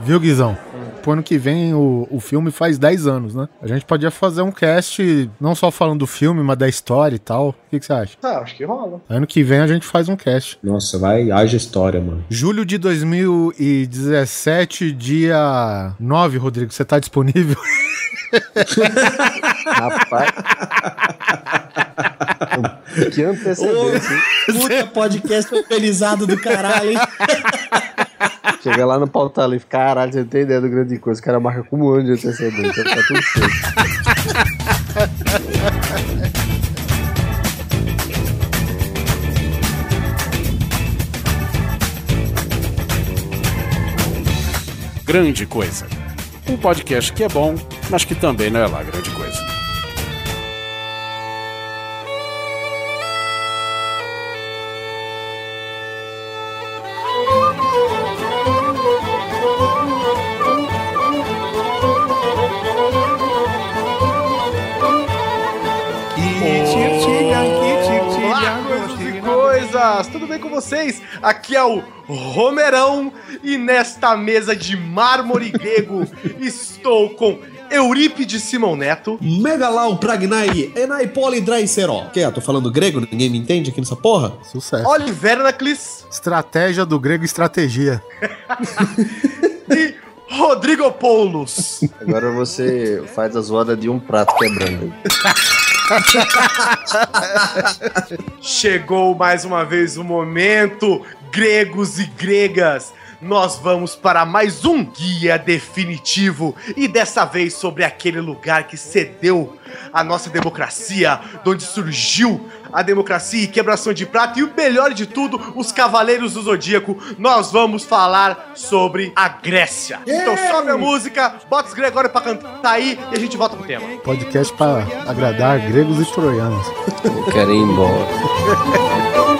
Viu, Guizão? Pro ano que vem o, o filme faz 10 anos, né? A gente podia fazer um cast não só falando do filme, mas da história e tal. O que, que você acha? Ah, acho que rola. Ano que vem a gente faz um cast. Nossa, vai, haja história, mano. Julho de 2017, dia 9, Rodrigo, você tá disponível? Rapaz. que antecedência. Puta podcast organizado do caralho, hein? Chega lá no pauta livre, caralho, você não tem ideia do grande coisa. O cara marca com um ano de antecedência. Tá tudo certo. Grande Coisa. Um podcast que é bom, mas que também não é lá grande coisa. Tudo bem com vocês? Aqui é o Romerão e nesta mesa de mármore grego estou com Eurípides Simão Neto, Megalau Pragnai Enai Polidraicero. Que é? Tô falando grego? Ninguém me entende aqui nessa porra? Sucesso. Olivernaclis Estratégia do grego estratégia. e Rodrigo Poulos. Agora você faz a zoada de um prato quebrando. Chegou mais uma vez o momento, gregos e gregas. Nós vamos para mais um guia definitivo e dessa vez sobre aquele lugar que cedeu a nossa democracia, de onde surgiu a democracia e quebração de prata e o melhor de tudo, os cavaleiros do zodíaco. Nós vamos falar sobre a Grécia. Então sobe a música, bota os Gregório pra cantar aí e a gente volta pro tema. Podcast pra agradar gregos e troianos. Eu quero ir embora.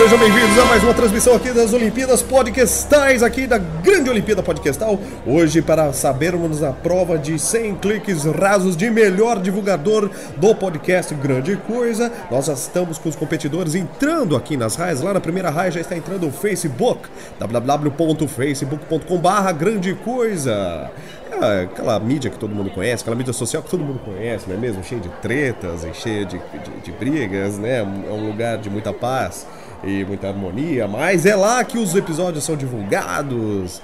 Sejam bem-vindos a mais uma transmissão aqui das Olimpíadas Podcastais, aqui da Grande Olimpíada Podcastal. Hoje, para sabermos a prova de 100 cliques rasos de melhor divulgador do podcast Grande Coisa, nós já estamos com os competidores entrando aqui nas raias. Lá na primeira raia já está entrando o Facebook, www.facebook.com/barra Grande Coisa. É aquela mídia que todo mundo conhece, aquela mídia social que todo mundo conhece, não é mesmo? Cheia de tretas e cheia de, de, de brigas, né? É um lugar de muita paz e muita harmonia, mas é lá que os episódios são divulgados.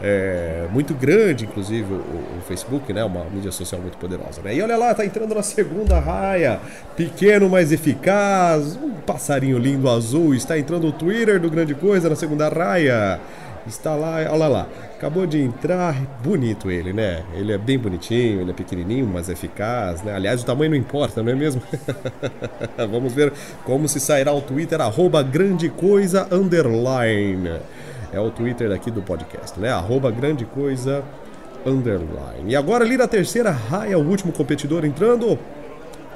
É muito grande, inclusive, o, o Facebook, né? Uma mídia social muito poderosa, né? E olha lá, tá entrando na segunda raia, pequeno, mas eficaz, um passarinho lindo azul, está entrando o Twitter do Grande Coisa na segunda raia. Está lá, olha lá, acabou de entrar, bonito ele, né? Ele é bem bonitinho, ele é pequenininho, mas eficaz, né? Aliás, o tamanho não importa, não é mesmo? Vamos ver como se sairá o Twitter, arroba grande coisa, underline. É o Twitter aqui do podcast, né? Arroba grande coisa, underline. E agora ali na terceira raia, o último competidor entrando,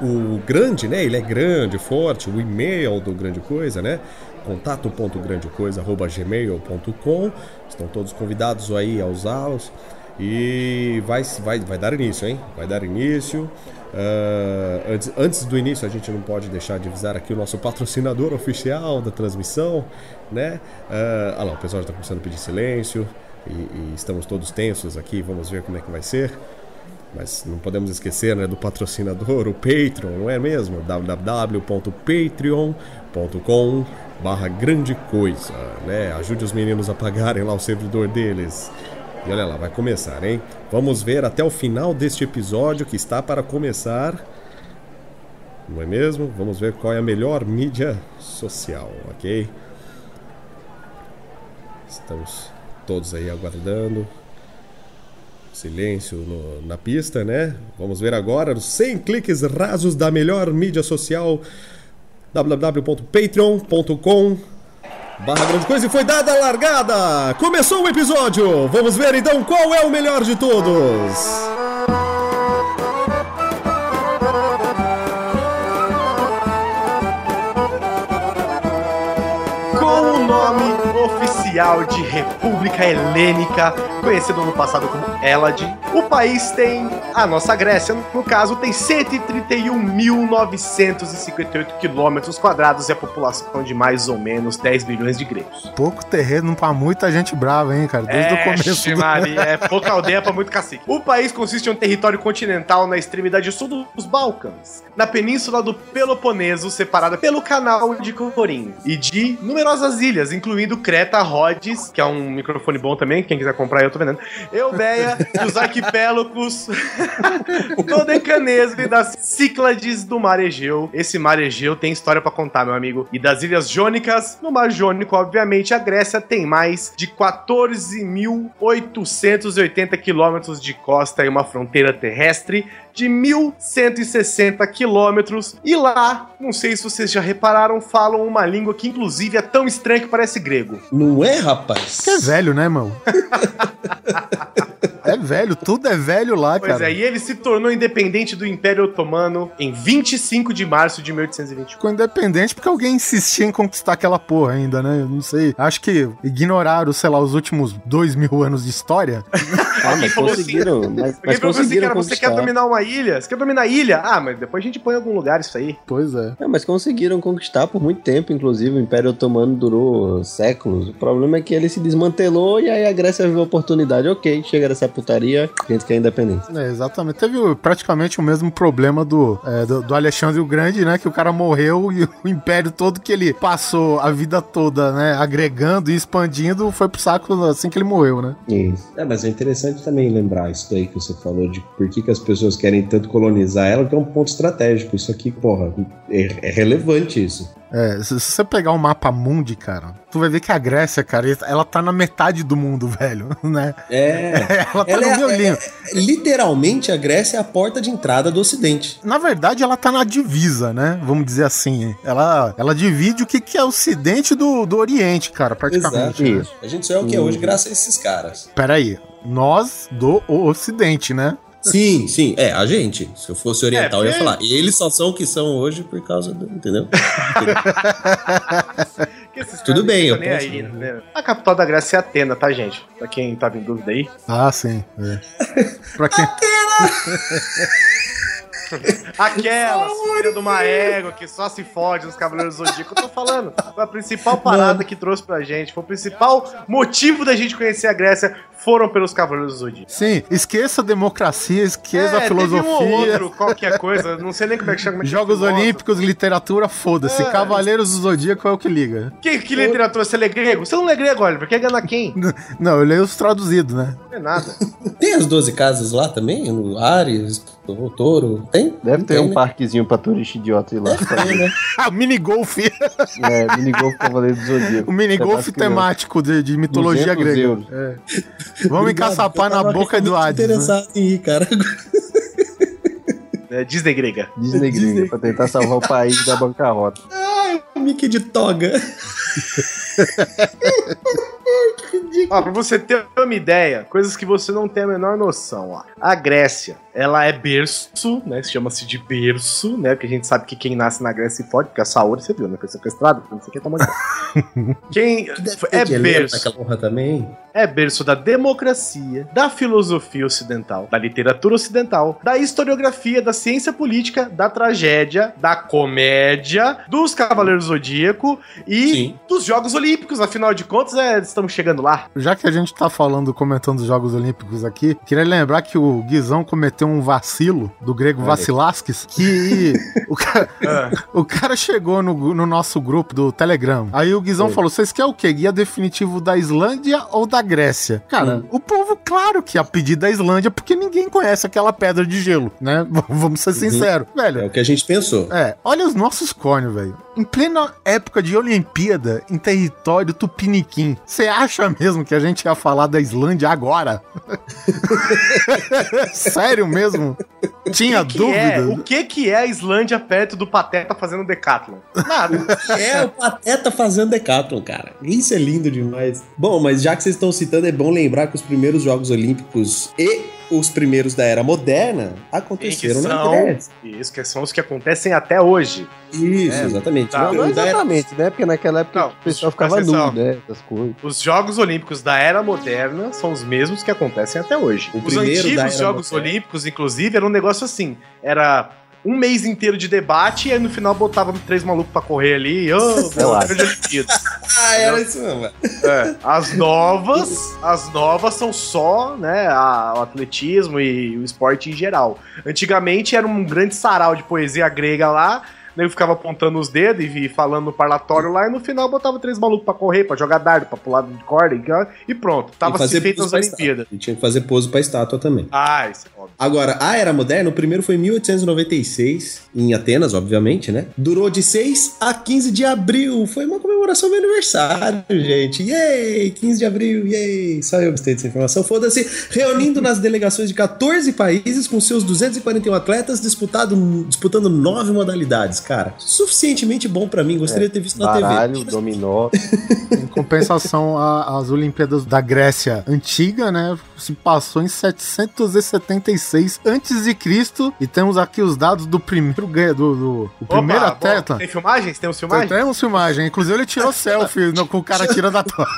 o grande, né? Ele é grande, forte, o e-mail do Grande Coisa, né? contato.grandecoisa.gmail.com Estão todos convidados aí a usá-los. E vai, vai, vai dar início, hein? Vai dar início. Ah, antes, antes do início, a gente não pode deixar de avisar aqui o nosso patrocinador oficial da transmissão, né? Ah, ah lá, o pessoal já está começando a pedir silêncio. E, e estamos todos tensos aqui. Vamos ver como é que vai ser. Mas não podemos esquecer né, do patrocinador, o Patreon, não é mesmo? www.patreon.com barra grande coisa, né? Ajude os meninos a pagarem lá o servidor deles. E olha lá, vai começar, hein? Vamos ver até o final deste episódio que está para começar. Não é mesmo? Vamos ver qual é a melhor mídia social, ok? Estamos todos aí aguardando. Silêncio no- na pista, né? Vamos ver agora os 100 cliques rasos da melhor mídia social www.patreon.com barra grande coisa e foi dada a largada! Começou o episódio! Vamos ver então qual é o melhor de todos! Oficial de República Helênica, conhecido no passado como Elad. O país tem, a nossa Grécia, no caso, tem 131.958 quilômetros quadrados e a população de mais ou menos 10 bilhões de gregos. Pouco terreno pra muita gente brava, hein, cara? Desde o começo. Do- Maria, é pouca aldeia pra muito cacique. O país consiste em um território continental na extremidade sul dos Balcãs, na península do Peloponeso, separada pelo canal de Corim, e de numerosas ilhas, incluindo Creta, Que é um microfone bom também, quem quiser comprar eu tô vendendo, Eubeia e os arquipélagos do Decaneso e das Cíclades do Mar Egeu. Esse Mar Egeu tem história pra contar, meu amigo. E das Ilhas Jônicas, no Mar Jônico, obviamente, a Grécia tem mais de 14.880 quilômetros de costa e uma fronteira terrestre de 1.160 quilômetros. E lá, não sei se vocês já repararam, falam uma língua que inclusive é tão estranha que parece grego. Não é, rapaz? Que é velho, né, irmão? é velho, tudo é velho lá, Pois cara. é, e ele se tornou independente do Império Otomano em 25 de março de 1821. Ficou independente porque alguém insistia em conquistar aquela porra ainda, né? Eu não sei. Acho que ignoraram, sei lá, os últimos dois mil anos de história. Ah, mas assim- conseguiram. Mas, mas falou assim, conseguiram cara, você quer conquistar. dominar uma ilha? Você quer dominar a ilha? Ah, mas depois a gente põe em algum lugar isso aí. Pois é. É, mas conseguiram conquistar por muito tempo, inclusive o Império Otomano durou séculos. O problema é que ele se desmantelou e aí a Grécia viu a oportunidade. Ok, chega dessa putaria, a gente quer independência. É, exatamente. Teve praticamente o mesmo problema do, é, do, do Alexandre o Grande, né? Que o cara morreu e o império todo que ele passou a vida toda, né? Agregando e expandindo, foi pro saco assim que ele morreu, né? Isso. É, mas é interessante também lembrar isso daí que você falou, de por que, que as pessoas querem tanto colonizar ela, que é um ponto estratégico. Isso aqui, porra, é, é relevante isso. É, se, você pegar o mapa mundi, cara, tu vai ver que a Grécia, cara, ela tá na metade do mundo, velho, né? É. Ela tá Ela no é- miolinho. Literalmente, a Grécia é a porta de entrada do Ocidente. Na verdade, ela tá na divisa, né? Vamos dizer assim. Ela, ela divide o que, que é Ocidente do, do Oriente, cara, praticamente. né? Isso. A gente só é o que é hoje graças a esses caras. Peraí, nós do Ocidente, né? Sim, sim, é, a gente. Se eu fosse oriental, É, eu ia falar. Eles só são o que são hoje por causa do. Entendeu? Tudo bem, eu posso- aí, né? A capital da Grécia é Atena, tá, gente? Pra quem tava em dúvida aí. Ah, sim. É. pra quem... Aquela filha do Maego que só se fode nos Cavaleiros do Zodíaco. Eu tô falando. Foi a principal parada que trouxe pra gente. Foi o principal motivo da gente conhecer a Grécia. Foram pelos Cavaleiros do Zodíaco. Sim, esqueça a democracia, esqueça a É, teve um ou filosofia. outro, qualquer coisa. Não sei nem como é que chama. como é que Jogos chama. Olímpicos, literatura, foda-se. É. Cavaleiros do Zodíaco é o que liga. Que, que literatura? Você lê grego? Você não lê grego, Oliver. Quer ganhar quem? Não, eu leio os traduzidos, né? Não é nada. Tem as 12 casas lá também? No Ares, o Touro? Tem? Deve ter Tem, um né? parquezinho pra turista idiota ir lá. Tem, né? Ah, minigolf. é, minigolf Cavaleiro do Zodíaco. o minigolf Pedaço criança. temático de, de mitologia 200 grega. euros. É. Vamos Obrigado, encaçapar na boca do Hades. Né? interessado em ir, cara. É Disney grega. Disney pra tentar salvar o país da bancarrota. O Mickey de toga. Ó, pra você ter uma ideia, coisas que você não tem a menor noção, ó. A Grécia, ela é berço, né? Chama-se de berço, né? Porque a gente sabe que quem nasce na Grécia se fode, porque a saúde, você viu, né? Foi sequestrado, não sei o que muito Quem é berço, porra também. é berço da democracia, da filosofia ocidental, da literatura ocidental, da historiografia, da ciência política, da tragédia, da comédia, dos Cavaleiros Zodíaco e Sim. dos Jogos Olímpicos. Afinal de contas, é, estamos chegando lá. Já que a gente tá falando, comentando os Jogos Olímpicos aqui, queria lembrar que o Guizão cometeu um vacilo do grego Vassilaskis, que o, cara, Ah. o cara chegou no, no nosso grupo do Telegram. Aí o Guizão Sim. falou: vocês querem o quê? Guia definitivo da Islândia ou da Grécia? Cara, Hum. o povo, claro que ia pedir da Islândia, porque ninguém conhece aquela pedra de gelo, né? Vamos ser sinceros. Velho, É o que a gente pensou. é, olha os nossos cornos, velho. Em plena época de Olimpíada, em território tupiniquim, você acha mesmo que a gente ia falar da Islândia agora? Sério mesmo? Tinha que é, dúvida? o que que é a Islândia perto do Pateta fazendo Decathlon? Nada. É o Pateta fazendo Decathlon, cara. Isso é lindo demais. Bom, mas já que vocês estão citando, é bom lembrar que os primeiros Jogos Olímpicos e os primeiros da era moderna aconteceram na são, Grécia. isso, que são os que acontecem até hoje. Isso, É, exatamente. tá. Não era- exatamente, né? Porque naquela época Não, o pessoal ficava nu, né? Essas coisas. Os Jogos Olímpicos da Era Moderna são os mesmos que acontecem até hoje. O Os antigos Jogos Moderna. Olímpicos, inclusive, era um negócio assim. Era um mês inteiro de debate e aí no final botava três malucos pra correr ali oh. Ah, era isso mesmo. É, as novas, as novas são só, né, a- o atletismo e o esporte em geral. Antigamente era um grande sarau de poesia grega lá, ele ficava apontando os dedos e falando no parlatório lá, e no final botava três malucos pra correr, pra jogar dardo, pra pular de corda e- pronto. Tava se feito pose as pra Olimpíadas. E tinha que fazer pose pra estátua também. Ah, isso é óbvio. Agora, a Era Moderna, o primeiro foi em 1896, em Atenas, obviamente, né? Durou de 6 a 15 de abril. Foi uma comemoração do meu aniversário, gente. Yay! 15 de abril, yay! Só eu gostei dessa informação. Foda-se. Reunindo nas delegações de 14 países com seus 241 atletas disputado, disputando nove modalidades, cara. Suficientemente bom pra mim. Gostaria de ter visto na Baralho, TV. dominó. Em compensação, a- as Olimpíadas da Grécia antiga, né, se passou em 776 antes de Cristo e temos aqui os dados do primeiro do, do o primeiro Opa, atleta. bom, Tem filmagens? Tem uns filmagens? Temos filmagem. Inclusive ele tirou selfie no- com o cara tirando a torre.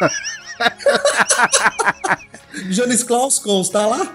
Jones Klaus consta lá?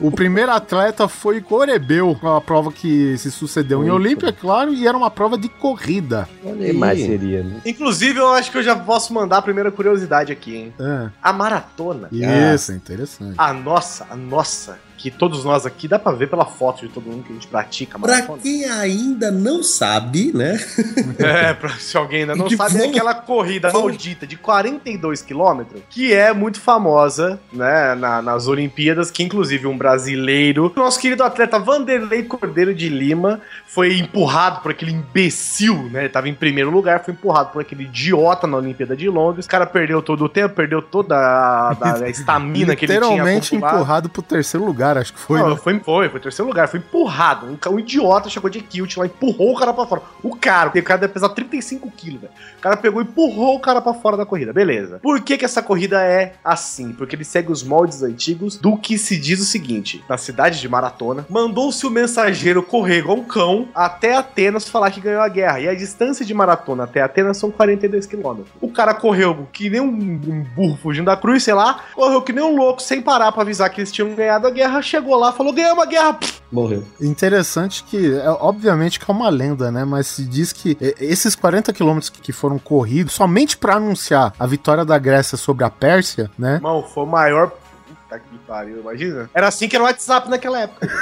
O primeiro atleta foi Corebeu, a prova que se sucedeu em Olímpia, claro, e era uma prova de corrida. Olha que mais seria, né? Inclusive, eu acho que eu já posso mandar a primeira curiosidade aqui, hein? É, A maratona. isso, é interessante. A nossa, a nossa, que todos nós aqui dá pra ver pela foto de todo mundo que a gente pratica a Pra maratona. quem ainda não sabe, né? É, pra, se alguém ainda não Que sabe, é vamos- aquela corrida vamos- maldita de 42 quilômetros, que é muito famosa, né, na- nas Olimpíadas, que inclusive um brasileiro, nosso querido atleta Vanderlei Cordeiro de Lima, foi empurrado por aquele imbecil, né, ele tava em primeiro lugar, foi empurrado por aquele idiota na Olimpíada de Londres, o cara perdeu todo o tempo, perdeu toda a estamina que ele tinha Literalmente empurrado pro terceiro lugar, acho que foi. Não, né? foi, foi, foi terceiro lugar, foi empurrado. Um, um idiota chegou de kilt lá, empurrou o cara pra fora. O cara, o cara deve pesar 35 quilos, velho. O cara pegou e empurrou o cara pra fora da corrida, beleza. Por que que essa corrida é assim? Porque ele segue os moldes antigos do que se diz o seguinte: na cidade de Maratona, mandou-se o mensageiro correr igual um cão até Atenas falar que ganhou a guerra. E a distância de Maratona até Atenas são 42 quilômetros. O cara correu que nem um, um burro fugindo da cruz, sei lá, correu que nem um louco sem parar pra avisar que eles tinham ganhado a guerra, chegou lá, falou: ganhamos a guerra. Pff, Morreu. Interessante que, é, obviamente que é uma lenda, né? Mas se diz que é, esses 40 quilômetros que foram corridos somente pra anunciar a vitória da Grécia sobre a Pérsia, né? Irmão, foi o maior. Puta que pariu, imagina. Era assim que era o WhatsApp naquela época.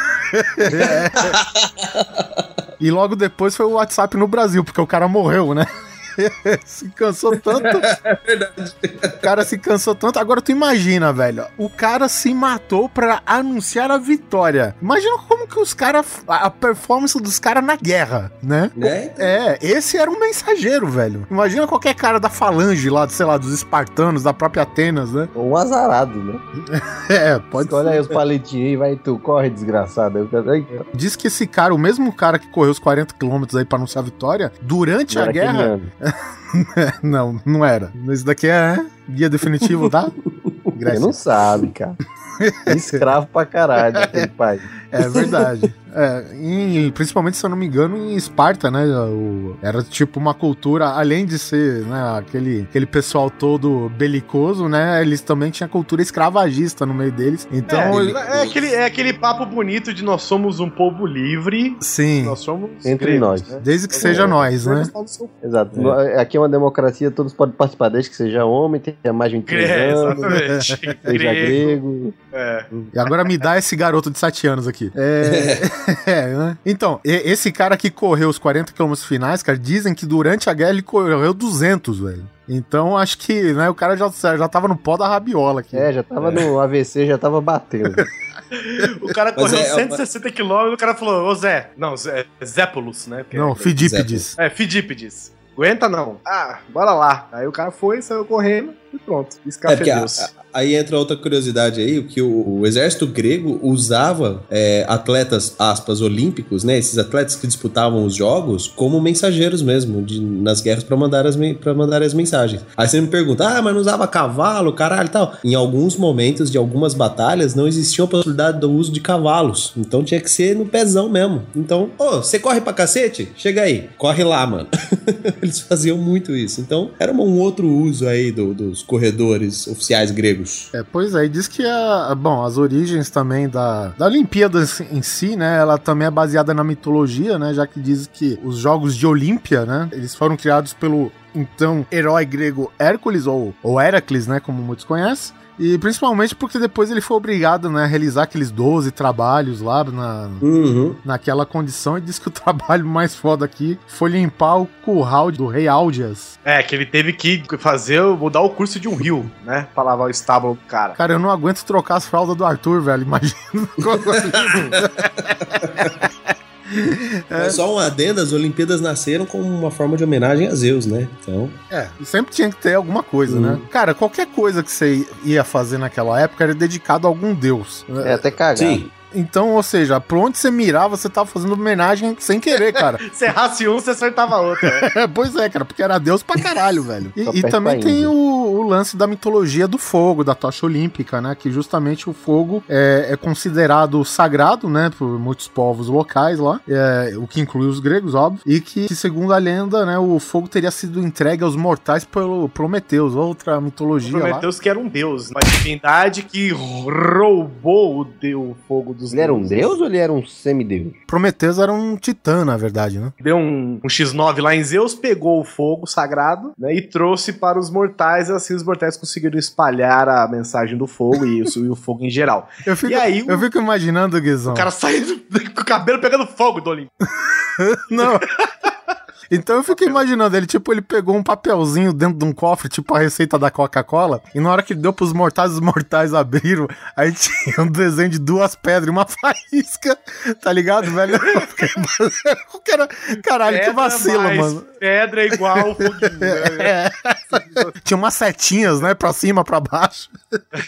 E logo depois foi o WhatsApp no Brasil, porque o cara morreu, né? se cansou tanto. É verdade. O cara se cansou tanto. Agora tu imagina, velho. O cara se matou pra anunciar a vitória. Imagina como que os caras. A performance dos caras na guerra, né? Né? É, esse era um mensageiro, velho. Imagina qualquer cara da falange lá, sei lá, dos espartanos, da própria Atenas, né? Um azarado, né? É, pode Olha aí os paletinhos aí, vai tu, corre, desgraçado. Aí o cara, "Eita, Diz que esse cara, o mesmo cara que correu os 40 quilômetros aí pra anunciar a vitória, durante não a era guerra. não, não era. Esse daqui é guia definitivo da Você Grécia. não sabe, cara. Escravo pra caralho daquele país. É verdade. É, em- principalmente, se eu não me engano, em Esparta, né? o- era tipo uma cultura, além de ser né, aquele, aquele pessoal todo belicoso, né? Eles também tinham cultura escravagista no meio deles. Então, é, é aquele, é aquele papo bonito de nós somos um povo livre. sim, Nós somos. Entre gregos, nós. né? desde que seja nós, né? Exato. No- Aqui é uma democracia, todos podem participar, desde que seja homem, tenha mais de 23 É, anos, exatamente. seja Grego. grego. É. E agora me dá esse garoto de 7 anos aqui. É, é, né? Então, e- esse cara que correu os 40 km finais, cara, dizem que durante a guerra ele correu 200, velho. Então, acho que, né, o cara já, já tava no pó da rabiola aqui. É, já tava no AVC, já tava batendo. O cara Mas correu é- é uma- 160 quilômetros, o cara falou, ô Zé. Não, Zé, Zépolos, né? Porque- Não, Fidípides. É, Fidípides. Aguenta não. Ah, bora lá. Aí o cara foi, saiu correndo. E pronto. Isso É aí entra outra curiosidade aí, que o, o exército grego usava é, atletas, aspas, olímpicos, né? Esses atletas que disputavam os jogos como mensageiros mesmo, de- nas guerras pra mandar, as, mandar as mensagens. Aí você me pergunta, ah, mas não usava cavalo, caralho e tal. Em alguns momentos de algumas batalhas não existia a possibilidade do uso de cavalos. Então tinha que ser no pezão mesmo. Então, ô, você corre pra cacete? Chega aí, corre lá, mano. Eles faziam muito isso. Então, era um outro uso aí do- dos corredores oficiais gregos. É, pois é, diz que a, bom, as origens também da, da Olimpíada em si, né, ela também é baseada na mitologia, né, já que diz que os jogos de Olímpia, né, eles foram criados pelo então herói grego Hércules, ou, ou Heracles, né, como muitos conhecem, e principalmente porque depois ele foi obrigado, né, a realizar aqueles 12 trabalhos lá na, Uhum. naquela condição, e diz que o trabalho mais foda aqui foi limpar o curral do rei Áudias. É, que ele teve que fazer, mudar o curso de um rio, né? Pra lavar o estábulo do cara. Cara, eu não aguento trocar as fraldas do Arthur, velho, imagina. Mas só um adendo, as Olimpíadas nasceram como uma forma de homenagem a Zeus, né? Então, É, sempre tinha que ter alguma coisa, né? Cara, qualquer coisa que você ia fazer naquela época era dedicado a algum deus. É até cagar. sim. Então, ou seja, pra onde você mirava, você tava fazendo homenagem sem querer, cara. Se errasse um, você acertava outro. né? É, pois é, cara, porque era deus pra caralho, velho. E, e também tem Índia. o, o lance da mitologia do fogo, da tocha olímpica, né? Que justamente o fogo é, é considerado sagrado, né? Por muitos povos locais lá, é, o que inclui os gregos, óbvio. E que, que, segundo a lenda, né? O fogo teria sido entregue aos mortais pelo Prometeus, outra mitologia lá. Prometeus que era um deus, uma divindade que roubou o, de- o fogo dos Ele era um deuses. deus ou ele era um semideus? Prometeus era um titã, na verdade, né? Deu um, um X9 lá em Zeus, pegou o fogo sagrado né, e trouxe para os mortais, e assim os mortais conseguiram espalhar a mensagem do fogo e, o- e o fogo em geral. Eu fico, E aí, eu o- fico imaginando, Guizão. O cara saindo com o cabelo pegando fogo do Olimpo. Não. Então eu fico imaginando ele, tipo, ele pegou um papelzinho dentro de um cofre, tipo a receita da Coca-Cola, e na hora que ele deu pros mortais, os mortais abriram, aí tinha um desenho de duas pedras e uma faísca, tá ligado, velho? Eu fiquei- O cara, caralho, que vacilo, mais mano. Pedra igual foguinho. né? É. Tinha umas setinhas, né, pra cima, pra baixo.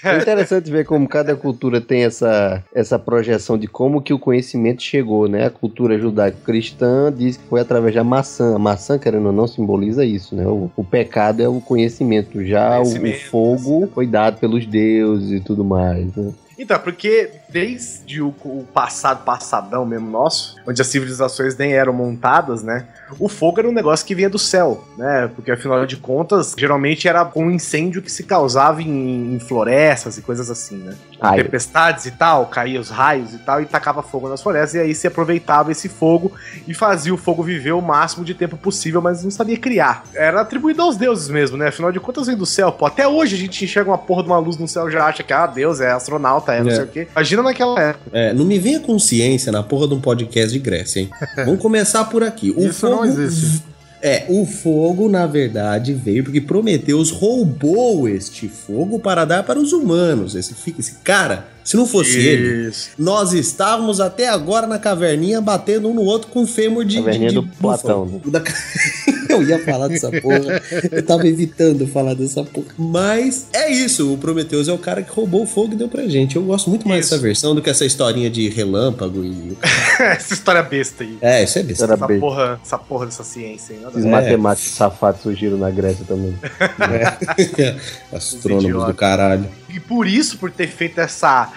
É interessante ver como cada cultura tem essa, essa projeção de como que o conhecimento chegou, né? A cultura judaico-cristã diz que foi através da maçã. A maçã, querendo ou não, simboliza isso, né? O, o pecado é o conhecimento. Já o- Conhecimento. o fogo foi dado pelos deuses e tudo mais, né? Então, porque desde o, o passado, passadão mesmo nosso, onde as civilizações nem eram montadas, né? O fogo era um negócio que vinha do céu, né? Porque afinal de contas, geralmente era um incêndio que se causava em, em florestas e coisas assim, né? Raio. Tempestades e tal, caía os raios e tal, e tacava fogo nas florestas, e aí se aproveitava esse fogo e fazia o fogo viver o máximo de tempo possível, mas não sabia criar. Era atribuído aos deuses mesmo, né? Afinal de contas, vem do céu, pô. Até hoje a gente enxerga uma porra de uma luz no céu e já acha que, ah, Deus, é astronauta, é não É. sei o quê. Imagina naquela época. É, não me venha com ciência na porra de um podcast de Grécia, hein? Vamos começar por aqui. O Isso não existe. É, o fogo, na verdade, veio porque Prometeus roubou este fogo para dar para os humanos. Esse, esse cara, se não fosse ele, Isso. nós estávamos até agora na caverninha batendo um no outro com fêmur de. Caverninha de, de do Platão, né? Da- Eu ia falar dessa porra. Eu tava evitando falar dessa porra. Mas é isso. O Prometeus é o cara que roubou o fogo e deu pra gente. Eu gosto muito mais Isso. dessa versão do que essa historinha de relâmpago e. Essa história besta aí. É, isso é besteira. Era Essa bem. porra, essa porra dessa ciência aí. Esses. É. matemáticos safados surgiram na Grécia também. Astrônomos idiota. do caralho. E por isso, por ter feito essa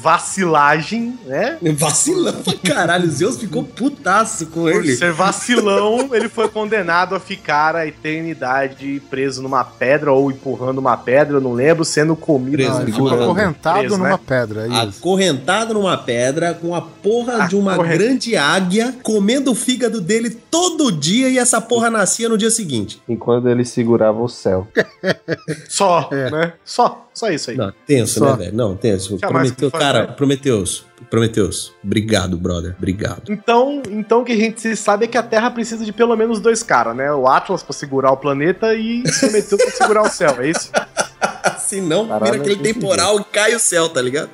vacilagem, né? Vacilão pra caralho. Zeus ficou putaço com Por ele. ser vacilão, ele foi condenado a ficar a eternidade preso numa pedra ou empurrando uma pedra, eu não lembro, sendo comido. Preso, Não, ele figurando. ficou acorrentado Preso, numa né? pedra, é. Acorrentado numa pedra com a porra de uma grande águia comendo o fígado dele todo dia e essa porra nascia no dia seguinte. Enquanto ele segurava o céu. Só, É. né? Só, só isso aí. Não, tenso, Só. né, velho? Não, tenso. Prometeu, cara, Prometeus. Prometeus. Obrigado, brother. Obrigado. Então, então o que a gente sabe é que a Terra precisa de pelo menos dois caras, né? O Atlas pra segurar o planeta e o Prometeu pra segurar o céu, é isso? Se não, Caralho, vira aquele temporal e cai o céu, tá ligado?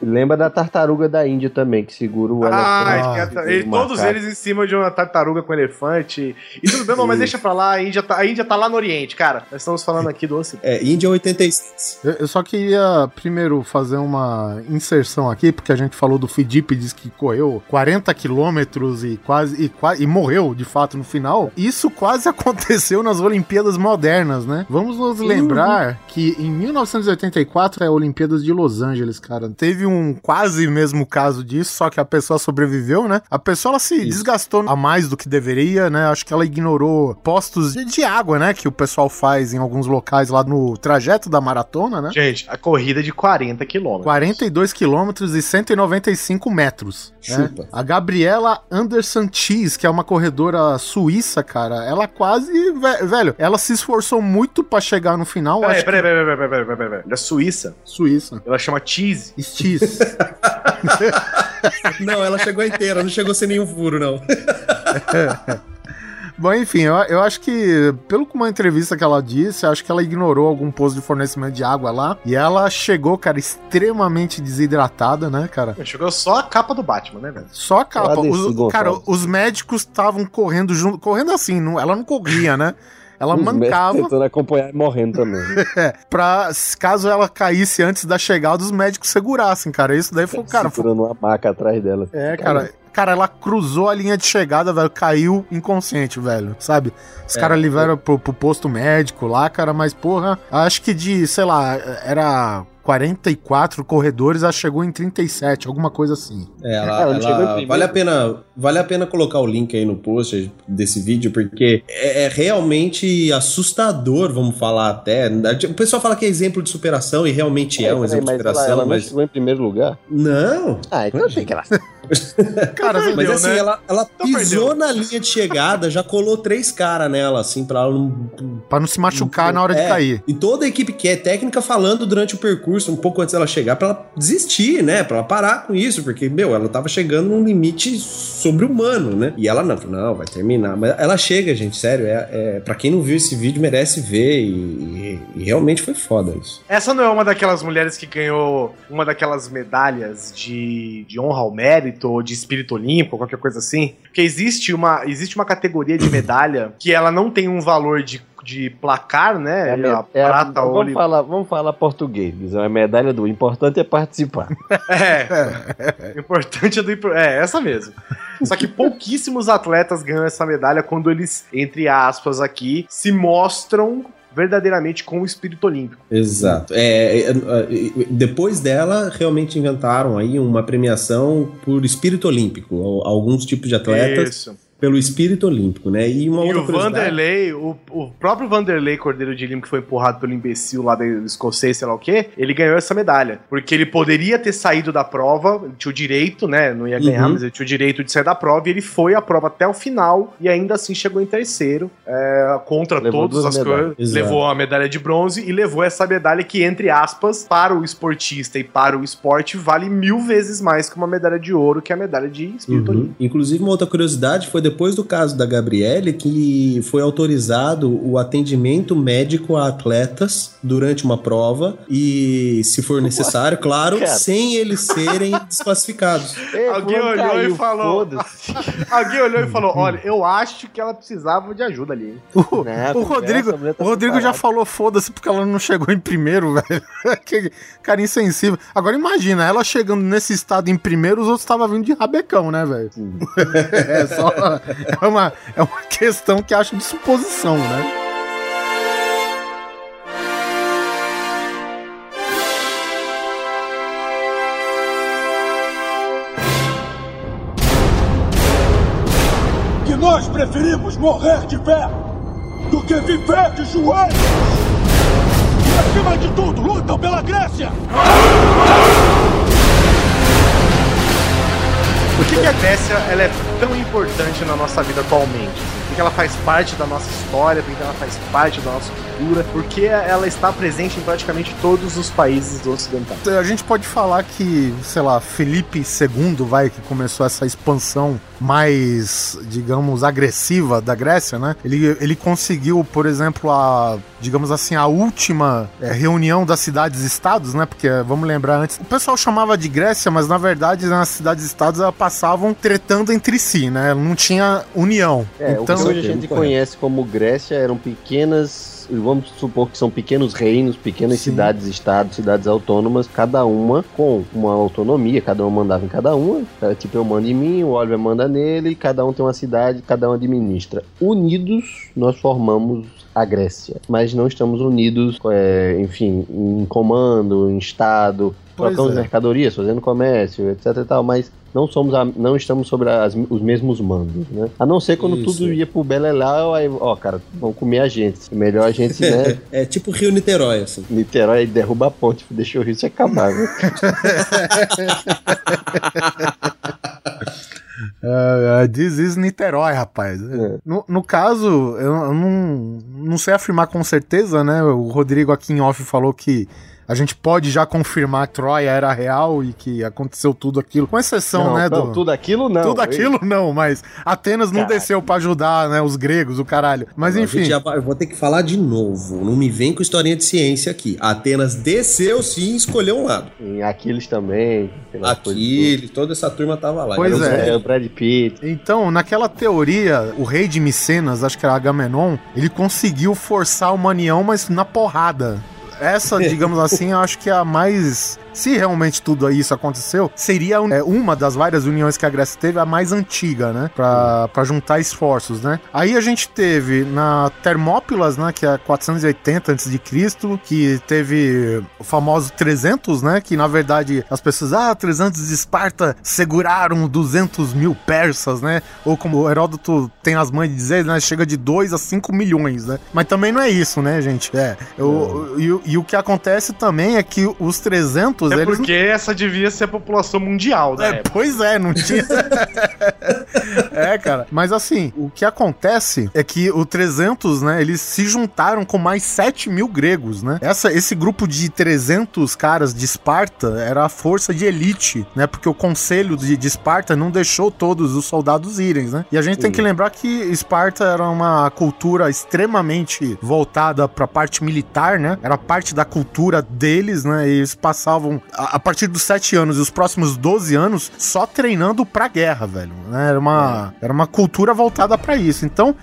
Lembra da tartaruga da Índia também, que segura o Ah, elefante. ah, e todos eles em cima de uma tartaruga com elefante. E tudo bem, não, mas deixa pra lá, a Índia, tá, a Índia tá lá no Oriente, cara. Nós estamos falando aqui do Ocidente. É, Índia 86. Eu, eu só queria primeiro fazer uma inserção aqui, porque a gente falou do Fidip, diz que correu 40 quilômetros e quase e, e morreu de fato no final. Isso quase aconteceu nas Olimpíadas modernas, né? Vamos nos lembrar que em 1984 é a Olimpíadas de Los Angeles, cara. Teve um quase mesmo caso disso, só que a pessoa sobreviveu, né? A pessoa ela se desgastou a mais do que deveria, né? Acho que ela ignorou postos de, de água, né? Que o pessoal faz em alguns locais lá no trajeto da maratona, né? Gente, a corrida é de 40 quilômetros. 42 quilômetros e 195 metros. né? Chupa. A Gabriela Anderson Cheese, que é uma corredora suíça, cara, ela quase, ve- velho, ela se esforçou muito pra chegar no final. Peraí, acho peraí, peraí, peraí, peraí, peraí, peraí, peraí. Da Suíça, Suíça. ela chama Cheese. Cheese. Não, ela chegou inteira, não chegou sem nenhum furo, não. Bom, enfim, eu, eu acho que, pelo que uma entrevista que ela disse, acho que ela ignorou algum posto de fornecimento de água lá. E ela chegou, cara, extremamente desidratada, né, cara? Chegou só a capa do Batman, né, velho? Só a capa. Os- cara, os médicos estavam correndo junto. Correndo assim, não, ela não corria, né? Ela Os mancava Tentando acompanhar e morrendo também. é, pra, caso ela caísse antes da chegada, os médicos segurassem, cara. Isso daí foi, cara, foi, segurando uma maca atrás dela. é, cara. Cara, ela cruzou a linha de chegada, velho, caiu inconsciente, velho, sabe? Os É, caras levaram pro, pro posto médico lá, cara, mas porra, acho que de, sei lá, era 44 corredores, ela chegou em 37, alguma coisa assim. É, ela, Ah, ela ela- chegou em primeiro. vale a pena, vale a pena colocar o link aí no post desse vídeo porque é, é realmente assustador, vamos falar até. O pessoal fala que é exemplo de superação e realmente é, um Peraí, exemplo de mas ela, superação, ela não mas chegou em primeiro lugar? não. Ah, então achei que ela... Cara, Mas assim, né? ela, ela Então pisou perdeu. na linha de chegada, já colou três caras nela, assim, pra ela não. pra não se machucar na hora de É, cair. E toda a equipe que é técnica falando durante o percurso, um pouco antes dela chegar, pra ela desistir, né? Pra ela parar com isso, porque, meu, ela tava chegando num limite sobre-humano, né? E ela não, não, vai terminar. Mas ela chega, gente, sério. É, é, pra quem não viu esse vídeo, merece ver. E, e- e realmente foi foda isso. Essa não é uma daquelas mulheres que ganhou uma daquelas medalhas de, de honra ao mérito ou de espírito olímpico, qualquer coisa assim? Porque existe uma, existe uma categoria de medalha que ela não tem um valor de, de placar, né? É a me- a é a- prata, vamos, ouro. e- falar, vamos falar português. É uma medalha do. O importante é participar. É. O importante é do. É, essa mesmo. Só que pouquíssimos atletas ganham essa medalha quando eles, entre aspas, aqui, se mostram verdadeiramente com o espírito olímpico. Exato. É, é, é, depois dela, realmente inventaram aí uma premiação por espírito olímpico. Al- Alguns tipos de atletas Isso. Pelo espírito olímpico, né? E uma E outra o curiosidade- Vanderlei, o, o próprio Vanderlei Cordeiro de Lima, que foi empurrado pelo imbecil lá do escocês, sei lá o quê, ele ganhou essa medalha. Porque ele poderia ter saído da prova, ele tinha o direito, né? Não ia ganhar, Uhum. mas ele tinha o direito de sair da prova, e ele foi à prova até o final, e ainda assim chegou em terceiro, é, contra Levou todas as coisas. Levou a medalha de bronze e levou essa medalha que, entre aspas, para o esportista e para o esporte, vale mil vezes mais que uma medalha de ouro, que é a medalha de espírito Uhum. olímpico. Inclusive, uma outra curiosidade foi depois do caso da Gabriele que foi autorizado o atendimento médico a atletas durante uma prova e, se for necessário, claro, Cara. sem eles serem desclassificados. Ei, Alguém olhou caiu, e falou. Alguém olhou e falou: Olha, eu acho que ela precisava de ajuda ali. hein?" O, Não, o Rodrigo, tá o Rodrigo já falou foda-se porque ela não chegou em primeiro, velho. cara insensível. Agora imagina, ela chegando nesse estado em primeiro, os outros estavam vindo de rabecão, né, velho? é só. É uma, é uma questão que acho de suposição, né? que nós preferimos morrer de pé do que viver de joelhos. E acima de tudo, lutam pela Grécia. Por que, que a Grécia ela é tão importante na nossa vida atualmente? Assim? Por que que ela faz parte da nossa história? Por que que ela faz parte da nossa cultura, porque ela está presente em praticamente todos os países do ocidental. A gente pode falar que, sei lá, Felipe II vai que começou essa expansão mais, digamos, agressiva da Grécia, né? Ele, ele conseguiu, por exemplo, a, digamos assim, a última é, reunião das cidades-estados, né? Porque, vamos lembrar antes, o pessoal chamava de Grécia, mas na verdade nas cidades-estados elas passavam tretando entre si, né? Não tinha união. É, então, que hoje a gente conhece como Grécia eram pequenas vamos supor que são pequenos reinos, pequenas Sim. cidades, estados, cidades autônomas, cada uma com uma autonomia, cada uma mandava em cada uma. Tipo, eu mando em mim, o Oliver manda nele, cada um tem uma cidade, cada um administra. Unidos, nós formamos a Grécia, mas não estamos unidos, é, enfim, em comando, em estado, Pois trocamos é. mercadorias, fazendo comércio, etc e tal, mas não somos a- não estamos sobre as- os mesmos mandos, né? A não ser quando Isso. tudo ia pro Beleléu, aí, ó, cara, vão comer a gente. Melhor a gente, né? É tipo Rio Niterói, assim. Niterói aí derruba a ponte, deixa o rio se acabar? É, é, this is Niterói, rapaz. É. No, no caso, eu, eu não, não sei afirmar com certeza, né? O Rodrigo aqui em off falou que a gente pode já confirmar que Troia era real e que aconteceu tudo aquilo, com exceção, não, né? não, do, tudo aquilo não. tudo aquilo não, mas Atenas não Caralho. desceu pra ajudar, né? Os gregos, o caralho. Mas enfim. já eu vou ter que falar de novo. Não me vem com historinha de ciência aqui. Atenas desceu sim e escolheu um lado. Em Aquiles também. aquelas coisas Aqui, toda essa turma tava lá. Pois é. É, o Brad Pitt. Então, naquela teoria, o rei de Micenas, acho que era Agamenon, ele conseguiu forçar uma união, mas na porrada. Essa, digamos assim, eu acho que é a mais. Se realmente tudo isso aconteceu, seria é, uma das várias uniões que a Grécia teve, a mais antiga, né? Pra, pra juntar esforços, né? Aí a gente teve na Termópilas, né? Que é 480 a.C., que teve o famoso 300, né? Que na verdade as pessoas, ah, 300 de Esparta seguraram 200 mil persas, né? Ou como o Heródoto tem as mães de dizer, né? Chega de 2 a 5 milhões, né? Mas também não é isso, né, gente? É. Eu- e, o- e o que acontece também é que os 300, É eles. porque essa devia ser a população mundial da É, pois é, não tinha. é, cara. Mas assim, o que acontece é que o 300, né, eles se juntaram com mais 7 mil gregos, né? Essa, esse grupo de 300 caras de Esparta era a força de elite, né? Porque o conselho de, de Esparta não deixou todos os soldados irem, né? E a gente tem que lembrar que Esparta era uma cultura extremamente voltada pra parte militar, né? Era parte da cultura deles, né? E eles passavam a, a partir dos 7 anos e os próximos 12 anos só treinando pra guerra, velho. né? Era uma, era uma cultura voltada pra isso. Então,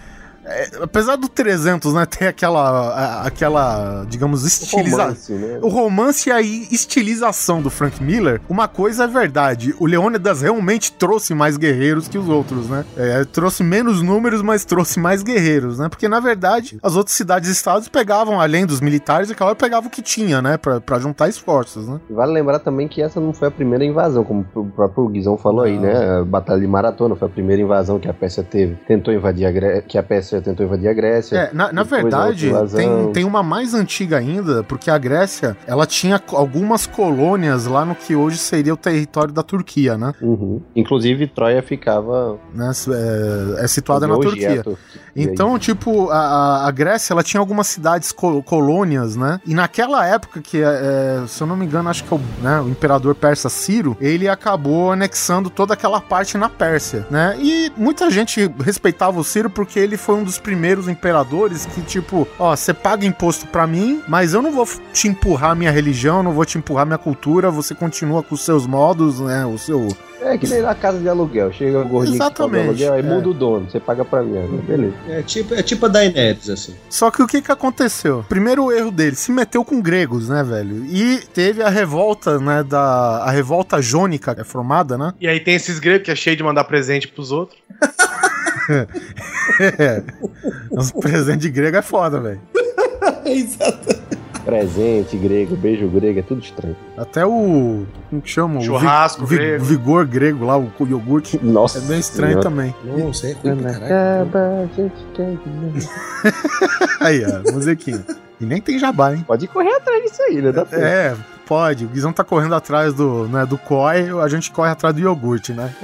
é, apesar do 300, né, ter aquela, a- aquela, digamos, estilização. Né? O romance e a estilização do Frank Miller, uma coisa é verdade, o Leônidas realmente trouxe mais guerreiros que os outros, né? É, trouxe menos números, mas trouxe mais guerreiros, né? Porque, na verdade, as outras cidades-estados pegavam, além dos militares, aquela pegavam o que tinha, né? Pra, pra juntar esforços, né? Vale lembrar também que essa não foi a primeira invasão, como o próprio Guizão falou aí, né? A Batalha de Maratona foi a primeira invasão que a Pérsia teve. Tentou invadir a Grécia, que a Pérsia tentou invadir a Grécia. É, na, na verdade, tem, tem uma mais antiga ainda, porque a Grécia, ela tinha algumas colônias lá no que hoje seria o território da Turquia, né? Uhum. Inclusive, Troia ficava né? É, é situada na é Turquia. a Turquia. Aí? Então, tipo, a, a- Grécia, ela tinha algumas cidades co- colônias, né? E naquela época, que, é, se eu não me engano, acho que é o, né, o imperador persa Ciro, ele acabou anexando toda aquela parte na Pérsia, né? E muita gente respeitava o Ciro porque ele foi um dos primeiros imperadores que, tipo, ó, você paga imposto pra mim, mas eu não vou te empurrar minha religião, não vou te empurrar minha cultura, você continua com os seus modos, né? O seu... É que nem na casa de aluguel. Chega o gordinho que Exatamente, aluguel, aí é. muda o dono. Você paga pra mim. né? Beleza. É tipo, é tipo a Daenerys, assim. Só que o que que aconteceu? Primeiro erro dele, se meteu com gregos, né, velho? E teve a revolta, né, da... A revolta jônica é formada, né? E aí tem esses gregos que é cheio de mandar presente pros outros. É. Os presentes de grego é foda, velho. Exato. Presente grego, beijo grego, é tudo estranho. Até o... Como que chama? O vi- Churrasco vi- grego. Vigor grego lá, o iogurte. Nossa. É bem estranho Senhora. também. Nossa, é ruim caralho. Acaba, gente quer. Aí, ó, musiquinha. E nem tem jabá, hein? Pode correr atrás disso aí, né? Dá tempo. É, pode. O Guizão tá correndo atrás do, né, do COI, a gente corre atrás do iogurte, né?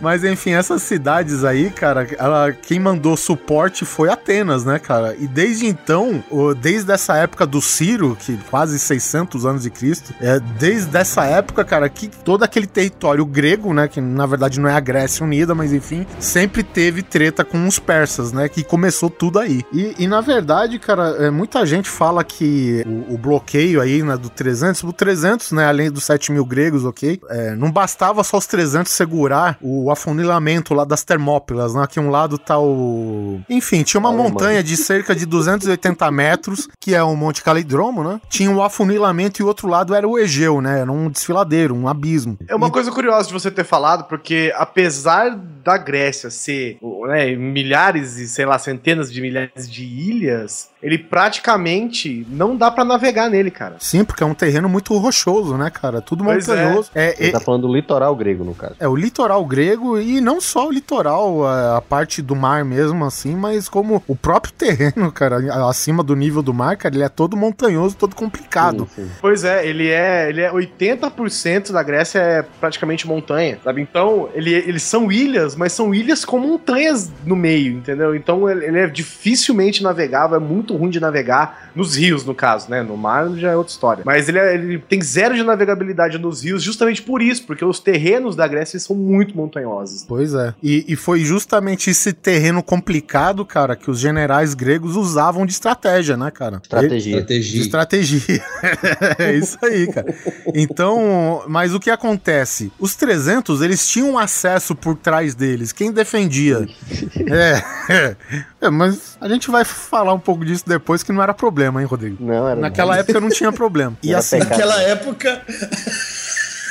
Mas enfim, essas cidades aí, cara, ela, quem mandou suporte foi Atenas, né, cara? E desde então, desde essa época do Ciro, que quase 600 anos de Cristo, é, desde essa época, cara, que todo aquele território grego, né, que na verdade não é a Grécia Unida, mas enfim, sempre teve treta com os persas, né, que começou tudo aí. E, e, na verdade, cara, é, muita gente fala que o, o bloqueio aí, né, do 300, o 300, né, além dos 7 mil gregos, ok, é, não bastava só os 300 segurar o afunilamento lá das Termópilas, né, que um lado tá o... Enfim, tinha uma Alemanha. montanha de cerca de 280 metros, que é o Monte Calidromo, né, tinha o afunilamento e o outro lado era o Egeu, né, era um desfiladeiro, um abismo. É uma coisa curiosa de você ter falado, porque apesar da Grécia ser né, milhares e, sei lá, centenas de milhares de ilhas, ele praticamente não dá pra navegar nele, cara. Sim, porque é um terreno muito rochoso, né, cara? Tudo Pois é. montanhoso. É, Ele é, tá falando do litoral grego, no caso. é o litoral grego e não só o litoral, a, a parte do mar mesmo, assim, mas como o próprio terreno, cara, acima do nível do mar, cara, ele é todo montanhoso, todo complicado. Sim, sim. Pois é, ele é, ele é 80% da Grécia é praticamente montanha, sabe? Então, ele, eles são ilhas, mas são ilhas com montanhas no meio, entendeu? Então, ele, ele é dificilmente navegável, é muito ruim de navegar nos rios, no caso, né? No mar já é outra história. Mas ele, é- ele tem zero de navegabilidade nos rios justamente por isso, porque os terrenos da Grécia são muito montanhosos. Pois é. E, e foi justamente esse terreno complicado, cara, que os generais gregos usavam de estratégia, né, cara? Estratégia. De Estratégia. estratégia. é isso aí, cara. Então, mas o que acontece? Os 300, eles tinham acesso por trás deles. Quem defendia? é, é. É, mas a gente vai falar um pouco disso depois, que não era problema, hein, Rodrigo? Não, era Naquela não. época não tinha problema. E Era assim, pecado. Naquela época.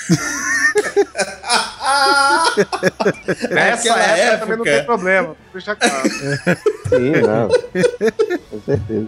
Nessa Naquela época, também não época. tem problema, deixa claro. Sim, não. Com certeza.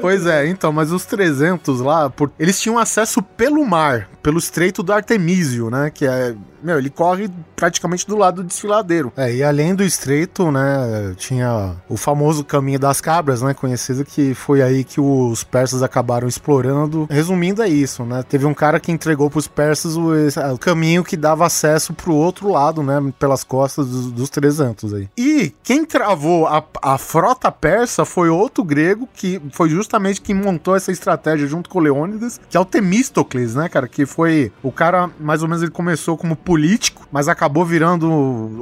Pois é, então, mas os 300 lá, por- eles tinham acesso pelo mar, pelo estreito do Artemísio, né? Que é. Meu, ele corre praticamente do lado do desfiladeiro. É, e além do estreito, né, tinha o famoso caminho das cabras, né, conhecido que foi aí que os persas acabaram explorando. Resumindo, é isso, né? Teve um cara que entregou pros persas o, o caminho que dava acesso pro outro lado, né, pelas costas dos, dos 300 aí. E quem travou a, a frota persa foi outro grego que foi justamente quem montou essa estratégia junto com o Leônidas, que é o Temístocles, né, cara, que foi o cara, mais ou menos ele começou como político, mas acabou virando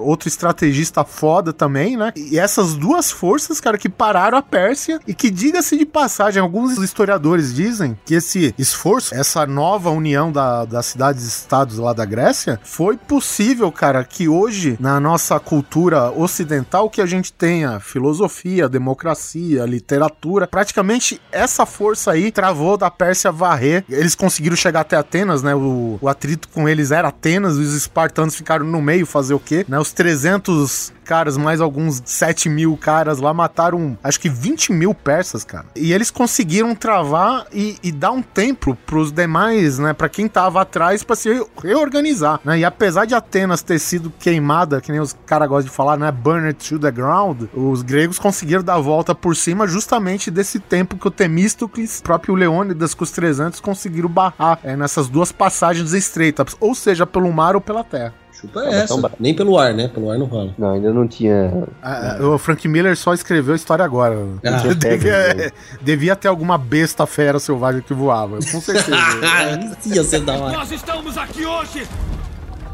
outro estrategista foda também, né? E essas duas forças, cara, que pararam a Pérsia e que, diga-se de passagem, alguns historiadores dizem que esse esforço, essa nova união da- das cidades-estados lá da Grécia, foi possível, cara, que hoje, na nossa cultura ocidental, que a gente tenha filosofia, democracia, literatura, praticamente essa força aí travou da Pérsia varrer. Eles conseguiram chegar até Atenas, né? O, o atrito com eles era Atenas, os espartanos ficaram no meio fazer o quê? Né? Os 300 caras, mais alguns 7 mil caras lá, mataram acho que 20 mil persas, cara. E eles conseguiram travar e, e dar um tempo pros demais, né? Pra quem tava atrás, pra se reorganizar, né? E apesar de Atenas ter sido queimada, que nem os caras gostam de falar, né? Burned to the ground, os gregos conseguiram dar a volta por cima justamente desse tempo que o Temístocles, próprio Leônidas com os 300 conseguiram barrar é, nessas duas passagens estreitas, ou seja, pelo mar ou pela terra. Chupa Tava essa. tão Nem pelo ar, né? Pelo ar não rola. Não, ainda não tinha. Ah, o Frank Miller só escreveu a história agora. Ah. devia, devia ter alguma besta fera selvagem que voava, com certeza. Ia ser da hora. Nós estamos aqui hoje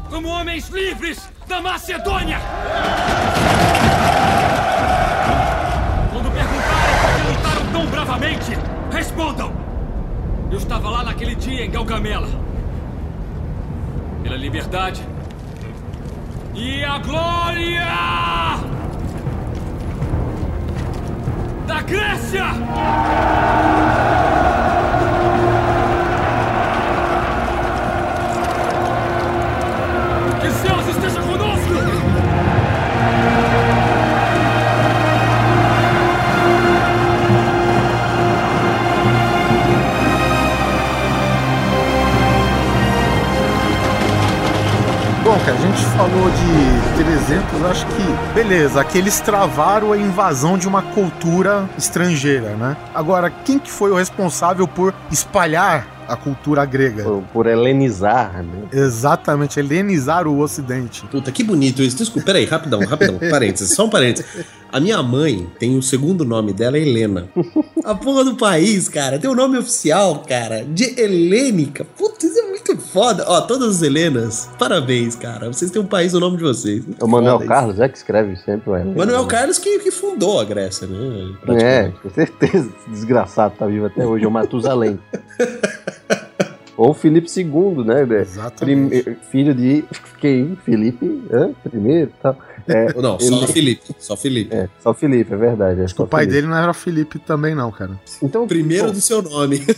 como homens livres da Macedônia! Quando perguntarem por que lutaram tão bravamente, respondam! Eu estava lá naquele dia em Galgamela. Pela liberdade e a glória da Grécia! Bom, cara, a gente falou de 300, acho que, beleza, aqui eles travaram a invasão de uma cultura estrangeira, né? Agora, quem que foi o responsável por espalhar a cultura grega. Por, por helenizar, né? Exatamente, helenizar o ocidente. Puta, que bonito isso. Desculpa, peraí, rapidão, rapidão. parênteses, só um parênteses. A minha mãe tem o segundo nome dela, é Helena. A porra do país, cara, tem o nome oficial, cara, de Helênica. Muito foda. Ó, todas as Helenas, parabéns, cara. Vocês têm um país no nome de vocês. O Manuel Foda Carlos é que escreve sempre o. Manuel Carlos que, que fundou a Grécia, né? É, Praticamente. com certeza. Desgraçado tá vivo até hoje, é o Matusalém. Ou Felipe II, né? Exatamente. Prime- filho de quem? Felipe hã? primeiro e tal. É, Não, só ele- Felipe. Só Felipe. é, só Felipe, é verdade. é Acho que só o pai Felipe. dele não era Felipe também, não, cara. Então, Primeiro bom, do seu nome.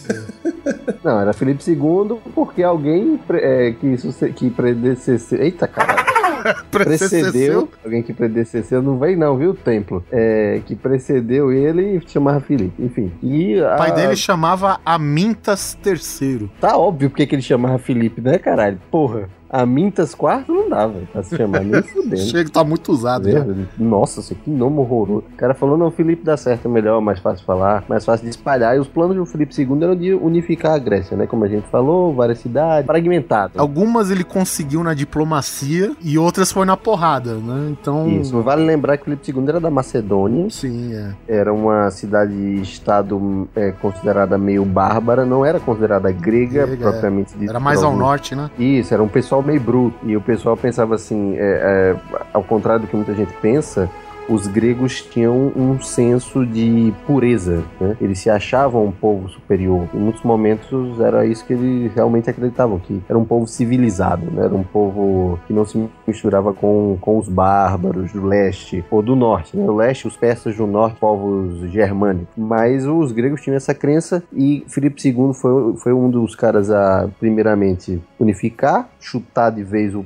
Não, era Felipe II porque alguém pre- é, que, que predecesseu. Eita, caralho. Precedeu. Alguém que predecesseu, não vem não, viu, Templo? É, que precedeu ele e chamava Felipe. Enfim. E O pai a- dele chamava Amintas III. Tá óbvio porque que ele chamava Felipe, né, caralho? Porra. A Mintas quarto não dava pra se chamar, nem fudendo. Chega, tá muito usado. Né? Nossa, isso que nome horroroso. O cara falou, não, Felipe dá certo, é melhor, mais fácil de falar, mais fácil de espalhar. E os planos do Felipe II eram de unificar a Grécia, né? Como a gente falou, várias cidades, fragmentado. Algumas ele conseguiu na diplomacia e outras foi na porrada, né? Então. Isso, vale lembrar que o Felipe II era da Macedônia, Sim, é. era uma cidade-estado é, considerada meio bárbara, não era considerada grega, Grega, propriamente dita. Era mais ao norte, né? Isso, era um pessoal meio bruto. E o pessoal pensava assim, é, é, ao contrário do que muita gente pensa, os gregos tinham um senso de pureza, né? Eles se achavam um povo superior. Em muitos momentos era isso que eles realmente acreditavam, que era um povo civilizado, né? Era um povo que não se misturava com, com os bárbaros do leste ou do norte, né? O leste, os persas do norte, povos germânicos. Mas os gregos tinham essa crença e Filipe II foi, foi um dos caras a, primeiramente, unificar, chutar de vez o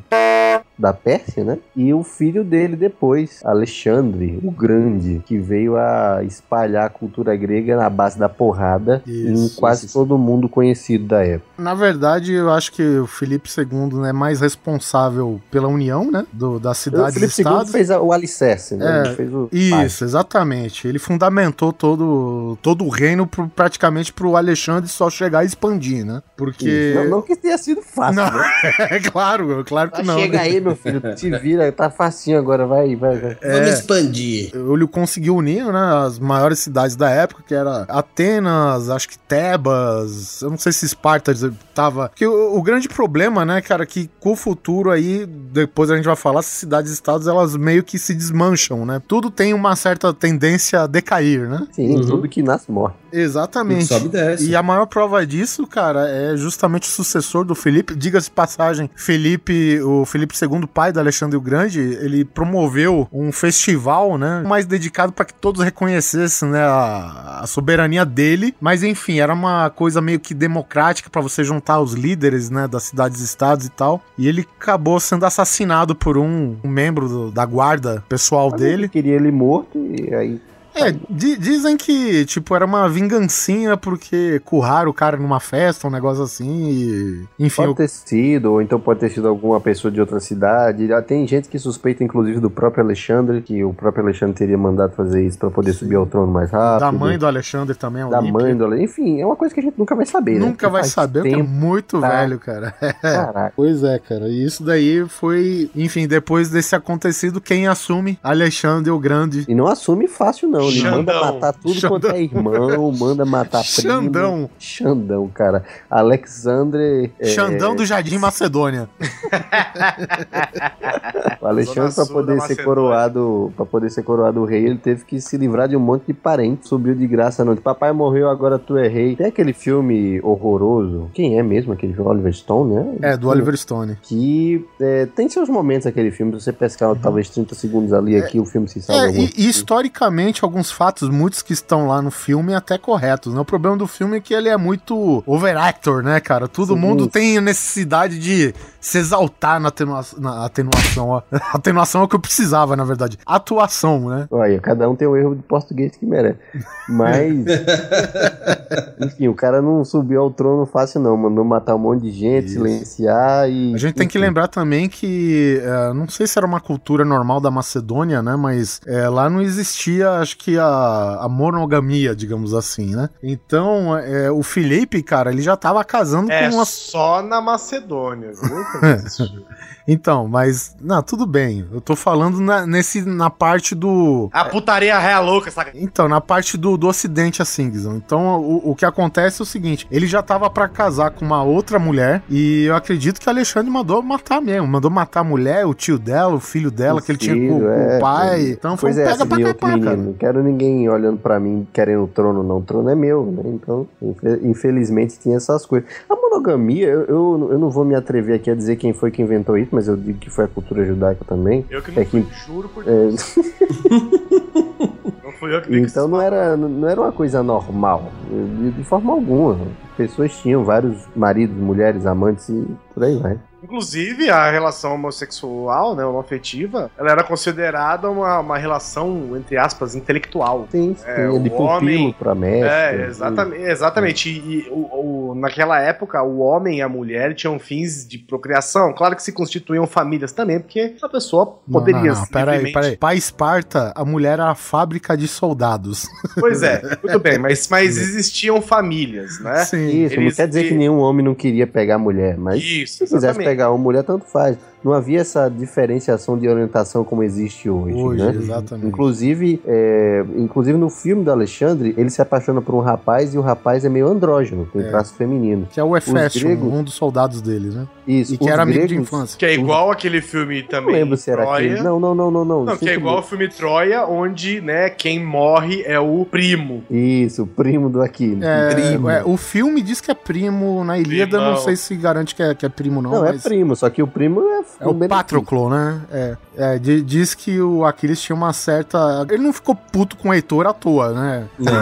da Pérsia, né? E o filho dele depois, Alexandre, o Grande, que veio a espalhar a cultura grega na base da porrada em Isso, quase isso. todo mundo conhecido da época. Na verdade, eu acho que o Felipe II é mais responsável pela união, né? Do, das o cidades e Filipe II estados. fez a- o alicerce, né? É, Ele fez o Isso, exatamente. Ele fundamentou todo, todo o reino pro, praticamente pro Alexandre só chegar e expandir, né? Porque. Não, não que tenha sido fácil, Não, né? é claro, claro que não. Chega né? aí, meu filho, te vira, tá facinho agora, vai, vai, vai. Vamos expandir. Ele conseguiu unir, né, as maiores cidades da época, que era Atenas, acho que Tebas, eu não sei se Esparta tava... Porque o, o grande problema, né, cara, que com o futuro aí, depois a gente vai falar, essas cidades-estados, elas meio que se desmancham, né? Tudo tem uma certa tendência a decair, né? Sim, Uhum. tudo que nasce morre. Exatamente. Sobe e desce. E a maior prova disso, cara, é justamente o sucessor do Felipe. Diga-se de passagem, Felipe, o Felipe II, pai do Alexandre o Grande, ele promoveu um festival, né, mais dedicado para que todos reconhecessem, né, a, a soberania dele. Mas enfim, era uma coisa meio que democrática para você juntar os líderes, né, das cidades e estados e tal. E ele acabou sendo assassinado por um, um membro do- da guarda pessoal Mas dele. ele queria ele morto e aí É, di- dizem que, tipo, era uma vingancinha porque curraram o cara numa festa, um negócio assim, e... Enfim, Pode o- ter sido, ou então pode ter sido alguma pessoa de outra cidade. Já Tem gente que suspeita, inclusive, do próprio Alexandre, que o próprio Alexandre teria mandado fazer isso pra poder subir ao trono mais rápido. da mãe do Alexandre também, Da Olímpia. mãe do Ale- Enfim, é uma coisa que a gente nunca vai saber, né? Nunca vai saber, porque é muito tá? velho, cara. Caraca. Pois é, cara. E isso daí foi, enfim, depois desse acontecido, quem assume? Alexandre o Grande. E não assume fácil, não. Ele Xandão. manda matar tudo quanto é irmão, manda matar primo. Xandão. Xandão, cara. Alexandre. é, Xandão do Jardim Macedônia. O Alexandre, pra poder ser Macedônia. coroado, para poder ser coroado rei, ele teve que se livrar de um monte de parente. Subiu de graça, não. Papai morreu, agora tu é rei. Tem aquele filme horroroso. Quem é mesmo aquele filme? Oliver Stone, né? É, do Oliver Stone. Que é, tem seus momentos aquele filme. Se você pescar talvez 30 segundos ali, aqui o filme se salva. É, algum- e, e historicamente, alguns fatos, muitos que estão lá no filme, até corretos, né? O problema do filme é que ele é muito overactor, né, cara? Todo Sim. mundo tem necessidade de se exaltar na, atenua na atenuação. ó. atenuação é o que eu precisava, na verdade. Atuação, né? Olha, cada um tem o erro de português que merece. Mas. enfim, o cara não subiu ao trono fácil, não. Mandou matar um monte de gente, Isso. silenciar e. A gente tem que lembrar também que, é, não sei se era uma cultura normal da Macedônia, né? Mas é, lá não existia, acho que a, a monogamia, digamos assim, né? Então, é, o Felipe, cara, ele já tava casando É com uma só na Macedônia, viu? Então, mas. Não, tudo bem. Eu tô falando na, nesse, na parte do. A putaria real louca, saca? Então, na parte do, do ocidente, assim, Guizão. Então, o, o que acontece é o seguinte: ele já tava pra casar com uma outra mulher, e eu acredito que o Alexandre mandou matar mesmo. Mandou matar a mulher, o tio dela, o filho dela, O que ele tinha com, é, o pai. pois- Então, foi Pois um é, pega essa pra capar, cara. menino. Não quero ninguém olhando pra mim querendo o trono, não. O trono é meu, né? Então, infe- infelizmente, tinha essas coisas. A monogamia, eu, eu, eu não vou me atrever aqui a dizer quem foi que inventou isso, mas eu digo que foi a cultura judaica também. Eu que não É que- juro por É, Deus. Não fui eu que então não era, não era uma coisa normal, de, de forma alguma. Pessoas tinham vários maridos, mulheres, amantes e por aí vai. Inclusive, a relação homossexual, né, homoafetiva, ela era considerada uma, uma relação, entre aspas, intelectual. Sim, É, sim, de o homem- pupilo pra mestre. É, exatamente. exatamente. E, e o, o- naquela época, o homem e a mulher tinham fins de procriação. Claro que se constituíam famílias também, porque a pessoa Não, poderia. não, não, peraí, livremente- peraí. Pra Esparta, a mulher era a fábrica de soldados. Pois é, muito bem, mas, mas existiam famílias, né? Sim. Isso, não Eles- quer dizer que nenhum homem não queria pegar mulher, mas Isso, se quisesse exatamente. pegar uma mulher, tanto faz. Não havia essa diferenciação de orientação como existe hoje, Hoje, né? exatamente. Inclusive, é, inclusive no filme do Alexandre, ele se apaixona por um rapaz e o rapaz é meio andrógeno, tem É. traço feminino. Que é o gregos- um dos soldados dele, né? Isso, E que era amigo de gregos- infância. Que é igual aquele filme Não também. lembro se era Troia. aquele. Não, não, não, não, não. Não, que é igual ao filme Troia, onde, né, quem morre é o primo. Isso, o primo do Aquiles. É, primo. é, o filme diz que é primo na Ilíada, Primão. não sei se garante que é, que é primo não, Não, é mas primo, só que o primo é. É o. Patroclo, né? É, é, di- diz que o Aquiles tinha uma certa... Ele não ficou puto com o Heitor à toa, né? Não.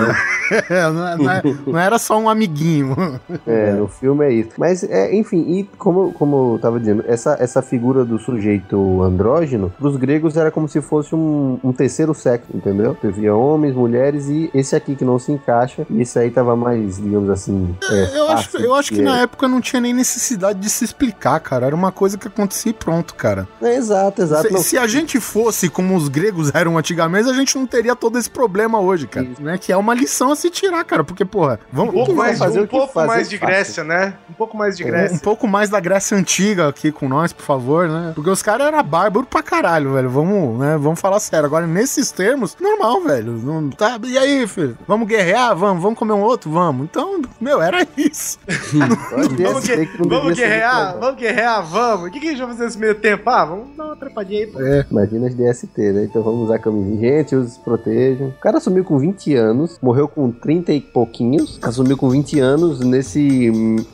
É, não, é- não é- não era só um amiguinho. É, no filme é isso. Mas, é, enfim, e como, como eu tava dizendo, essa, essa figura do sujeito andrógeno, pros gregos era como se fosse um, um terceiro sexo, entendeu? Havia homens, mulheres e esse aqui que não se encaixa, e esse aí tava mais, digamos assim. é, Eu acho, fácil, eu acho que é- na época não tinha nem necessidade de se explicar, cara. Era uma coisa que acontecia pronto, cara. É, exato, exato. Se, não- se a gente fosse como os gregos eram antigamente, a gente não teria todo esse problema hoje, cara. Né? Que é uma lição a se tirar, cara. Porque, porra, Um vamos. pouco, vai mais, fazer um pouco fazer mais de fácil. Grécia, né? Um pouco mais de Um, Grécia. um pouco mais da Grécia Antiga aqui com nós, por favor, né? Porque os caras eram bárbaros pra caralho, velho. Vamos, né? Vamos falar sério. Agora, nesses termos, normal, velho. Não, tá, e aí, filho? Vamos guerrear? Vamos, vamos comer um outro? Vamos. Então, meu, era isso. Que não vamos guerrear? Vamos guerrear? Vamos. O que, que a gente vai fazer nesse meio tempo? Ah, vamos dar uma trepadinha aí. pô. Imagina as DST, né? Então vamos usar camisinha. Gente, os protejam. O cara assumiu com 20 anos, morreu com 30 e pouquinhos, assumiu com 20 anos, nesse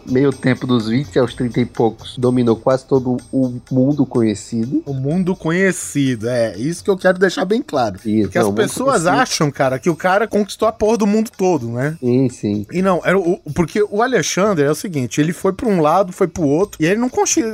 meio tempo dos 20 aos 30 e poucos, dominou quase todo o mundo conhecido. O mundo conhecido, é. Isso que eu quero deixar bem claro. Isso, Porque não, as mundo pessoas conhecido. acham, cara, que o cara conquistou a porra do mundo todo, né? Sim, sim. E não, era o, porque o Alexandre é o seguinte, ele foi pra um lado, foi pro outro, e ele não,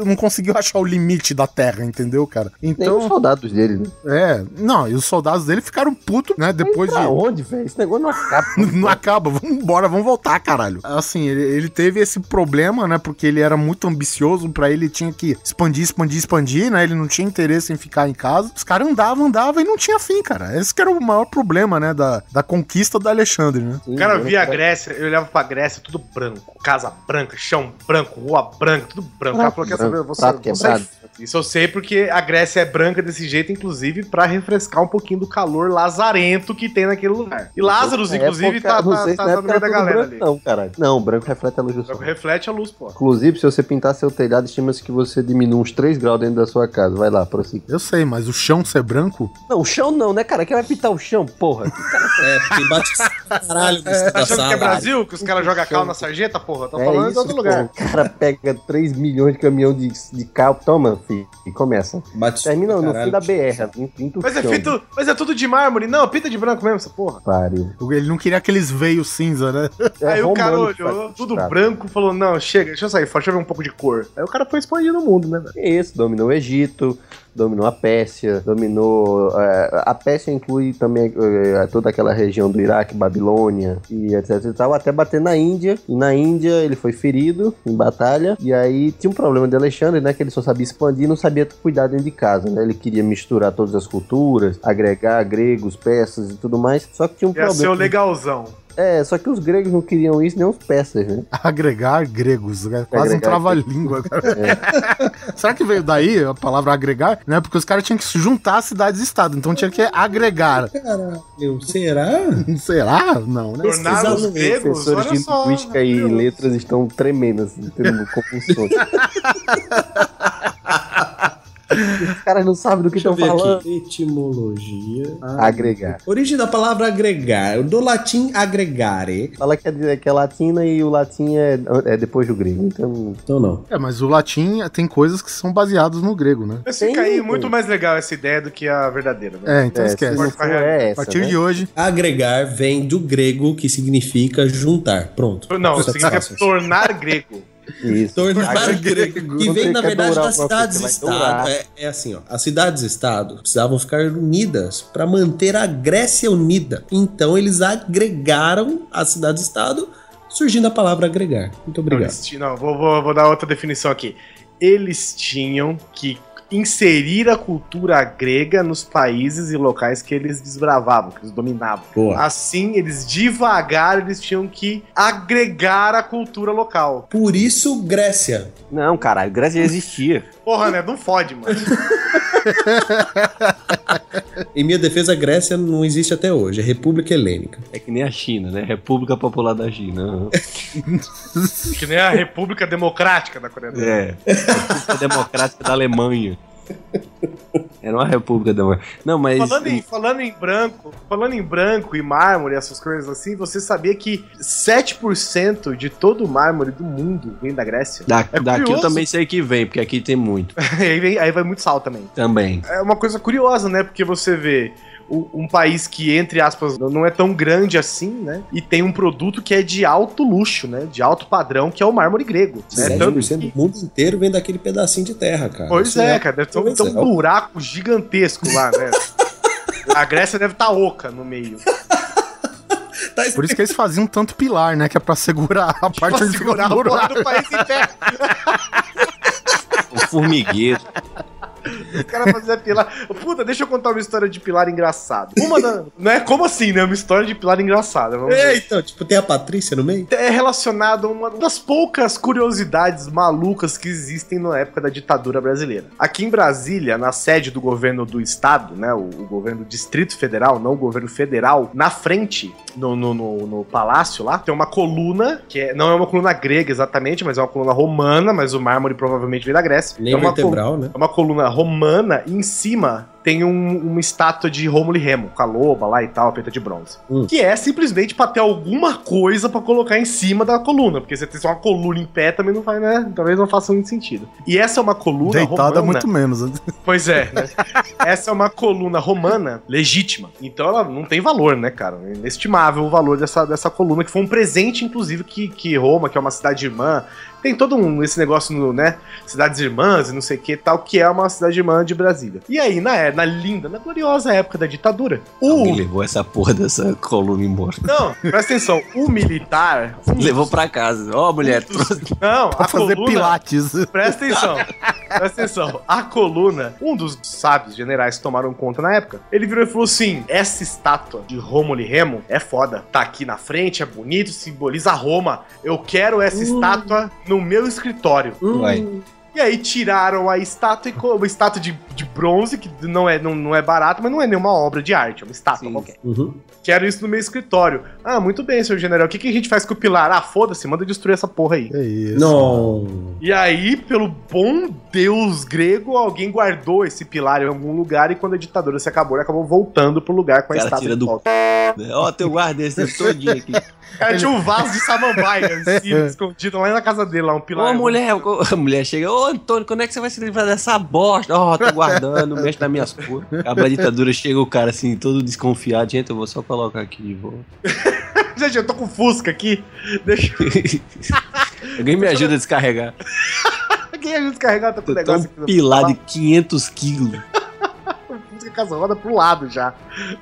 não conseguiu achar o limite da Terra, entendeu, cara? Nem os Então, soldados dele, né? é, não, e os soldados dele ficaram putos, né, depois de... Pra onde, velho? Esse negócio não acaba. Não acaba, vamos embora, vamos voltar, caralho. Assim, ele, ele teve esse problema, né? Porque ele era muito ambicioso, pra ele tinha que expandir, expandir, expandir, né? Ele não tinha interesse em ficar em casa. Os caras andavam, andavam e não tinha fim, cara. Esse que era o maior problema, né? Da, da conquista do Alexandre, né? Sim, O cara né? via a Grécia, eu olhava pra Grécia, tudo branco. Casa branca, chão branco, rua branca, tudo branco. O cara falou, quer saber, eu vou sair- Isso eu sei porque a Grécia é branca desse jeito, inclusive, pra refrescar um pouquinho do calor lazarento que tem naquele lugar. E Lázaro, Na inclusive, época, tá, tá, sei se tá na no meio da galera branco, ali. Não, caralho. Não, branco reflete a luz do sol. Reflete a luz, pô. Inclusive, se você pintar seu telhado, estima-se que você diminui uns 3 graus dentro da sua casa. Vai lá, prossiga. Eu sei, mas o chão ser branco. Não, o chão não, né, cara? Quem vai pintar o chão, porra? É, porque bate caralho desse Tá da achando que é. Brasil? Que os caras jogam cal na sarjeta, porra? Tô falando de outro pô. lugar. O cara pega 3 milhões de caminhão de, de carro. Toma, e começa. Bate Termina no caralho. fim da BR. Mas é, feito, mas é tudo de mármore. Não, pinta de branco mesmo essa porra. Pariu. Ele não queria aqueles veios cinza, né? É Aí o cara olhou, tudo estrago. branco, falou: Não, chega, deixa eu sair fora, deixa eu ver um pouco de cor. Aí o cara foi expandindo o mundo, né? É isso, dominou o Egito, dominou a Pérsia, dominou. é, a Pérsia inclui também é, toda aquela região do Iraque, Babilônia e etc e tal, até bater na Índia. E na Índia ele foi ferido em batalha. E aí tinha um problema de Alexandre, né? Que ele só sabia expandir e não sabia cuidar dentro de casa, né? Ele queria misturar todas as culturas, agregar gregos, persas e tudo mais. Só que tinha um Ia ser o problema. legalzão. É, só que os gregos não queriam isso, nem os persas, né? Agregar gregos, é quase um Agregar trava-língua. cara. Será que veio daí a palavra agregar? Né? Porque os caras tinham que se juntar cidades-estado, então tinha que agregar. Caralho, será? Será? Não, né? Tornar os Os gregos, professores olha de só. linguística e letras estão tremendo, assim, tendo compulsões. Os caras não sabem do que eu estão falando. aqui. Etimologia. Agregar. Origem da palavra agregar. Do latim agregare. Fala que é, que é latina e o latim é, é depois do grego. Então, Então não. É, mas o latim tem coisas que são baseadas no grego, né? Mas fica Tem, aí tem. muito mais legal essa ideia do que a verdadeira, né? É, então é, se esquece. não for, é A essa, partir né? de hoje, Agregar vem do grego que significa juntar. Pronto. Não, Isso significa tornar grego. Isso. Tornar Agregar. grego. Quando E vem, na verdade, das cidades-estado. É, é assim, ó. As cidades-estado precisavam ficar unidas para manter a Grécia unida. Então, eles agregaram as cidades-estado, surgindo a palavra agregar. Muito Não, obrigado. tinham- não, vou, vou, vou dar outra definição aqui. Eles tinham que inserir a cultura grega nos países e locais que eles desbravavam, que eles dominavam. Boa. Assim, eles devagar eles tinham que agregar a cultura local. Por isso, Grécia. Não, caralho, Grécia já existia. Porra, né? Não fode, mano. Em minha defesa, a Grécia não existe até hoje. É República Helênica. É que nem a China, né? República Popular da China. que nem a República Democrática da Coreia do Norte. É. República Democrática da Alemanha. Era uma república democrática. Não, mas. Falando em, falando em branco, falando em branco e mármore, essas coisas assim, você sabia que 7% de todo o mármore do mundo vem da Grécia? Da- É daqui eu curioso. também sei que vem, porque aqui tem muito. aí, vem- aí vai muito sal também. Também. É uma coisa curiosa, né? Porque você vê um país que, entre aspas, não é tão grande assim, né? E tem um produto que é de alto luxo, né? De alto padrão, que é o mármore grego. Né? 7% que- do mundo inteiro vem daquele pedacinho de terra, cara. Pois Isso é, cara. Deve ter um, ter um é. buraco gigantesco lá, né? A Grécia deve estar oca no meio. por isso que eles faziam tanto pilar, né? Que é pra segurar a parte Pra onde fica segurar o do país em pé. Um formigueiro. Os caras faziam pilar. Puta, deixa eu contar uma história de pilar engraçado. Uma da. Não é como assim, né? Uma história de pilar engraçada. Vamos ver. É, então, tipo, tem a Patrícia no meio? é relacionado a uma das poucas curiosidades malucas que existem na época da ditadura brasileira. Aqui em Brasília, na sede do governo do estado, né, o, o governo do Distrito Federal, não o governo federal, na frente, no, no, no- no palácio lá, tem uma coluna, que é- não é uma coluna grega exatamente, mas é uma coluna romana, mas o mármore provavelmente veio da Grécia. Nem é uma vertebral, né? é uma coluna romana e em cima tem um- uma estátua de Rômulo e Remo, com a loba lá e tal, feita de bronze. Hum. Que é simplesmente pra ter alguma coisa pra colocar em cima da coluna, porque você tem só uma coluna em pé também não faz, né? Talvez não faça muito sentido. E essa é uma coluna Deitado romana. é muito menos. Pois é. né? essa é uma coluna romana legítima. Então ela não tem valor, né, cara? É inestimável o valor dessa, dessa coluna, que foi um presente, inclusive, que, que Roma, que é uma cidade irmã, tem todo um, esse negócio no, né? Cidades irmãs e não sei o que tal, que é uma cidade irmã de Brasília. E aí, na, na linda, na gloriosa época da ditadura, Alguém o. levou essa porra dessa coluna embora. Não, presta atenção, o militar. um Levou dos- pra casa. Ó, mulher, trouxe. Não, Pra a fazer coluna. pilates. Presta atenção. Presta atenção. A coluna, um dos sábios generais que tomaram conta na época, ele virou e falou assim: essa estátua de Rômulo e Remo é foda. Tá aqui na frente, é bonito, simboliza Roma. Eu quero essa estátua no meu escritório. Vai. E aí tiraram a estátua, e uma estátua de, de bronze, que não é, não, não é barato, mas não é nenhuma obra de arte, é uma estátua Sim. qualquer. Uhum. Quero isso no meu escritório. Ah, muito bem, senhor general. O que, que a gente faz com o pilar? Ah, foda-se, manda destruir essa porra aí. É isso. Não. E aí, pelo bom deus grego, alguém guardou esse pilar em algum lugar e quando a ditadura se acabou, ele acabou voltando pro lugar com a cara estátua tira de do volta. Ó, teu guarda esse todinho aqui. Cara tinha um vaso de samambaia assim, escondido lá na casa dele, lá um pilar. Ô, mulher, a mulher chega, ô, Antônio, quando é que você vai se livrar dessa bosta? Ó, tô guardando, mexe nas minhas coisas. Acaba a ditadura, chega o cara assim, todo desconfiado. Gente, eu vou só colocar aqui de volta. Gente, eu tô com Fusca aqui. Deixa Alguém me ajuda a descarregar. Quem a gente descarregar tá com o negócio tão aqui. pilar de 500 quilos. Com as rodas pro lado já.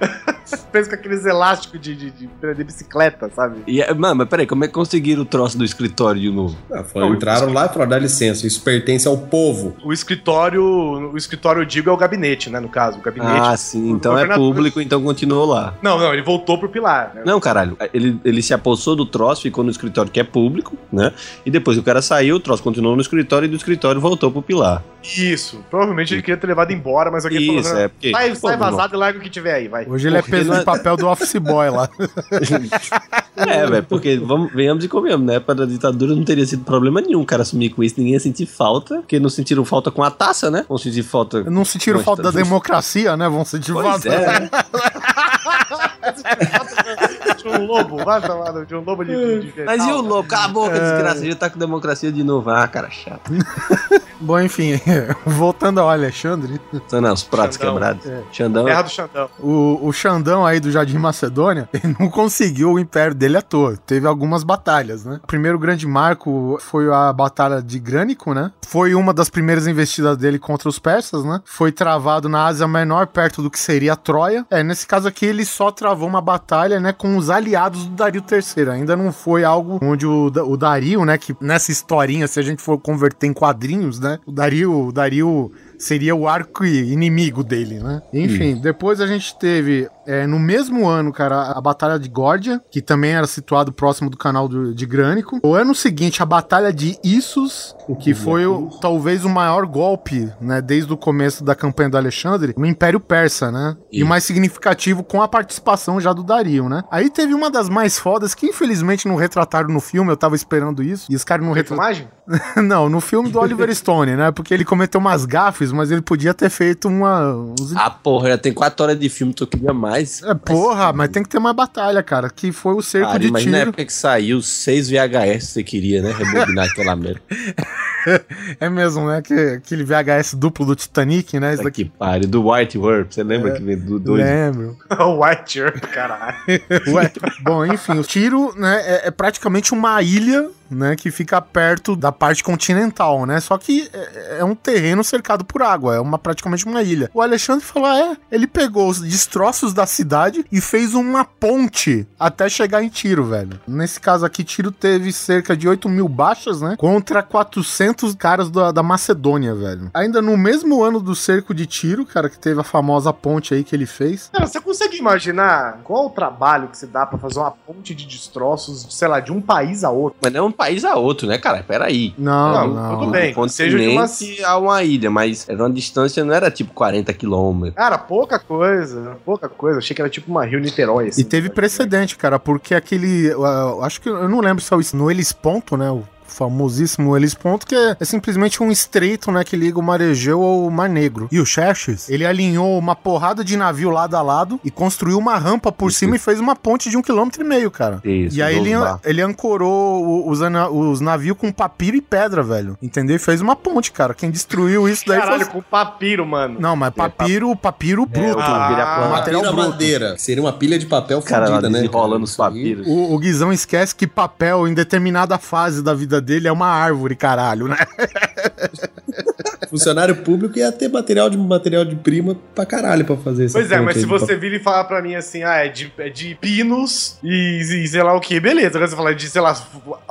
Pensa com aqueles elásticos de, de, de, de bicicleta, sabe? E, é, mano, mas peraí, como é que conseguiram o troço do escritório de novo? Ah, foi, entraram lá e falaram, dá licença, isso pertence ao povo. O escritório, o escritório, eu digo, é o gabinete, né, no caso. O gabinete. Ah, sim, então é público, então continuou lá. Não, não, ele voltou pro pilar. Né? Não, caralho, ele, ele se apossou do troço, ficou no escritório que é público, né? E depois o cara saiu, o troço continuou no escritório e do escritório voltou pro pilar. Isso, provavelmente ele queria ter levado embora, mas alguém Isso, falou, é porque... sai, sai Pô, vazado e larga o que tiver aí, vai. Hoje ele é peso de papel do office boy lá. É, velho, porque vamos, venhamos e comemos, né? Para a ditadura não teria sido problema nenhum o cara assumir com isso, ninguém ia sentir falta, porque não sentiram falta com a taça, né? Vão sentir falta. Não sentiram falta da democracia, né? Vão sentir Pois falta. é, né? Tinha um lobo, vai falar de um lobo de, de Mas e o lobo? Cala a boca, desgraça, já tá com democracia de novo. Ah, cara chato. Bom, enfim, voltando ao Alexandre, São não, os pratos Xandão. quebrados. É. Xandão. Terra do Xandão. o, o Xandão aí do Jardim Macedônia, ele não conseguiu o império dele à toa. Teve algumas batalhas, né? O primeiro grande marco foi a Batalha de Grânico, né? Foi uma das primeiras investidas dele contra os persas, né? Foi travado na Ásia Menor, perto do que seria Troia. É, nesse caso aqui, ele só travou uma batalha, né, com os aliados do Dario III. Ainda não foi algo onde o, o Dario, né, que nessa historinha, se a gente for converter em quadrinhos, né, o Dario, o Dario seria o arco inimigo dele, né? Enfim, depois a gente teve é, no mesmo ano, cara, a Batalha de Górdia, que também era situado próximo do canal do- de Grânico. O ano seguinte, a Batalha de Issus, que foi o- talvez o maior golpe, né, desde o começo da campanha do Alexandre, no Império Persa, né? E o mais significativo com a participação já do Dario, né? Aí teve uma das mais fodas que infelizmente não retrataram no filme, eu tava esperando isso, e os caras não retrataram. Não, no filme do Oliver Stone, né? Porque ele cometeu umas gafes, mas ele podia ter feito uma. Ah, porra, já tem quatro horas de filme, tu queria mais. É, porra, mas tem que ter mais batalha, cara. Que foi o cerco Cara, de imagina na tiro. época que saiu seis VHS você queria, né? Rebobinar aquela merda. É mesmo, né? Que, aquele VHS duplo do Titanic, né? Isso Puta daqui. que pariu. Do White Warp, você lembra que veio do dois? Lembro. o White Earth, caralho. Ué, bom, enfim, o tiro, né, é, é praticamente uma ilha, né, que fica perto da parte continental, né? Só que é, é um terreno cercado por água, é uma praticamente uma ilha. O Alexandre falou: "Ah, é, ele pegou os destroços da cidade e fez uma ponte até chegar em Tiro, velho. Nesse caso aqui, Tiro teve cerca de 8 mil baixas, né? Contra 400 caras da, da Macedônia, velho. Ainda no mesmo ano do cerco de Tiro, cara, que teve a famosa ponte aí que ele fez. Cara, você consegue imaginar qual o trabalho que se dá pra fazer uma ponte de destroços, sei lá, de um país a outro? Mas não é um país a outro, né, cara? Peraí. Não, Não, não. tudo bem. Do seja de uma- a uma ilha, mas era uma distância, não era tipo 40 quilômetros. Cara, pouca coisa, pouca coisa. Achei que era tipo uma Rio-Niterói. assim. E teve precedente, cara, porque aquele. uh, acho que eu não lembro se é o no Elis Ponto, né? O famosíssimo Elis Ponto, que é, é simplesmente um estreito, né? Que liga o Mar Egeu ao Mar Negro. E o Xerxes, ele alinhou uma porrada de navio lado a lado e construiu uma rampa por cima e fez uma ponte de um quilômetro e meio, cara. Isso, E aí ele, ele ancorou os, os navios com papiro e pedra, velho. Entendeu? E fez uma ponte, cara. Quem destruiu isso daí Caralho, foi. com papiro, mano. Não, mas papiro, papiro bruto. Ah, material Papiro bruto. madeira. Seria uma pilha de papel Cara, né? desenrolando os Isso papiros. O, o Guizão esquece que papel, em determinada fase da vida dele, é uma árvore, caralho, né? Funcionário público ia ter material de material de prima pra caralho pra fazer isso. Pois é, mas se você vir e falar pra mim assim, ah, é de, é de pinos e, e sei lá o que, beleza. Agora você fala de, sei lá,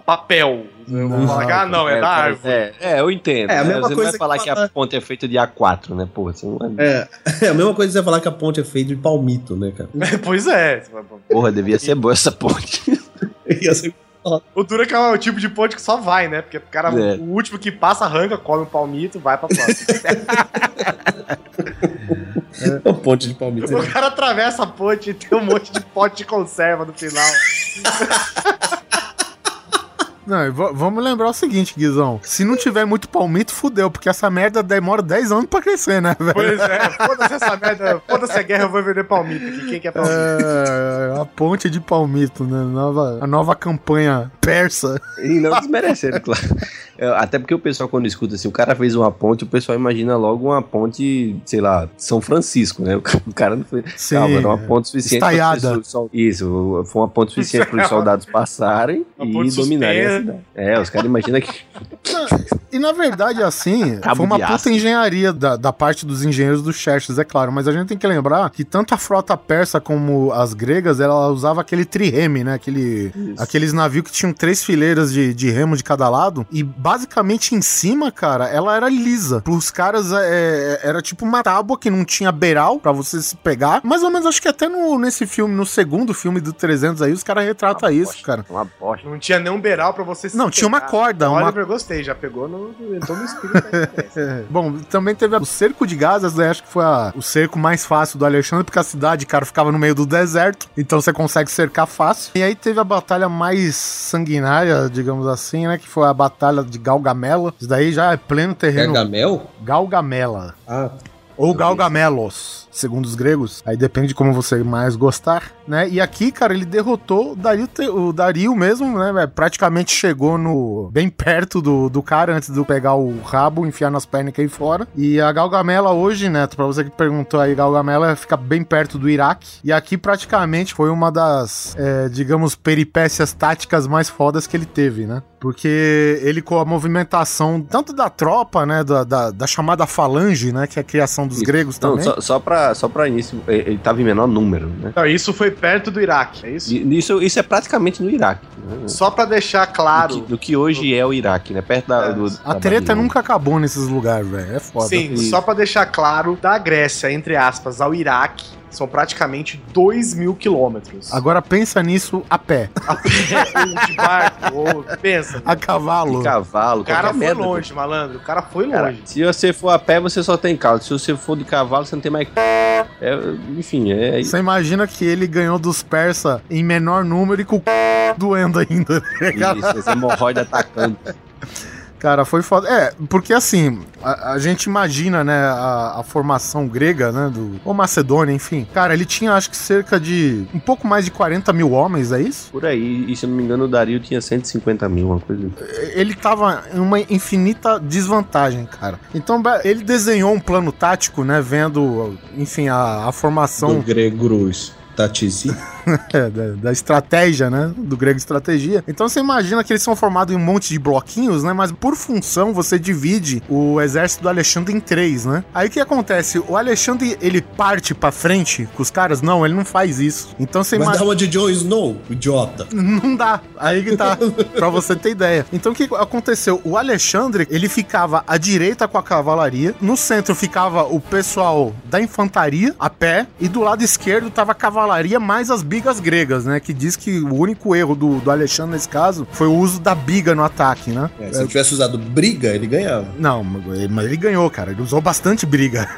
papel. Eu vou Não, falar que, ah, não, é, da cara, árvore. É, é, eu entendo. É, a né? mesma Você coisa vai que falar que, fala- a ponte é feita de A4, né? Porra, você não é... É, é a mesma coisa que você falar que a ponte é feita de palmito, né, cara? pois é. Porra, devia ser boa essa ponte. Ia ser- O duro é que é o tipo de ponte que só vai, né? Porque o cara, É. o último que passa, arranca, come um palmito, vai pra próxima. uma ponte de palmito. o cara atravessa a ponte e tem um monte de pote de conserva no final. Não, va- vamos lembrar o seguinte, Guizão. Se não tiver muito palmito, fudeu, porque essa merda demora 10 anos pra crescer, né, velho? Pois é, foda-se essa merda, foda-se a guerra, eu vou vender palmito aqui. Quem quer palmito? É, a ponte de palmito, né? Nova, a nova campanha persa. E não desmerecendo, claro. É, Até porque o pessoal, quando escuta assim, o cara fez uma ponte, o pessoal imagina logo uma ponte, sei lá, São Francisco, né? O ca- o cara não foi. Sim, Calma, era uma ponte suficiente Estaiada. Isso, foi uma ponte suficiente para os soldados passarem Uma e dominarem É, os caras imaginam que. E, na verdade, assim, Cabo foi uma puta aço. engenharia da, da parte dos engenheiros do Xerxes, é claro. Mas a gente tem que lembrar que tanto a frota persa como as gregas, ela usava aquele trireme, né? Aquele, aqueles navios que tinham três fileiras de, de remo de cada lado. E basicamente em cima, cara, ela era lisa. Pros caras, é, era tipo uma tábua que não tinha beiral pra você se pegar. Mais ou menos, acho que até no, nesse filme, no segundo filme do 300 aí, os caras retratam isso, cara. Uma bosta. Não tinha nem um beiral pra você se Não, tinha uma pegar. corda, uma- Oliver, gostei, já pegou no. Entrou no espírito da. Bom, também teve o cerco de Gaza, né? acho que foi a- o cerco mais fácil do Alexandre, porque a cidade, cara, ficava no meio do deserto, então você consegue cercar fácil. E aí teve a batalha mais sanguinária, digamos assim, né? Que foi a batalha de Galgamela. Isso daí já é pleno terreno. Gargamel? Galgamela. Ah, Ou Galgamelos, segundo os gregos. Aí depende de como você mais gostar, né? E aqui, cara, ele derrotou o Dario, o Dario mesmo, né? velho? Praticamente chegou no bem perto do, do cara antes de eu pegar o rabo, enfiar nas pernas e cair fora. E a Galgamela hoje, Neto, pra você que perguntou aí, Galgamela fica bem perto do Iraque. E aqui praticamente foi uma das, é, digamos, peripécias táticas mais fodas que ele teve, né? Porque ele com a movimentação tanto da tropa, né, da, da, da chamada falange, né, que é a criação dos Isso. gregos Não, também. só, só, pra, só pra início, ele tava em menor número, né? Não, isso foi perto do Iraque, é isso? Isso, isso é praticamente no Iraque. Né? Só pra deixar Do, claro. que, do que hoje é o Iraque, né? Perto da. É. do- A da treta Babilônia. nunca acabou nesses lugares, velho. É foda. Sim, Isso. só pra deixar claro, da Grécia, entre aspas, ao Iraque, são praticamente 2 mil quilômetros. Agora pensa nisso a pé, A pé, ou de barco, ou pensa. a cavalo. De cavalo, O cara foi merda. longe, malandro. O cara foi Cara, longe. se você for a pé, você só tem calo. Se você for de cavalo, você não tem mais. É, enfim, é. Você imagina que ele ganhou dos persas em menor número e com o doendo ainda, né? Isso, esse hemorroide atacando. Cara, foi foda. É, porque assim, a, a gente imagina, né, a, a formação grega, né, do... Ou Macedônia, enfim. Cara, ele tinha acho que cerca de um pouco mais de 40 mil homens, é isso? Por aí. E se eu não me engano, o Dario tinha 150 mil, uma coisa. assim. ele tava em uma infinita desvantagem, cara. Então ele desenhou um plano tático, né? Vendo, enfim, a, a formação do Gregos Tatizi. é, da, da estratégia, né? Do grego estratégia. Então você imagina que eles são formados em um monte de bloquinhos, né? Mas por função você divide o exército do Alexandre em três, né? Aí o que acontece? O Alexandre ele parte pra frente com os caras? Não, ele não faz isso. Então você imagina. dar uma de Jon Snow, idiota. Não dá. Aí que tá. pra você ter ideia. Então o que aconteceu? O Alexandre, ele ficava à direita com a cavalaria. No centro ficava o pessoal da infantaria, a pé. E do lado esquerdo tava a cavalaria mais as bigas gregas, né? Que diz que o único erro do, do Alexandre nesse caso foi o uso da biga no ataque, né? É, se ele tivesse usado briga, ele ganhava. Não, mas ele ganhou, cara. Ele usou bastante briga.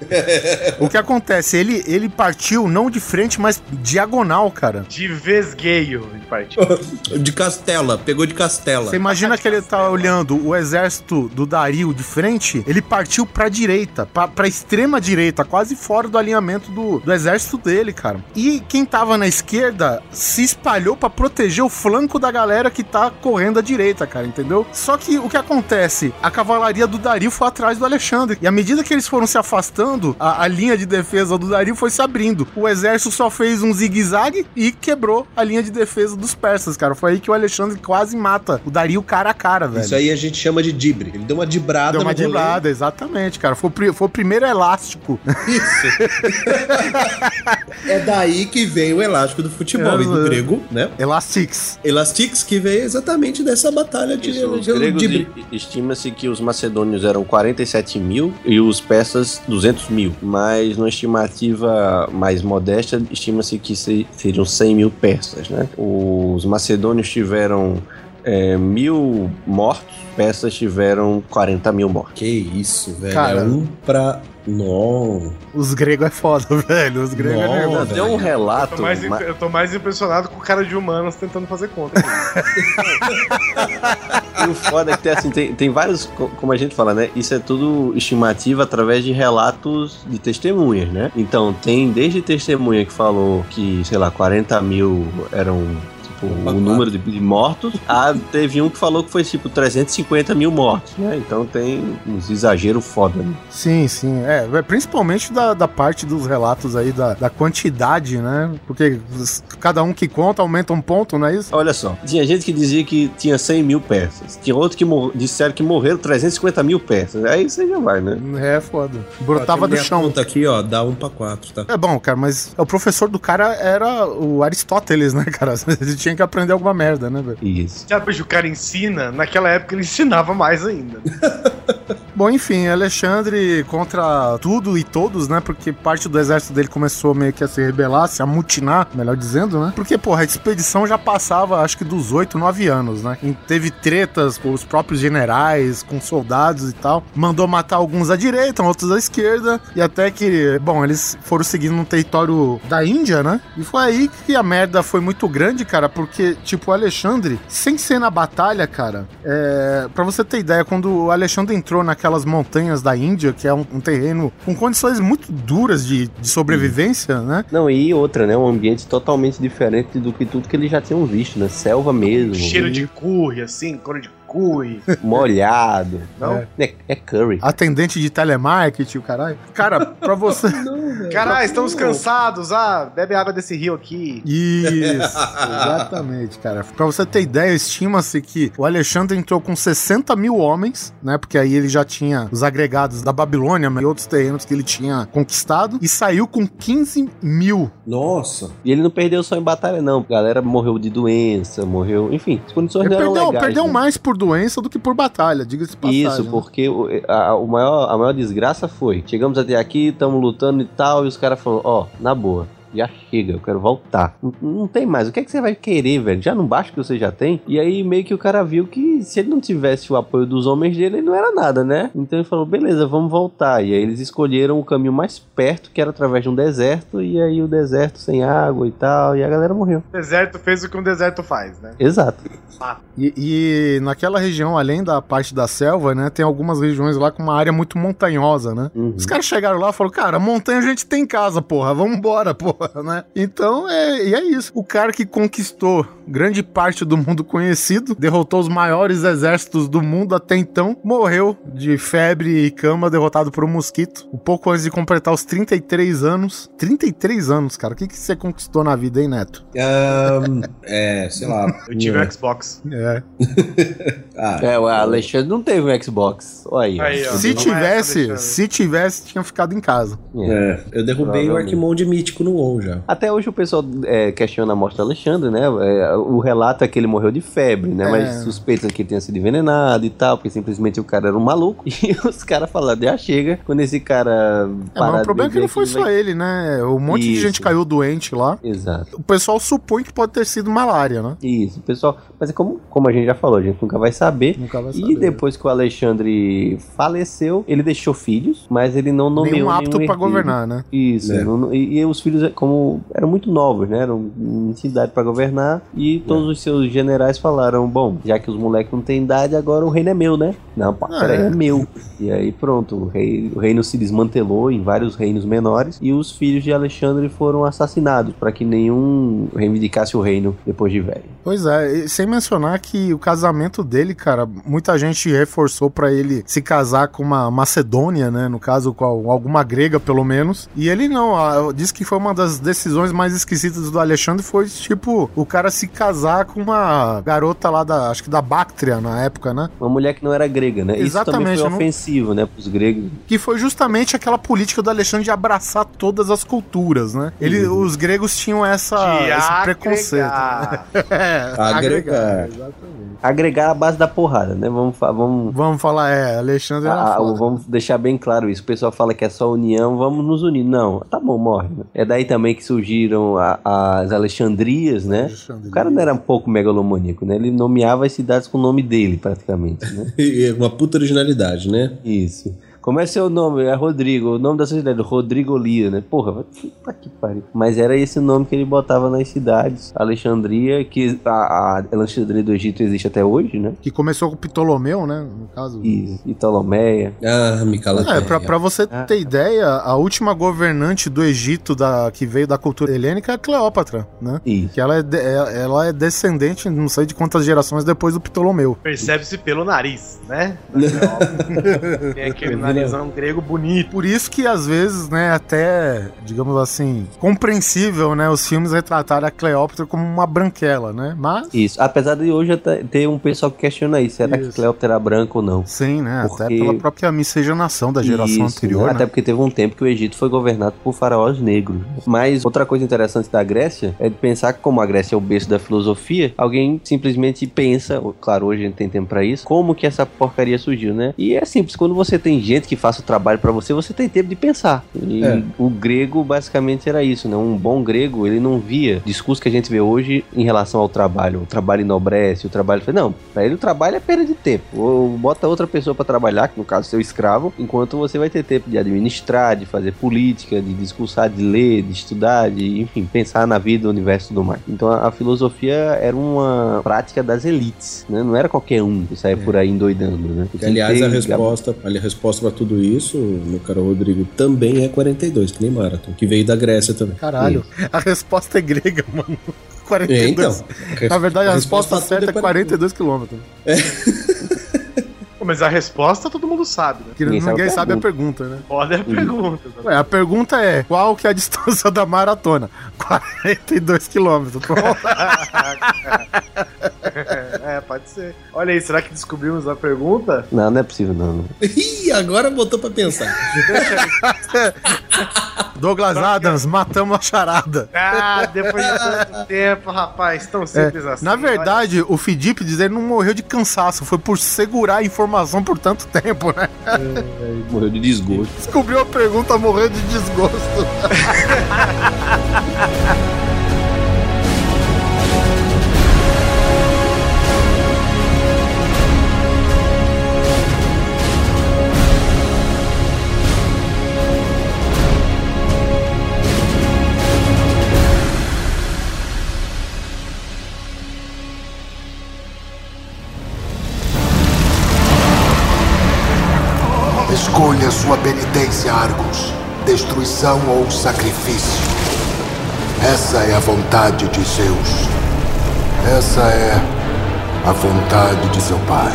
o que acontece? Ele, ele partiu não de frente, mas diagonal, cara. De vesgueio de partiu. De Castela, pegou de Castela. Você imagina que ele tá olhando o exército do Dario de frente, ele partiu pra direita, pra, pra extrema direita, quase fora do alinhamento do, do exército dele, cara. E quem tava na esquerda se espalhou pra proteger o flanco da galera que tá correndo à direita, cara, entendeu? Só que o que acontece? A cavalaria do Dario foi atrás do Alexandre. E à medida que eles foram se afastando, a, a linha de defesa do Dario foi se abrindo. O exército só fez um zigue-zague e quebrou a linha de defesa dos persas, cara. Foi aí que o Alexandre quase mata o Dario cara a cara, velho. Isso aí a gente chama de dibre. Ele deu uma dibrada Deu uma rolê. dibrada, exatamente, cara. Foi, foi o primeiro elástico. É daí que vem o elástico do futebol, e do É, grego, né? Elastix. Elastix que veio exatamente dessa batalha de, Isso, de, gregos dibre. e- estima-se que os macedônios eram 47 mil e os persas 200 mil. Mas numa estimativa mais modesta, estima-se que se- seriam 100 mil persas, né? Os macedônios tiveram é, mil mortos, persas tiveram 40 mil mortos. Que isso, velho. Cara. É um pra. Não. Os gregos é foda, velho. Os gregos é Não, nervoso. Deu um Eu relato... tô, mais, ma- eu tô mais impressionado com o cara de humanos tentando fazer conta. E o foda é que tem, assim, tem, tem vários, co- como a gente fala, né? Isso é tudo estimativa através de relatos de testemunhas, né? Então, tem desde testemunha que falou que, sei lá, 40 mil eram, tipo, o número de, de mortos. Ah, teve um que falou que foi tipo 350 mil mortos, né? Então tem uns exageros foda, né? Sim, sim. É, é, principalmente da, da parte dos relatos aí, da, da quantidade, né? Porque cada um que conta aumenta um ponto, não é isso? Olha só, tinha gente que dizia que tinha 100 mil persas. Tinha outro que disseram que morreram 350 mil persas. Aí você já vai, né? É foda. Brotava Ó, do chão. conta aqui, ó, dá um pra quatro, tá? É bom, cara, mas o professor do cara era o Aristóteles, né, cara? Ele tinha que aprender alguma merda, né, velho? Isso. Onde o cara ensina? Naquela época ele ensinava mais ainda. Bom, enfim, Alexandre contra tudo e todos, né? Porque parte do exército dele começou meio que a se rebelar, se amutinar, melhor dizendo, né? Porque, porra, a expedição já passava, acho que dos 8, 9 anos, né? E teve tretas com os próprios generais, com soldados e tal. Mandou matar alguns à direita, outros à esquerda. E até que, bom, eles foram seguindo no território da Índia, né? E foi aí que a merda foi muito grande, cara, porque, tipo, o Alexandre, sem ser na batalha, cara, é. Pra você ter ideia, quando o Alexandre entrou naquelas montanhas da Índia, que é um, um terreno com condições muito duras de, de sobrevivência, né? Não, e outra, né? Um ambiente totalmente diferente do que tudo que eles já tinham visto, né? Selva mesmo. Cheiro de curry, assim, couro de curry. molhado. Não? É, é curry. Atendente de telemarketing, o caralho. Cara, pra você. Caralho, estamos cansados. Ah, bebe água desse rio aqui. Isso, exatamente, cara. Pra você ter ideia, estima-se que o Alexandre entrou com 60 mil homens, né? Porque aí ele já tinha os agregados da Babilônia e outros terrenos que ele tinha conquistado, e saiu com 15 mil. Nossa. E ele não perdeu só em batalha, não. A galera morreu de doença, morreu. Enfim, as condições Ele não eram perdeu, legais. perdeu né? mais por doença do que por batalha, diga-se passagem. Isso, né? porque o, a, o maior, a maior desgraça foi: chegamos até aqui, estamos lutando e tal, e os caras falaram: Ó, na boa. Já chega, eu quero voltar. Não, não tem mais. O que é que você vai querer, velho? Já não basta que você já tem? E aí meio que o cara viu que se ele não tivesse o apoio dos homens dele, ele não era nada, né? Então ele falou: beleza, vamos voltar. E aí eles escolheram o caminho mais perto, que era através de um deserto. E aí o deserto sem água e tal. E a galera morreu. O deserto fez o que um deserto faz, né? Exato. E, e naquela região, além da parte da selva, né, tem algumas regiões lá com uma área muito montanhosa, né? Uhum. Os caras chegaram lá e falaram, cara, montanha a gente tem em casa, porra, vambora, porra, né? Então, é, e é isso. O cara que conquistou grande parte do mundo conhecido, derrotou os maiores exércitos do mundo até então, morreu de febre e cama, derrotado por um mosquito, um pouco antes de completar os 33 anos. 33 anos, cara, o que, que você conquistou na vida, hein, Neto? Ahn, é, sei lá. Eu tive um Xbox. É. Ah, É, o Alexandre não teve um Xbox. Olha aí. Aí, ó. Se é, tivesse, Alexandre. se tivesse, tinha ficado em casa. é, eu derrubei o. Arquimonde mítico no WoW já. Até hoje o pessoal é, questiona a morte do Alexandre, né? É, o relato é que ele morreu de febre, né? É. Mas suspeita que ele tenha sido envenenado e tal, porque simplesmente o cara era um maluco. E os caras falaram, já chega, quando esse cara. É, mas o problema é que não foi só ele, né? Um monte de Isso. gente caiu doente lá. Exato. O pessoal supõe que pode ter sido malária, né? Isso, pessoal. Mas é como, como a gente já falou, a gente nunca vai saber. Nunca vai E saber. depois que o Alexandre faleceu, ele deixou filhos, mas ele não nomeou Nenhum apto nenhum pra herdeiro. governar, né? Isso, É. não- e, e os filhos, como eram muito novos, né? Eram em idade pra governar. E todos os seus generais falaram: Bom, já que os moleques não têm idade, agora o reino é meu, né? Não, pá, Ah, é. é meu. E aí pronto, o, rei- o reino se desmantelou em vários reinos menores. E os filhos de Alexandre foram assassinados para que nenhum reivindicasse o reino depois de velho. Pois é, sem mencionar que o casamento dele, cara, muita gente reforçou pra ele se casar com uma macedônia, né? No caso, com alguma grega, pelo menos. E ele não, diz que foi uma das decisões mais esquisitas do Alexandre, foi tipo, o cara se casar com uma garota lá da, acho que da Bactria na época, né? Uma mulher que não era grega, né? Isso Exatamente, também foi eu não- ofensivo, né? Pros gregos. Que foi justamente aquela política do Alexandre de abraçar todas as culturas, né? Ele, Os gregos tinham essa, De esse preconceito. agregar. É, Agregar. exatamente. Agregar a base da porrada, né? Vamos, fa- vamos Vamos falar, é, Alexandre Ah, vamos deixar bem claro isso. O pessoal fala que é só união, vamos nos unir. Não, tá bom, morre. É daí também que surgiram a- as Alexandrias, né? Alexandria. O cara não era um pouco megalomaníaco, né? Ele nomeava as cidades com o nome dele, praticamente, né? E Uma puta originalidade, né? Isso. Como é seu nome? É Rodrigo. O nome da sociedade, Rodrigo Lia, né? Porra, vai- puta que pariu. Mas era esse o nome que ele botava nas cidades. Alexandria, que a, a Alexandria do Egito existe até hoje, né? Que começou com Ptolomeu, né? No caso. E, e Ptolomeia. Ah, me cala É, pra, pra você Ah. ter ideia, a última governante do Egito da, que veio da cultura helênica é a Cleópatra, né? Isso. Que ela é, de- é- ela é descendente, não sei de quantas gerações depois do Ptolomeu. Percebe-se pelo nariz, né? Tem aquele narizão grego bonito. Por isso que às vezes, né, até, digamos assim, compreensível, né, os filmes retratarem a Cleópatra como uma branquela, né? Mas, Isso. Apesar de hoje até ter um pessoal que questiona isso. Será que Isso. Cleópatra era branca ou não? sim, né, até Porque- pela própria miscigenação da geração Isso, anterior, Até né? porque teve um tempo que o Egito foi governado por faraós negros. Mas outra coisa interessante da Grécia é de pensar que, como a Grécia é o berço da filosofia, alguém simplesmente pensa, claro, hoje a gente tem tempo pra isso, como que essa porcaria surgiu, né? E é simples, quando você tem gente que faça o trabalho pra você, você tem tempo de pensar. E É. o grego basicamente era isso, né? Um bom grego, ele não via discurso que a gente vê hoje em relação ao trabalho. O trabalho enobrece, o trabalho. Não, pra ele o trabalho é perda de tempo. Ou bota outra pessoa pra trabalhar, que no caso seu escravo, enquanto você vai ter tempo de administrar, de fazer política, de discursar, de ler, de estudar, de, enfim, pensar na vida, no universo e tudo mais. Então a, a filosofia era uma prática das elites, né? Não era qualquer um que saia por aí endoidando, né? Que, aliás, a resposta, a resposta pra tudo isso, meu caro Rodrigo, também é 42, que nem Marathon, que veio da Grécia também. Caralho, a resposta é grega, mano. 42. É, então. Na verdade, a, resposta, pra tudo certa é pra- 42 quilômetros. Pô, Mas a resposta todo mundo sabe, né? Que Ninguém Ninguém, sabe a sabe a pergunta, né? É a pergunta. né? Ué, a pergunta é: qual que é a distância da maratona? 42 quilômetros. É, pode ser. Olha aí, será que descobrimos a pergunta? Não, não é possível, não. não. Ih, agora botou pra pensar. Douglas Adams, matamos a charada. Ah, depois de tanto tempo, rapaz, tão É, simples assim. na verdade, o Fidip diz ele não morreu de cansaço, foi por segurar a informação por tanto tempo, né? Morreu de desgosto. Descobriu a pergunta, morreu de desgosto. Escolha sua penitência, Argos. Destruição ou sacrifício. Essa é a vontade de Zeus. Essa é a vontade de seu pai.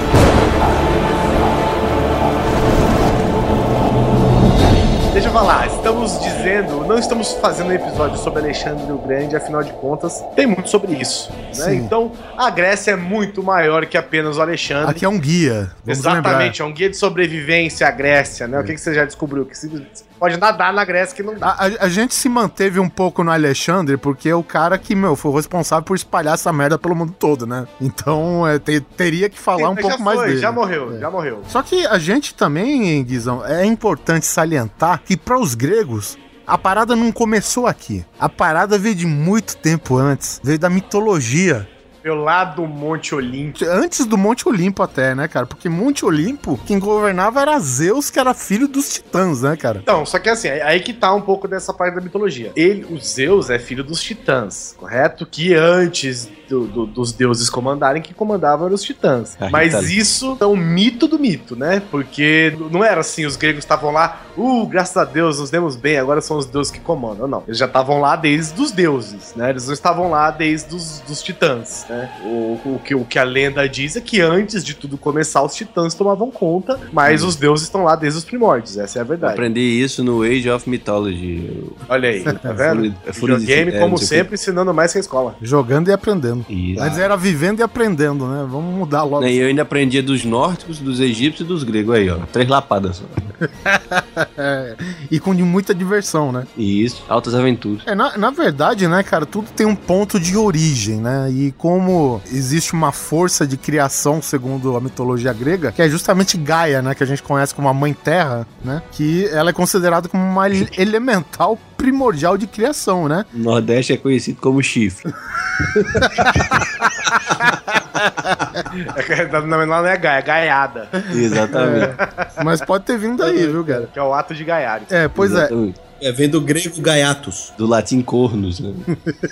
Eu falar, estamos dizendo, não estamos fazendo um episódio sobre Alexandre o Grande, afinal de contas, tem muito sobre isso. Né? Então, a Grécia é muito maior que apenas o Alexandre. Aqui é um guia. Exatamente, é um guia de sobrevivência à Grécia, né? O que, que você já descobriu? Que se- pode nadar na Grécia que não dá. A, a- gente se manteve um pouco no Alexandre porque é o cara que, meu, foi o responsável por espalhar essa merda pelo mundo todo, né? Então, é, te- teria que falar um Mas pouco já mais foi, dele. Já morreu, É. já morreu. Só que a gente também, Guizão, é importante salientar que para os gregos a parada não começou aqui. A parada veio de muito tempo antes, veio da mitologia. Pelo lado do Monte Olimpo. Antes do Monte Olimpo até, né, cara? Porque Monte Olimpo, quem governava era Zeus, que era filho dos titãs, né, cara? Então, só que assim, aí que tá um pouco dessa parte da mitologia. Ele, o Zeus é filho dos titãs, correto? Que antes do- do- dos deuses comandarem, que comandavam eram os titãs. Ah, Mas tá. isso é um mito do mito, né? Porque não era assim, os gregos estavam lá, uh, graças a Deus, nos demos bem, agora são os deuses que comandam. Não, eles já estavam lá desde os deuses, né? Eles não estavam lá desde os dos titãs, né? O, o que, o que a lenda diz é que antes de tudo começar, os titãs tomavam conta, mas os deuses estão lá desde os primórdios, essa é a verdade. Aprendi isso no Age of Mythology. Olha aí, tá vendo? É de- Videogame, é, como não sei o sempre, ensinando mais que a escola. Jogando e aprendendo. Isso. Antes era vivendo e aprendendo, né? Vamos mudar logo. E eu ainda aprendia dos nórdicos, dos egípcios e dos gregos aí, ó. Três lapadas só. E com de muita diversão, né? Isso, altas aventuras. É, na, na verdade, né, cara, tudo tem um ponto de origem, né? E como existe uma força de criação, segundo a mitologia grega, que é justamente Gaia, né? Que a gente conhece como a Mãe Terra, né? Que ela é considerada como uma ele- elemental primordial de criação, né? O Nordeste é conhecido como chifre. É, Não, não é gaia, é gaiada. Exatamente. Mas pode ter vindo daí, viu, cara? Que é o ato de gaiar. É, pois é. Exatamente. É, vem do grego gaiatos. Do latim cornos, né?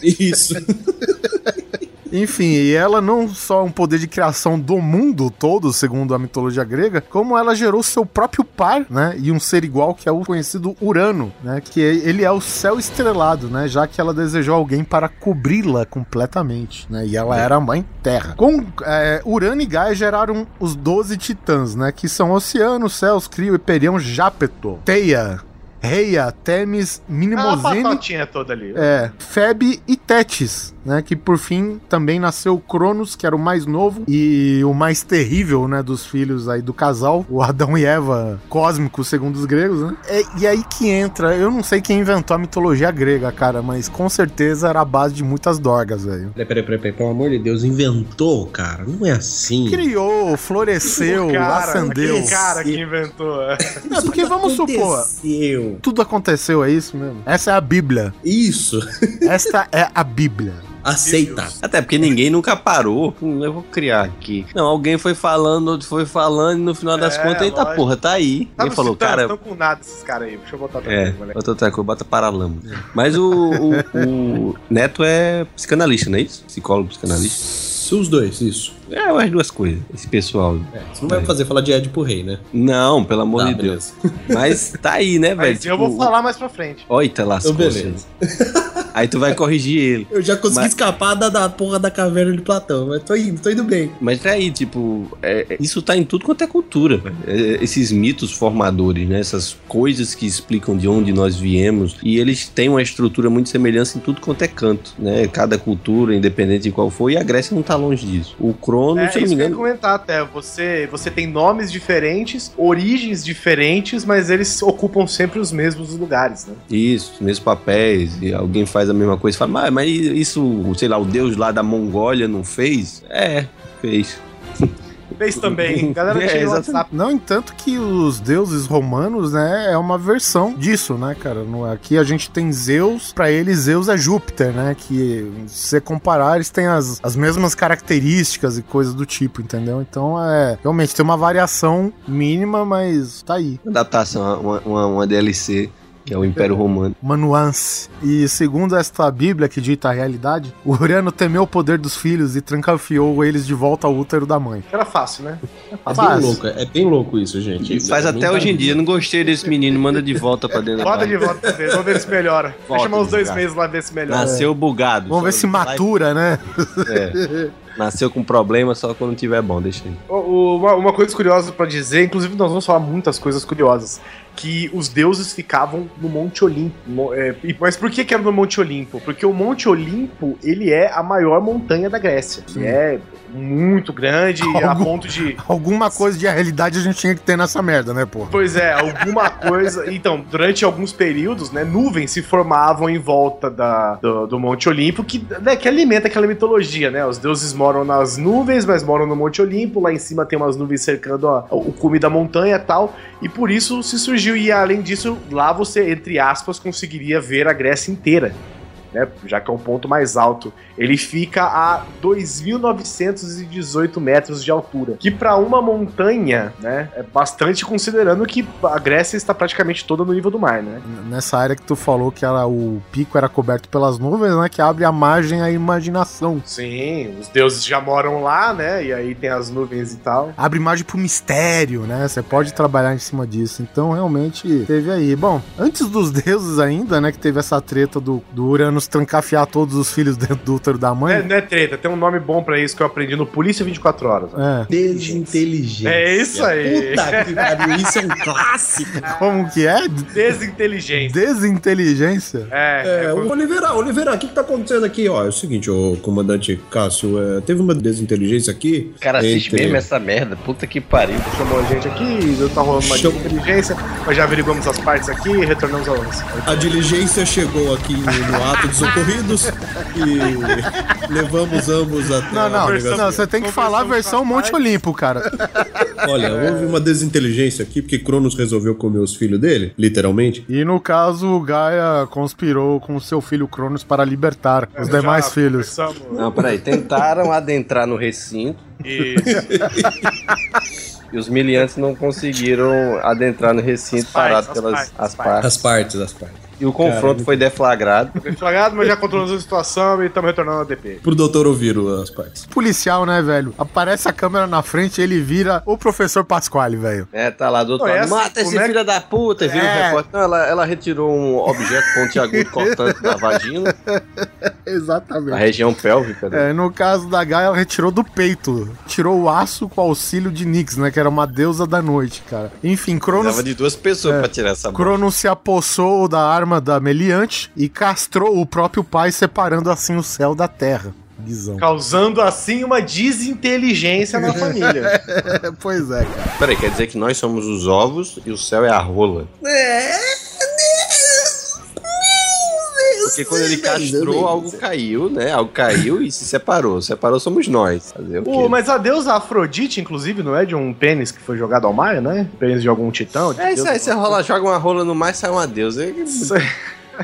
Isso. Enfim, e ela não só é um poder de criação do mundo todo, segundo a mitologia grega, como ela gerou seu próprio par, né? E um ser igual que é o conhecido Urano, né? Que ele é o céu estrelado, né? Já que ela desejou alguém para cobri-la completamente, né? E ela era a mãe Terra. Com é, Urano e Gaia geraram os 12 titãs, né? Que são Oceano, Céus, Crio, Hyperion, Jápeto, Teia, Reia, Temis, Ah, a Minimosine... patotinha toda ali. É, Feb e Tétis, né? Que por fim também nasceu Cronos, que era o mais novo e o mais terrível, né? Dos filhos aí do casal, o Adão e Eva cósmico, segundo os gregos, né? É, e aí que entra, eu não sei quem inventou a mitologia grega, cara, mas com certeza era a base de muitas dorgas, velho. Peraí, peraí, peraí, peraí, pelo amor de Deus, inventou, cara. Não é assim. Criou, floresceu, O cara, acendeu. cara que inventou. É porque vamos supor, Tudo aconteceu, é isso mesmo? Essa é a Bíblia. Isso. Esta é a Bíblia. Aceita. Até porque ninguém nunca parou. Hum, eu vou criar aqui. Não, alguém foi falando, outro foi falando, e no final das É, contas, eita lógico. porra, tá aí. Tá Ele falou, Titãs, cara. Tão com nada esses caras aí. Deixa eu botar outra É, coisa, moleque. bota outra coisa, bota paralama. Mas o, o, o Neto é psicanalista, não é isso? Psicólogo psicanalista. Os dois, isso. É, as duas coisas, esse pessoal. É, você não vai fazer falar de Ed pro rei, né? Não, pelo amor Tá, de Deus. Mas tá aí, né, velho? Mas eu vou falar mais pra frente. Oita lascou. Então, beleza. Aí tu vai corrigir ele. Eu já consegui Mas- escapar da, da porra da caverna de Platão, mas tô indo, tô indo bem. Mas tá aí, tipo, é- é- isso tá em tudo quanto é cultura, velho. É, esses mitos formadores, né? Essas coisas que explicam de onde nós viemos. E eles têm uma estrutura muito semelhante em tudo quanto é canto, né? Cada cultura, independente de qual for. E a Grécia não tá longe disso. O Crono, É se eu não me que eu engano. comentar até. Você, você tem nomes diferentes, origens diferentes, mas eles ocupam sempre os mesmos lugares, né? Isso, os mesmos papéis. E alguém faz a mesma coisa fala, mas, mas isso, sei lá, o deus lá da Mongólia não fez? É, fez. Fez também. Galera, É, tinha. WhatsApp. Não, entanto que os deuses romanos, né, é uma versão disso, né, cara? Aqui a gente tem Zeus, pra eles Zeus é Júpiter, né? Que se você comparar, eles têm as, as mesmas características e coisas do tipo, entendeu? Então é realmente tem uma variação mínima, mas tá aí. Adaptação, uma, uma, uma DLC, que é o Império Romano. Uma nuance. E segundo esta Bíblia que dita a realidade, o Urano temeu o poder dos filhos e trancafiou eles de volta ao útero da mãe. Era fácil, né? É Fácil. bem louco, é bem louco isso, gente. E faz até hoje em dia. Não gostei desse menino, manda de volta pra dentro da Bota barriga. de volta pra ver, vamos ver se melhora. Vai Volta, chamar uns dois meses lá ver se melhora. Nasceu bugado. Vamos ver se matura, né? É. Nasceu com problema só quando tiver bom, deixa aí. Uma, uma coisa curiosa pra dizer, inclusive nós vamos falar muitas coisas curiosas, que os deuses ficavam no Monte Olimpo. É, mas por que que era no Monte Olimpo? Porque o Monte Olimpo, ele é a maior montanha da Grécia. Que é muito grande a Algum- ponto de... Alguma coisa de realidade a gente tinha que ter nessa merda, né, pô? Pois é, alguma coisa. Então, durante alguns períodos, né, nuvens se formavam em volta da, do, do Monte Olimpo, que, né, que alimenta aquela mitologia, né? Os deuses moram nas nuvens, mas moram no Monte Olimpo. Lá em cima tem umas nuvens cercando a- o cume da montanha e tal. E por isso se surgiu. E além disso, lá você, entre aspas, conseguiria ver a Grécia inteira. Né, já que é um ponto mais alto. Ele fica a 2.918 metros de altura. Que para uma montanha, né, é bastante considerando que a Grécia está praticamente toda no nível do mar, né? Nessa área que tu falou que ela, o pico era coberto pelas nuvens, né? Que abre a margem à imaginação. Sim, os deuses já moram lá, né? E aí tem as nuvens e tal. Abre margem pro mistério, né? Você pode trabalhar em cima disso. Então, realmente, teve aí. Bom, antes dos deuses ainda, né? Que teve essa treta do, do Uranus trancafiar todos os filhos dentro do útero da Não é, mãe. não é treta, tem um nome bom pra isso que eu aprendi no Polícia 24 Horas. É. Desinteligência. É isso aí. Puta que pariu, isso é um clássico. Como que é? Desinteligência. Desinteligência? É, É, é o Oliveira, Oliveira, o que, que tá acontecendo aqui? Ó, é o seguinte, ô comandante Cássio, é, teve uma desinteligência aqui. O cara assiste entre- mesmo essa merda, puta que pariu. chamou a gente aqui, tá rolando uma Chama- inteligência, mas já averiguamos as partes aqui e retornamos ao lance. A diligência chegou aqui no ato dos ocorridos e levamos ambos até Não, a não, não, você tem que falar a versão Monte Olimpo, cara. Olha, houve uma desinteligência aqui, porque Cronos resolveu comer os filhos dele, literalmente. E no caso, Gaia conspirou com seu filho Cronos para libertar os demais filhos. Não, peraí. Tentaram adentrar no recinto, E os miliantes não conseguiram adentrar no recinto parado as pelas as partes. As partes, as partes. E o confronto Cara, foi deflagrado. Deflagrado, mas já controlamos a situação e estamos retornando ao DP. Pro doutor ouvir o- as partes. Policial, né, velho? Aparece a câmera na frente ele vira o professor Pasquale, velho. É, tá lá do outro é lado. Mata esse é filho da puta, e vira É. um repórter. Não, ela, ela retirou um objeto pontiagudo cortante da vagina, Exatamente. região pélvica. Né? É, no caso da Gaia, ela retirou do peito. Tirou o aço com auxílio de Nix, né? Que era uma deusa da noite, cara. Enfim, Cronos, Precisava de duas pessoas É. pra tirar essa. Cronos se apossou da arma da Meliante e castrou o próprio pai, separando assim o céu da terra. Causando assim uma desinteligência na família. pois é, cara. Peraí, quer dizer que nós somos os ovos e o céu é a rola. Porque quando ele castrou, algo caiu, né? Algo caiu e se separou. Separou somos nós. Fazer o quê? Mas a deusa Afrodite, inclusive, não é de um pênis que foi jogado ao mar, né? Pênis de algum titão? de É isso aí, você rola, joga uma rola no mar e sai uma deusa. Isso aí.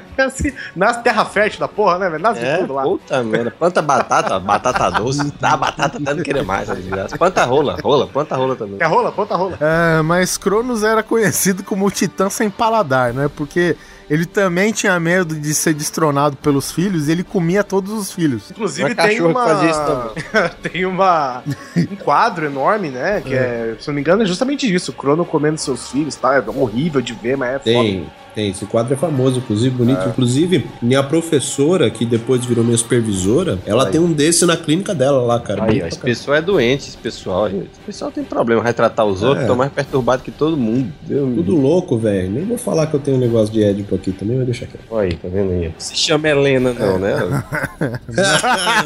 Assim, nas terra fértil da porra, né, velho? Nasce de É, tudo lá. puta merda. Planta batata, batata doce. Dá batata até não querer mais, tá desgraça. Planta rola, rola, planta rola também. Quer rola? Ponta rola. É, mas Cronos era conhecido como o Titã sem paladar, né? Porque ele também tinha medo de ser destronado pelos filhos e ele comia todos os filhos. Inclusive é tem uma. fazia isso tem uma. Um quadro enorme, né? Que é, se não me engano, é justamente isso. O Crono comendo seus filhos, tá? É horrível de ver, mas é foda. Tem. Esse quadro é famoso, inclusive, bonito. Inclusive, minha professora, que depois virou minha supervisora, ela Aí. tem um desse na clínica dela lá, cara. Aí, ó, esse caralho. pessoal é doente, esse pessoal, gente. Esse pessoal tem problema, vai tratar os outros, É. estão mais perturbados que todo mundo. Deus Tudo louco, velho. Nem vou falar que eu tenho um negócio de Édipo aqui também, vai deixar quieto. Olha aí, tá vendo aí? Se chama Helena, não, né?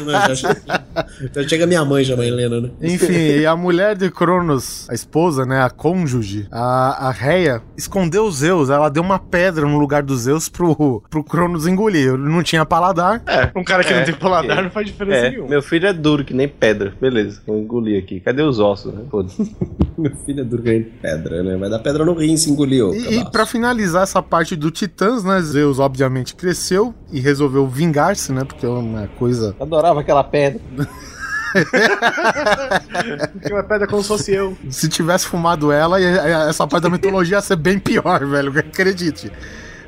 Não, já chega, já chega minha mãe, mãe Helena, né? Enfim, e a mulher de Cronos, a esposa, né, a cônjuge, a, a Reia, escondeu os Zeus. Ela deu uma pedra no lugar dos Zeus pro, pro Cronos engolir. Ele não tinha paladar. É, um cara que É, não tem paladar é. não faz diferença É, nenhuma. meu filho é duro que nem pedra. Beleza, vou engolir aqui. Cadê os ossos, né? Meu filho é duro que nem pedra, né? Vai dar pedra no rim se engoliu. E, e pra finalizar essa parte do Titãs, né, Zeus obviamente cresceu e resolveu vingar-se, né, porque é uma coisa... Adorava aquela pedra. Uma pedra como se fosse eu. Se tivesse fumado ela, essa parte da mitologia ia ser bem pior, velho, acredite.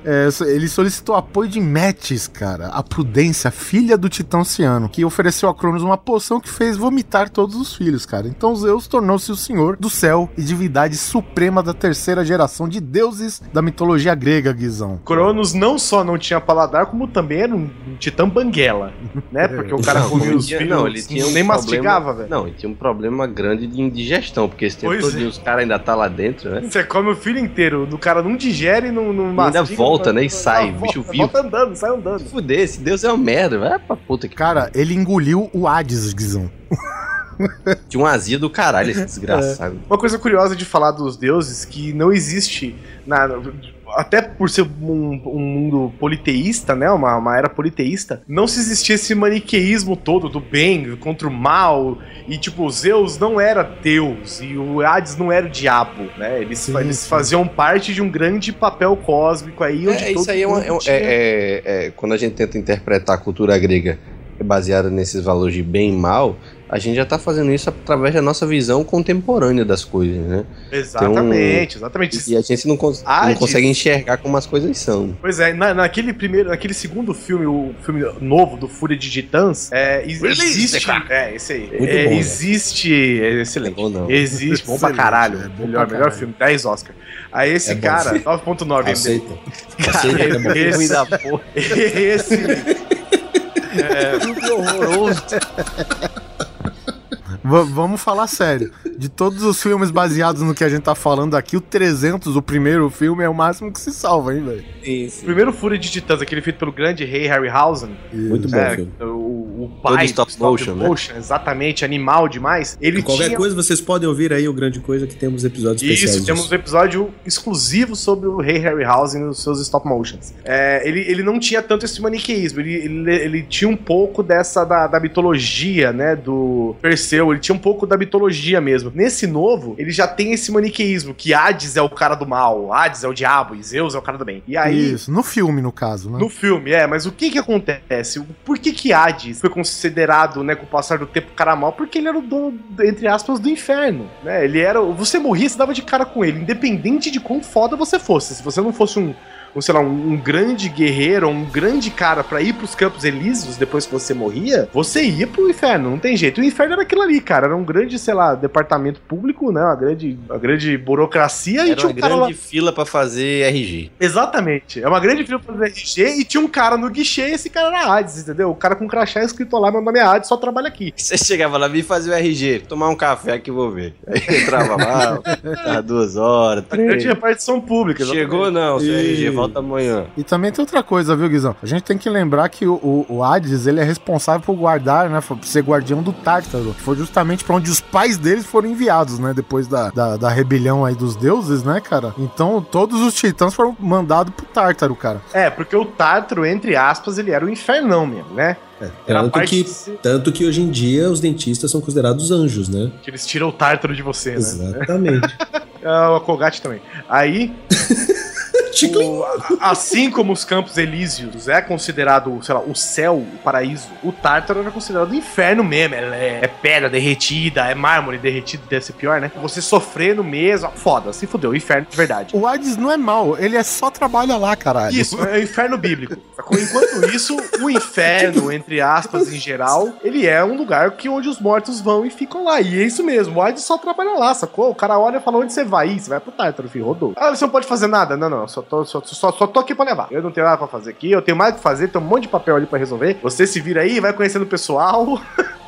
É, ele solicitou apoio de Metis, cara, a Prudência, filha do Titã Oceano, que ofereceu a Cronos uma poção que fez vomitar todos os filhos, cara. Então Zeus tornou-se o senhor do céu e divindade suprema da terceira geração de deuses da mitologia grega, Guizão. Cronos não só não tinha paladar, como também era um, titã banguela, né? Porque o cara comia os filhos, não, ele tinha um nem problema- mastigava, velho. Não, ele tinha um problema grande de indigestão, porque esse tempo Pois todo é. os caras ainda tá lá dentro, né? Você come o filho inteiro, o cara não digere e não, não E ainda mastiga, volta, né, e sai, não, bicho volta, vivo. Volta andando, sai andando. Fuder, esse Deus é uma merda, vai pra puta que Cara, ele engoliu o Hades, Guizão. Tinha um azia do caralho esse desgraçado. Uma coisa curiosa de falar dos deuses que não existe na até por ser um, um mundo politeísta, né? Uma, uma era politeísta, não se existia esse maniqueísmo todo do bem contra o mal. E, tipo, Zeus não era Deus e o Hades não era o diabo, né? Eles, Sim, eles sim. faziam parte de um grande papel cósmico aí. onde É, todo isso aí é, uma- é um- tinha- é- é- é- quando a gente tenta interpretar a cultura grega baseada nesses valores de bem e mal, a gente já tá fazendo isso através da nossa visão contemporânea das coisas, né? Exatamente, exatamente. E a gente não, cons- não Hades. consegue enxergar como as coisas são. Pois é, na- naquele primeiro, naquele segundo filme, o filme novo do Fúria de Titãs, é, ex- Release existe. É, esse aí. Muito É, bom, né? existe. É excelente. Não é bom, não. Existe, bom pra caralho. é bom melhor, pra melhor caralho. filme, 10 Oscar. Aí esse É cara, sim. 9.9 MDB. Aceita. Aceita é. Esse- da porra. Esse. Tudo horroroso. V- vamos falar sério. De todos os filmes baseados no que a gente tá falando aqui, o 300, o primeiro filme, é o máximo que se salva, hein, velho? O primeiro Fúria de Titãs, aquele feito pelo grande rei Harryhausen, Muito bom, é, filme. o, o Todo pai stop do motion, né? exatamente, animal demais. Ele Qualquer tinha coisa vocês podem ouvir aí o Grande Coisa que temos episódios especiais. Isso, temos um episódio exclusivo sobre o Rei Harryhausen e os seus stop motions. É, ele, ele não tinha tanto esse maniqueísmo, ele, ele, ele tinha um pouco dessa da, da mitologia, né, do Perseu, ele tinha um pouco da mitologia mesmo. Nesse novo, ele já tem esse maniqueísmo, que Hades é o cara do mal, Hades é o diabo e Zeus é o cara do bem. E aí... Isso, no filme, no caso, né? No filme, é, mas o que que acontece? Por que que Hades? foi considerado, né, com o passar do tempo, cara mal, porque ele era o dono, entre aspas, do inferno, né? Ele era. Você morria, você dava de cara com ele, independente de quão foda você fosse. Se você não fosse um um, sei lá, um, um grande guerreiro, um grande cara para ir pros Campos Elíseos depois que você morria, você ia pro inferno, não tem jeito. O inferno era aquilo ali, cara. Era um grande, sei lá, departamento público, né? Uma grande, uma grande burocracia Era e tinha uma um cara lá. grande fila pra fazer RG. Exatamente. É uma grande fila pra fazer RG e tinha um cara no guichê e esse cara era Hades, entendeu? O cara com crachá escrito lá, meu nome é Hades, só trabalha aqui. Você chegava lá, vim fazer o RG, tomar um café que vou ver. Aí entrava lá, tava duas horas, A grande repartição pública. exatamente. Chegou não, seu E- RG, volta amanhã. E também tem outra coisa, viu, Guizão? A gente tem que lembrar que o, o, o Hades, ele é responsável por guardar, né, por ser guardião do Tártaro, que foi justamente pra onde os pais deles foram enviados, né, depois da, da, da rebelião aí dos deuses, né, cara? Então, todos os titãs foram mandados pro Tártaro, cara. É, porque o Tártaro, entre aspas, ele era o infernão mesmo, né? Era a Tanto parte que, tanto que hoje em dia os dentistas são considerados anjos, né? Que eles tiram o Tártaro de você, né? Exatamente. Ah, o Colgate também. Aí, o- assim como os Campos Elíseos é considerado, sei lá, o céu, o paraíso, o Tártaro era considerado o inferno mesmo. É, é pedra derretida, é mármore derretido, deve ser pior, né? Você sofrendo mesmo, foda, se fudeu, inferno de verdade. O Hades não é mal, ele é só trabalha lá, caralho. Isso, é o inferno bíblico. Enquanto isso, o inferno, entre aspas, em geral, ele é um lugar que onde os mortos vão e ficam lá. E é isso mesmo, o Hades só trabalha lá, sacou? O cara olha e fala onde você vai. Ih, você vai pro Tártaro, filho, rodou. Ah, você não pode fazer nada? Não, não, só tô, só, só, só tô aqui pra levar. Eu não tenho nada pra fazer aqui, eu tenho mais que fazer, tem um monte de papel ali pra resolver. Você se vira aí, vai conhecendo o pessoal.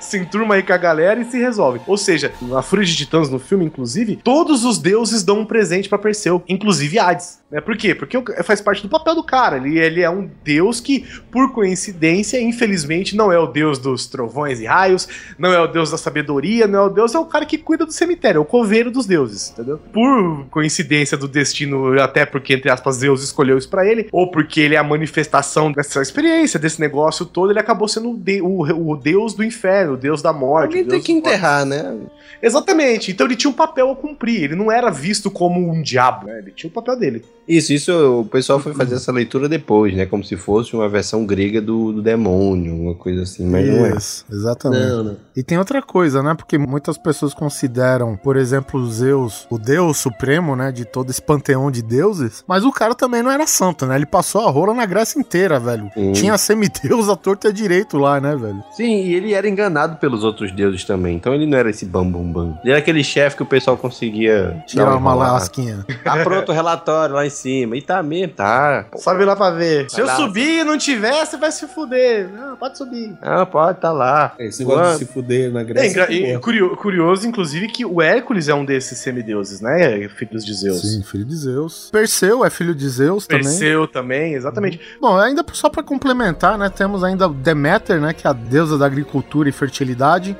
se enturma aí com a galera e se resolve. Ou seja, na Fúria de Titãs, no filme, inclusive, todos os deuses dão um presente pra Perseu, inclusive Hades. Né? Por quê? Porque faz parte do papel do cara. Ele, ele é um deus que, por coincidência, infelizmente, não é o deus dos trovões e raios, não é o deus da sabedoria, não é o deus, é o cara que cuida do cemitério, é o coveiro dos deuses, entendeu? Por coincidência do destino, até porque, entre aspas, Deus escolheu isso pra ele, ou porque ele é a manifestação dessa experiência, desse negócio todo, ele acabou sendo o, de- o- o deus do inferno, o deus da morte. Alguém tem que enterrar, né? Exatamente. Então ele tinha um papel a cumprir. Ele não era visto como um diabo, né? Ele tinha o papel dele. Isso, isso o pessoal foi fazer essa leitura depois, né? Como se fosse uma versão grega do, do demônio, uma coisa assim, mas não é. Isso, exatamente. Não, não. E tem outra coisa, né? Porque muitas pessoas consideram, por exemplo, o Zeus o deus supremo, né? De todo esse panteão de deuses. Mas o cara também não era santo, né? Ele passou a rola na Grécia inteira, velho. Sim. Tinha semideus à torta e direito lá, né, velho? Sim, e ele era enganado pelos outros deuses também. Então ele não era esse bam bam bam. Ele era aquele chefe que o pessoal conseguia Tirar uma enrolada. lasquinha. Tá pronto o relatório lá em cima. E tá mesmo, tá. Sobe lá pra ver. Se eu lá. subir e não tiver, você vai se fuder. Não, pode subir. Ah, pode, tá lá. Esse negócio de se fuder na É, Grécia. engra- e porra. curio- curioso, inclusive, que o Hércules é um desses semideuses, né? Filhos de Zeus. Sim, filho de Zeus. Perseu é filho de Zeus também. Perseu também, exatamente. Bom, ainda só pra complementar, né, temos ainda Deméter, né, que é a deusa da agricultura e fertilidade.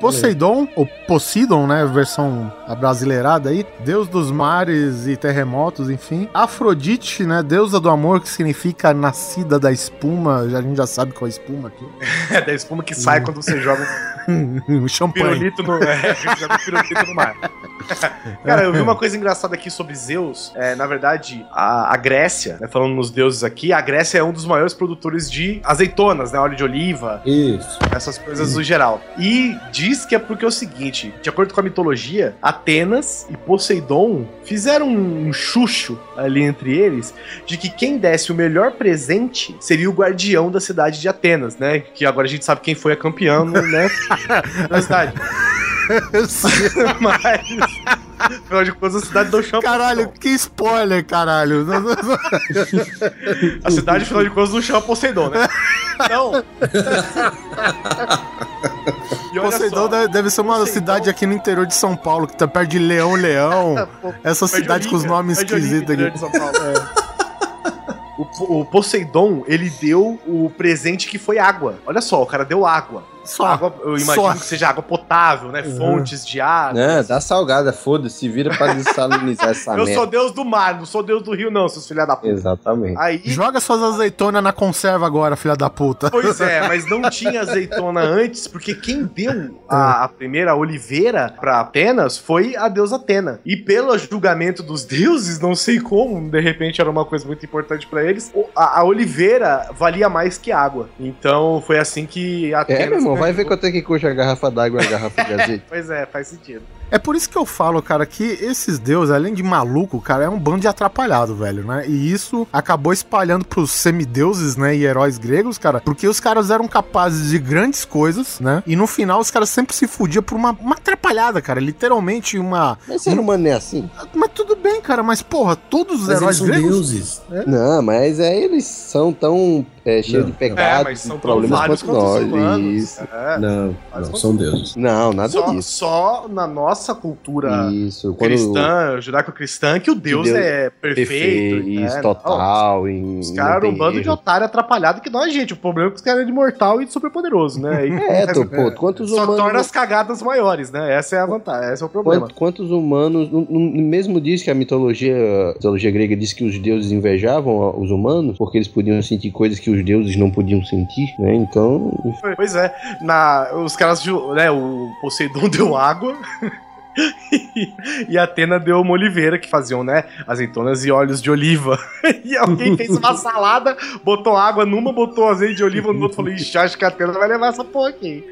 Poseidon, ou Poseidon, né, versão abrasileirada aí, deus dos mares e terremotos, enfim. Afrodite, né, deusa do amor, que significa nascida da espuma, já- a gente já sabe qual é a espuma aqui. É da espuma que sai quando você joga o champanhe. pirulito no, é, joga pirulito no mar. Cara, eu vi uma coisa engraçada aqui sobre Zeus. É, na verdade, a, a Grécia, né, falando nos deuses aqui, a Grécia é um dos maiores produtores de azeitonas, né? Óleo de oliva, Isso. essas coisas no geral. E diz que é porque é o seguinte: de acordo com a mitologia, Atenas e Poseidon fizeram um chucho ali entre eles de que quem desse o melhor presente seria o guardião da cidade de Atenas, né? Que agora a gente sabe quem foi a campeã, né? na cidade. Mas. Afinal de contas, a cidade do chão. Caralho, que spoiler, caralho. A cidade, afinal de contas, não chama Poseidon, né? Então. E olha Poseidon só, deve, deve ser uma cidade aqui no interior de São Paulo, que tá perto de Leão Leão. Essa Perde cidade com os nomes esquisitos interior aqui. de São Paulo. O, o Poseidon, ele deu o presente que foi água. Olha só, o cara deu água. Só. Água, eu imagino Só. que seja água potável, né? Fontes de água. Não, dá salgada, foda-se, se vira pra desalinizar essa eu merda. sou deus do mar, não sou deus do rio, não, seus filha da puta. Exatamente. Aí, Joga suas azeitonas na conserva agora, filha da puta. Pois é, mas não tinha azeitona antes, porque quem deu a, a primeira oliveira pra Atenas foi a deusa Atena. E pelo julgamento dos deuses, não sei como, de repente era uma coisa muito importante pra eles, a, a oliveira valia mais que água. Então foi assim que Atenas. É, irmão, vai ver quanto é que custa a garrafa d'água e a garrafa de azeite. Pois é, faz sentido. É por isso que eu falo, cara, que esses deuses, além de maluco, cara, é um bando de atrapalhado, velho, né? E isso acabou espalhando pros semideuses, né, e heróis gregos, cara, porque os caras eram capazes de grandes coisas, né? E no final os caras sempre se fudiam por uma, uma atrapalhada, cara, literalmente uma... Mas ser humano é assim? Mas tudo bem, cara, mas porra, todos os Mas eles heróis são gregos... deuses. Não, mas é, eles são tão é, cheios Não, de pecados, É, problemas quanto nós. humanos. É. Não, não, são deuses. Não, nada Só, disso. só na nossa cultura Isso. Cristã, judaico-cristã, que o Deus, Deus é perfeito. né? isso, Não, total. em- Os não caras eram um bando de erro. otário atrapalhado que nós, gente. O problema é que os caras eram de mortal e de superpoderoso, né? E- É, tô, pô, quantos Só humanos. torna as cagadas maiores, né? Essa é a vantagem, esse é o problema. Quant- Quantos humanos. no- no- mesmo diz que a mitologia, a mitologia grega diz que os deuses invejavam os humanos porque eles podiam sentir coisas que os deuses não podiam sentir, né? Então. Pois é, na, os caras, né, o Poseidon deu água e a Atena deu uma oliveira que faziam, né, azeitonas e óleos de oliva. e alguém fez uma salada, botou água numa, botou azeite de oliva no outro, falou, ixi, acho que a Atena vai levar essa porra aqui.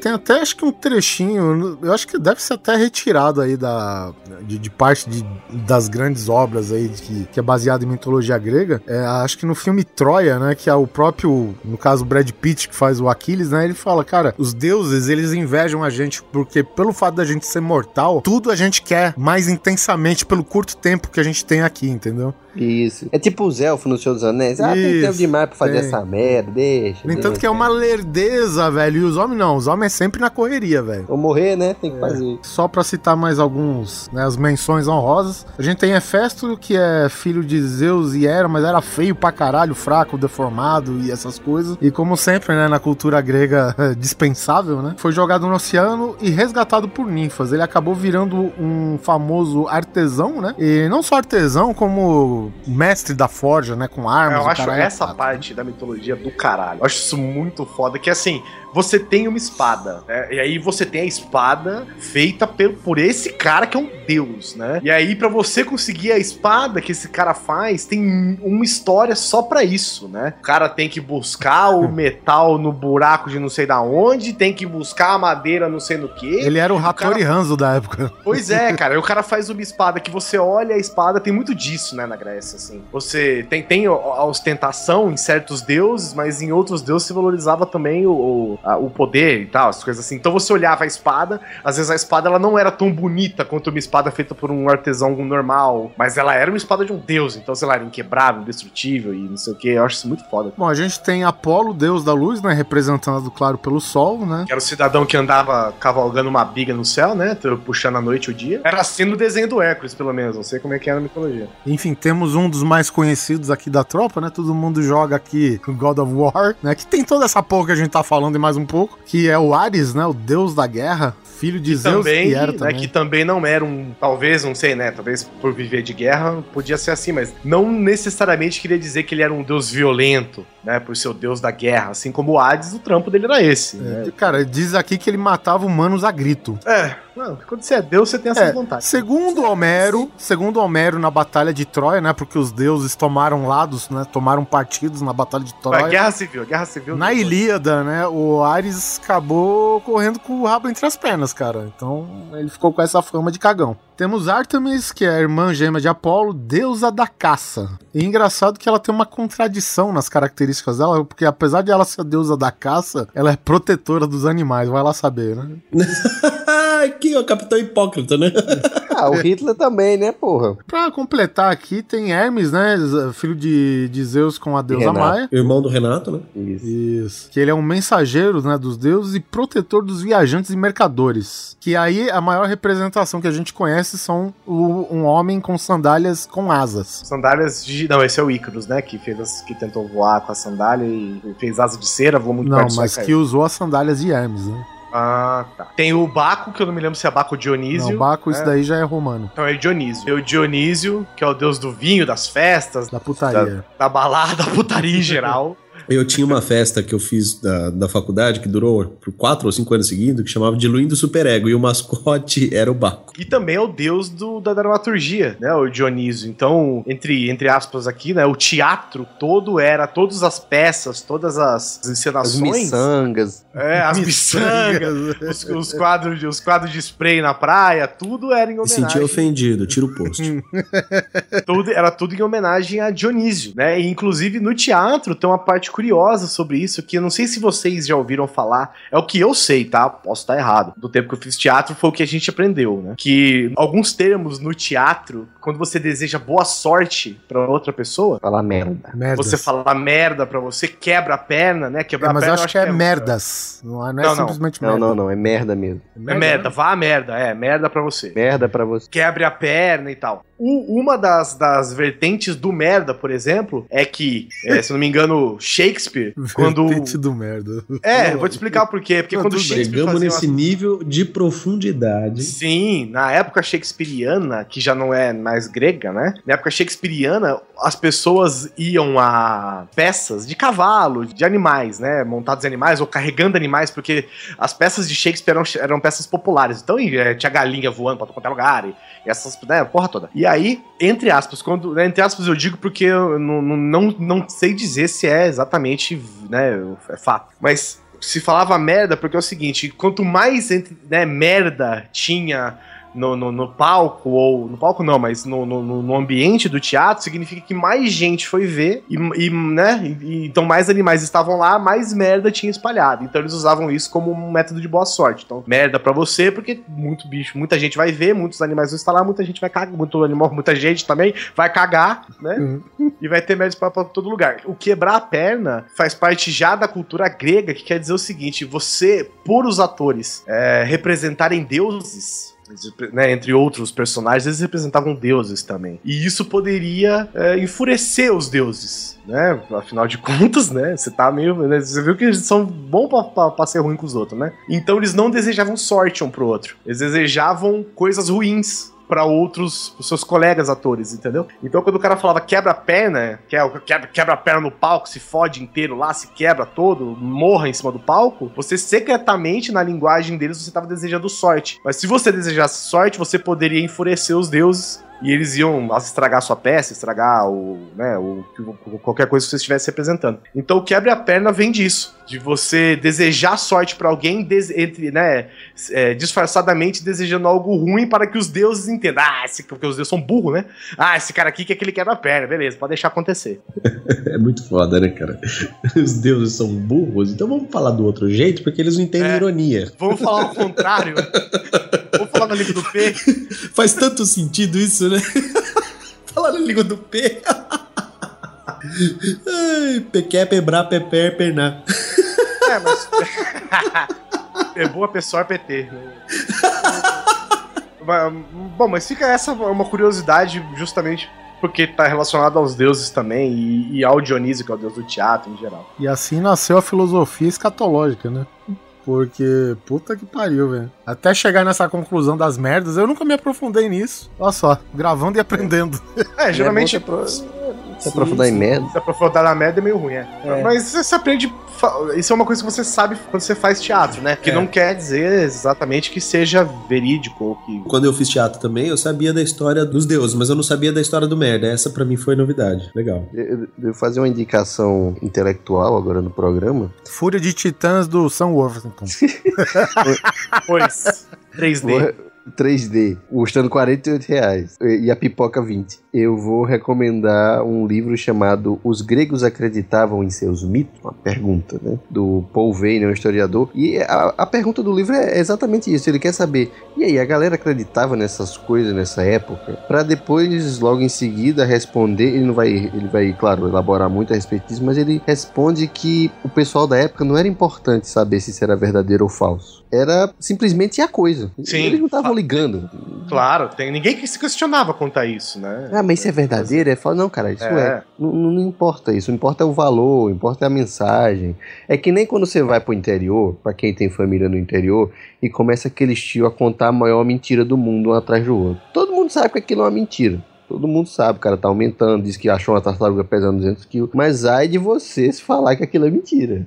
Tem até acho que um trechinho, eu acho que deve ser até retirado aí da, de, de parte de, das grandes obras aí que, que é baseado em mitologia grega. É, acho que no filme Troia, né, que é o próprio, no caso Brad Pitt que faz o Aquiles, né, ele fala, cara, os deuses eles invejam a gente porque pelo fato da gente ser mortal, tudo a gente quer mais intensamente pelo curto tempo que a gente tem aqui, entendeu? Isso. É tipo os elfos no Senhor dos Anéis. Ah, tem tempo demais pra fazer tem. essa merda, deixa. No entanto que é uma lerdeza, velho, e os homens não, os homens é sempre na correria, velho. Ou morrer, né? Tem que fazer. Só pra citar mais alguns, né, as menções honrosas. A gente tem Hefesto, que é filho de Zeus e Hera, mas era feio pra caralho, fraco, deformado e essas coisas. E como sempre, né, na cultura grega dispensável, né, foi jogado no oceano e resgatado por ninfas. Ele acabou virando um famoso artesão, né? E não só artesão, como mestre da forja, né, com armas. Eu o acho caralho essa parte da mitologia do caralho. Eu acho isso muito foda. Que assim, você tem uma espada, né? E aí você tem a espada feita por, por esse cara que é um deus, né? E aí, pra você conseguir a espada que esse cara faz, tem uma história só pra isso, né? O cara tem que buscar o metal no buraco de não sei da onde, tem que buscar a madeira não sei no que. Ele era o Hattori Hanzo da época. Pois é, cara. Aí o cara faz uma espada que você olha a espada, tem muito disso, né, na Grécia, assim. Você tem, tem a ostentação em certos deuses, mas em outros deuses se valorizava também o, a- o poder e tal, as coisas assim. Então você olhava a espada, às vezes a espada ela não era tão bonita quanto uma espada feita por um artesão normal, mas ela era uma espada de um deus, então, sei lá, era inquebrável, indestrutível e não sei o que. Eu acho isso muito foda. Bom, a gente tem Apolo, deus da luz, né, representado, claro, pelo sol, né? Que era o cidadão que andava cavalgando uma biga no céu, né? Puxando a noite e o dia. Era assim no desenho do Hércules, pelo menos. Não sei como é que era a mitologia. Enfim, temos um dos mais conhecidos aqui da tropa, né? Todo mundo joga aqui God of War, né? Que tem toda essa porra que a gente tá falando e mais um pouco, que é o Ares, né? O deus da guerra, filho de Zeus também, e Hera né, também. que também não era um, talvez, não sei, né, talvez por viver de guerra podia ser assim, mas não necessariamente queria dizer que ele era um deus violento, né, por ser o deus da guerra, assim como o Hades, o trampo dele era esse, né? É, Cara, diz aqui que ele matava humanos a grito. É, não, quando você é deus, você tem essa É, vontade. segundo Homero, segundo Homero na batalha de Troia, né? Porque os deuses tomaram lados, né? Tomaram partidos na batalha de Troia. a guerra civil, a guerra civil. Na Ilíada, né, o Ares acabou correndo com o rabo entre as pernas, cara. Então ele ficou com essa fama de cagão. Temos Artemis, que é a irmã gêmea de Apolo, deusa da caça. E engraçado que ela tem uma contradição nas características dela, porque apesar de ela ser deusa da caça, ela é protetora dos animais, vai lá saber, né? Aqui, ó, Capitão Hipócrita, né? Ah, o Hitler também, né, porra? Pra completar aqui, tem Hermes, né? Filho de, de Zeus com a deusa Renato. Maia. Irmão do Renato, né? Isso. Isso. Que ele é um mensageiro, né, dos deuses e protetor dos viajantes e mercadores. Que aí a maior representação que a gente conhece são o- um homem com sandálias com asas. Sandálias de. Não, esse é o Ícaros, né? Que fez as- que tentou voar com a sandália e fez asa de cera, voou muito Não, mas que usou as sandálias de Hermes, né? Ah, tá. Tem o Baco, que eu não me lembro se é Baco ou Dionísio. Não, Baco, isso né? daí já é romano. Então é Dionísio. Tem o Dionísio, que é o deus do vinho, das festas, Da putaria. da balada, da putaria em geral. Eu tinha uma festa que eu fiz da, da faculdade que durou por quatro ou cinco anos seguidos, que chamava Diluindo Superego, e o mascote era o Baco. E também é o deus do, da dramaturgia, né? O Dionísio. Então, entre, entre aspas aqui, né? O teatro todo era, todas as peças, todas as As encenações. miçangas. É, as miçangas, os, os quadros, de- os quadros de spray na praia, tudo era em Me homenagem. senti ofendido, tira o post. tudo, era tudo em homenagem a Dionísio, né? E inclusive no teatro tem uma parte curiosa sobre isso que eu não sei se vocês já ouviram falar, é o que eu sei, tá? Posso estar errado. Do tempo que eu fiz teatro foi o que a gente aprendeu, né? Que alguns termos no teatro, quando você deseja boa sorte pra outra pessoa, Fala merda. Merdas. você fala merda pra você, quebra a perna, né? Quebrar É, mas a eu perna acho que é merdas. Não é, não é Não, não. simplesmente Não, merda. não, não. É merda mesmo. É merda, vá a merda, é, merda pra você. Merda pra você. quebre a perna e tal. Uma das, das vertentes do merda, por exemplo, é que, é, se não me engano, Shakespeare, quando. Vertente do merda. É, eu vou te explicar por quê. Porque Não, quando. Shakespeare Chegamos nesse uma- nível de profundidade. Sim, na época shakespeariana, que já não é mais grega, né? Na época shakespeariana, as pessoas iam a peças de cavalo, de animais, né? Montados em animais ou carregando animais, porque as peças de Shakespeare eram, eram peças populares. Então eh, tinha galinha voando pra todo é lugar, e essas, né, porra toda. E aí, entre aspas, quando, né, entre aspas eu digo porque eu não, não, não, sei dizer se é exatamente, né, é fato. Mas se falava merda porque é o seguinte, quanto mais né, merda tinha no, no, no palco, ou no palco não, mas no, no, no- ambiente do teatro, significa que mais gente foi ver, e, e, né, e- então mais animais estavam lá, mais merda tinha espalhado. Então eles usavam isso como um método de boa sorte. Então, merda pra você, porque muito bicho, muita gente vai ver, muitos animais vão estar lá, muita gente vai cagar, muito animal, muita gente também vai cagar, né? E vai ter médios pra, pra todo lugar. O quebrar a perna faz parte já da cultura grega, que quer dizer o seguinte: você, por os atores é, representarem deuses. Né, entre outros personagens, eles representavam deuses também. E isso poderia é, enfurecer os deuses, né? Afinal de contas, né? Você tá meio. né, Você viu que eles são bons pra, pra, pra ser ruim com os outros, né? Então eles não desejavam sorte um pro outro. Eles desejavam coisas ruins pra outros seus colegas atores, entendeu? Então quando o cara falava quebra a perna, que é, quebra, quebra a perna no palco, se fode inteiro lá, se quebra todo, morra em cima do palco, você secretamente na linguagem deles você estava desejando sorte. Mas se você desejasse sorte, você poderia enfurecer os deuses e eles iam estragar sua peça, estragar o, né, o, qualquer coisa que você estivesse representando. Então o quebra a perna vem disso, de você desejar sorte pra alguém, entre, né, é, disfarçadamente desejando algo ruim para que os deuses entendam. Ah, esse, porque os deuses são burros, né? Ah, esse cara aqui quer que ele quebra a perna, beleza, pode deixar acontecer. É muito foda, né, cara? Os deuses são burros, então vamos falar do outro jeito, porque eles não entendem É. ironia. Vamos falar ao contrário. Vamos falar na língua do P. Faz tanto sentido isso, né? falar na língua do P. Ai, pequé, pebrar, pepé, pernar. É, mas. é boa pessoa PT. né? Bom, mas fica essa uma curiosidade justamente porque tá relacionado aos deuses também e, e ao Dionísio, que é o deus do teatro em geral. E assim nasceu a filosofia escatológica, né? Porque, puta que pariu, velho. Até chegar nessa conclusão das merdas, eu nunca me aprofundei nisso. Olha só, gravando e aprendendo. É, geralmente. É Se aprofundar em merda. Se aprofundar na merda é meio ruim, é. É. Mas você aprende. Isso é uma coisa que você sabe quando você faz teatro, né? Que É. não quer dizer exatamente que seja verídico ou que. Quando eu fiz teatro também, eu sabia da história dos deuses, mas eu não sabia da história do merda. Essa pra mim foi novidade. Legal. Eu, eu fazer uma indicação intelectual agora no programa. Fúria de Titãs do Sam Worthington. Pois. 3D. Vou, 3D, custando 48 reais. E a pipoca 20. Eu vou recomendar um livro chamado Os Gregos Acreditavam em Seus Mitos? Uma pergunta, né? Do Paul Vane, um historiador. E a, a pergunta do livro é exatamente isso. Ele quer saber, e aí, a galera acreditava nessas coisas nessa época? Para depois, logo em seguida, responder. Ele não vai, ele vai, claro, elaborar muito a respeito disso, mas ele responde que o pessoal da época não era importante saber se isso era verdadeiro ou falso. Era simplesmente a coisa. Sim. Eles não estavam ligando. Claro, tem ninguém que se questionava quanto a isso, né? Ah, mas isso é verdadeiro? É fala, não, cara, isso é. É. Não, não importa isso. O importa é o valor, o importa é a mensagem. É que nem quando você vai pro interior, pra quem tem família no interior, e começa aquele tio a contar a maior mentira do mundo um atrás do outro. Todo mundo sabe que aquilo é uma mentira. Todo mundo sabe, o cara tá aumentando, diz que achou uma tartaruga pesando 200 quilos. Mas ai de você se falar que aquilo é mentira.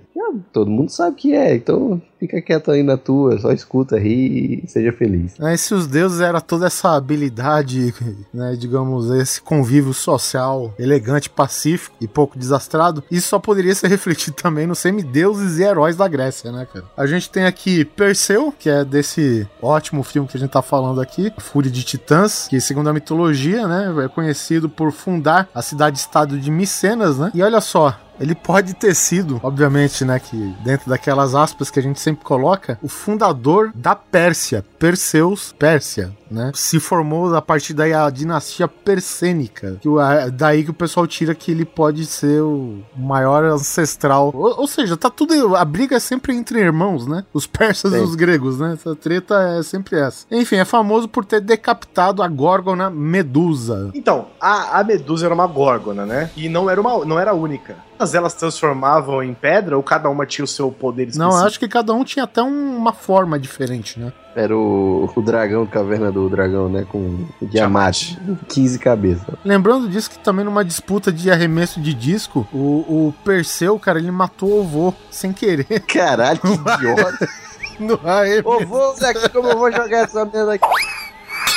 Todo mundo sabe que é, então fica quieto aí na tua, só escuta, ri e seja feliz. Aí, se os deuses era toda essa habilidade, né, digamos, esse convívio social elegante, pacífico e pouco desastrado, isso só poderia ser refletido também nos semideuses e heróis da Grécia, né, cara? A gente tem aqui Perseu, que é desse ótimo filme que a gente tá falando aqui, Fúria de Titãs, que segundo a mitologia, né, é conhecido por fundar a cidade-estado de Micenas, né? E olha só, ele pode ter sido, obviamente, né, que dentro daquelas aspas que a gente sempre coloca, o fundador da Pérsia, Perseus, Pérsia, né? Se formou a partir daí a dinastia persênica, que é daí que o pessoal tira que ele pode ser o maior ancestral. Ou, ou seja, tá tudo a briga é sempre entre irmãos, né? Os persas e Sim. os gregos, né? Essa treta é sempre essa. Enfim, é famoso por ter decapitado a górgona Medusa. Então, a, a Medusa era uma górgona, né? E não era uma, não era única. Todas elas transformavam em pedra ou cada uma tinha o seu poder específico? Não, eu acho que cada um tinha até um- uma forma diferente, né? Era o, o dragão, caverna do dragão, né? Com o diamante. 15 cabeças. Lembrando disso que também numa disputa de arremesso de disco, o, o Perseu, cara, ele matou o vô sem querer. Caralho, que idiota. No arremesso. Ô, daqui como eu vou jogar essa merda aqui.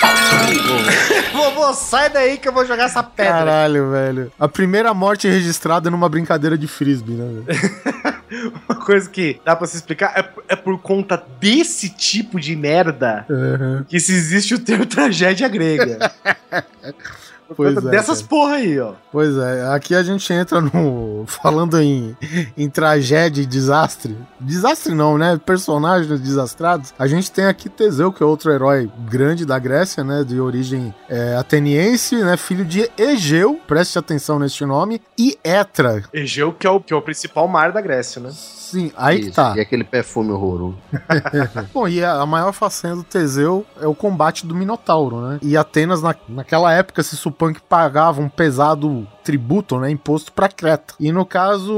Vovô, sai daí que eu vou jogar essa pedra. Caralho, velho. A primeira morte registrada numa brincadeira de frisbee, né? velho? Uma coisa que dá pra se explicar é, é por conta desse tipo de merda Uhum. que se existe o termo tragédia grega. Pois é, dessas cara. porra aí, ó. Pois é, aqui a gente entra no. Falando em, em tragédia e desastre. Desastre não, né? Personagens desastrados. A gente tem aqui Teseu, que é outro herói grande da Grécia, né? De origem é, ateniense, né? Filho de Egeu, preste atenção neste nome, e Etra. Egeu, que é o, que é o principal mar da Grécia, né? Sim, aí que Isso, tá. E aquele perfume horroroso. Bom, e a, a maior façanha do Teseu é o combate do Minotauro, né? E Atenas, na, naquela época, se supõe que pagava um pesado tributo, né, imposto para Creta. E no caso,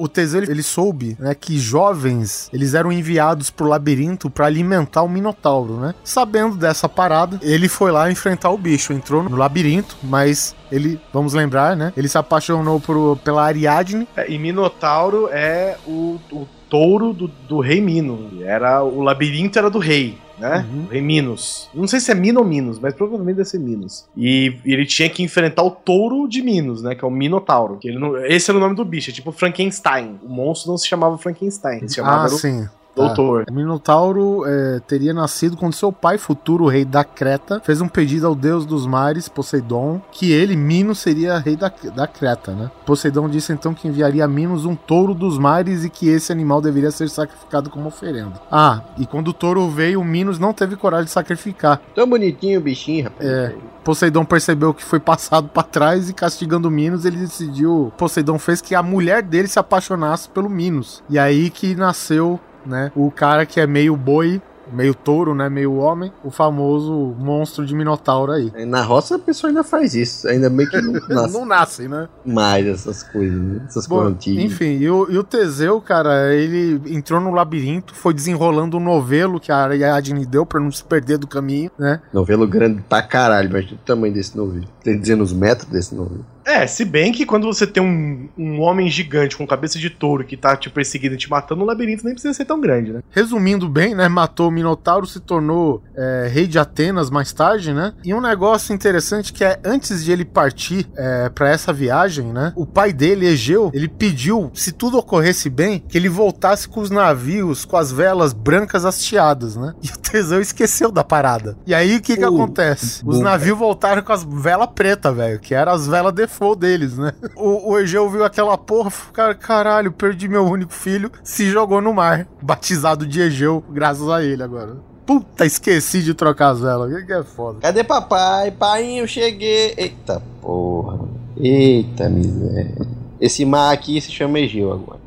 o Teseu ele soube, né, que jovens, eles eram enviados pro labirinto para alimentar o Minotauro, né? Sabendo dessa parada, ele foi lá enfrentar o bicho, entrou no labirinto, mas ele, vamos lembrar, né, ele se apaixonou por, pela Ariadne. É, e Minotauro é o, o touro do, do rei Mino. Era, o labirinto era do rei. Né? Uhum. Rei Minos. Não sei se é Mino ou Minos, mas provavelmente deve ser Minos. E ele tinha que enfrentar o touro de Minos, né? Que é o Minotauro. Que ele não- esse era o nome do bicho, é tipo Frankenstein. O monstro não se chamava Frankenstein, ele se chamava Ah, era o sim. Doutor. O Minotauro é, teria nascido quando seu pai, futuro rei da Creta, fez um pedido ao deus dos mares, Poseidon, que ele, Minos, seria rei da, da Creta, né? Poseidon disse então que enviaria a Minos um touro dos mares e que esse animal deveria ser sacrificado como oferenda. Ah, e quando o touro veio, o Minos não teve coragem de sacrificar. Tão bonitinho o bichinho, rapaz. É. Poseidon percebeu que foi passado pra trás e castigando o Minos, ele decidiu. Poseidon fez que a mulher dele se apaixonasse pelo Minos. E aí que nasceu, né, o cara que é meio boi, meio touro, né, meio homem, o famoso monstro de Minotauro aí. Na roça a pessoa ainda faz isso. Ainda bem que não nasce Não nasce, né? mais essas coisas, né? essas Bom, plantinhas. enfim, e o, e o Teseu, cara, ele entrou no labirinto, foi desenrolando o novelo que a Ariadne deu pra não se perder do caminho, né? Novelo grande pra caralho, mas o tamanho desse novelo. Tem dizendo os metros desse novelo. É, se bem que quando você tem um, um homem gigante com cabeça de touro que tá te perseguindo e te matando, o labirinto nem precisa ser tão grande, né? Resumindo bem, né? Matou o Minotauro, se tornou é, rei de Atenas mais tarde, né? E um negócio interessante que é antes de ele partir é, para essa viagem, né? O pai dele, Egeu, ele pediu, se tudo ocorresse bem, que ele voltasse com os navios com as velas brancas hasteadas, né? E o Teseu esqueceu da parada. E aí o que que Uh, acontece? Os navios voltaram com as velas pretas, velho, que eram as velas default deles, né? O, o Egeu viu aquela porra, cara, caralho, perdi meu único filho, se jogou no mar, batizado de Egeu, graças a ele agora. Puta, esqueci de trocar as velas, que, que é foda. Cadê papai? Pai, eu cheguei. Eita porra. Eita miséria. Esse mar aqui se chama Egeu agora.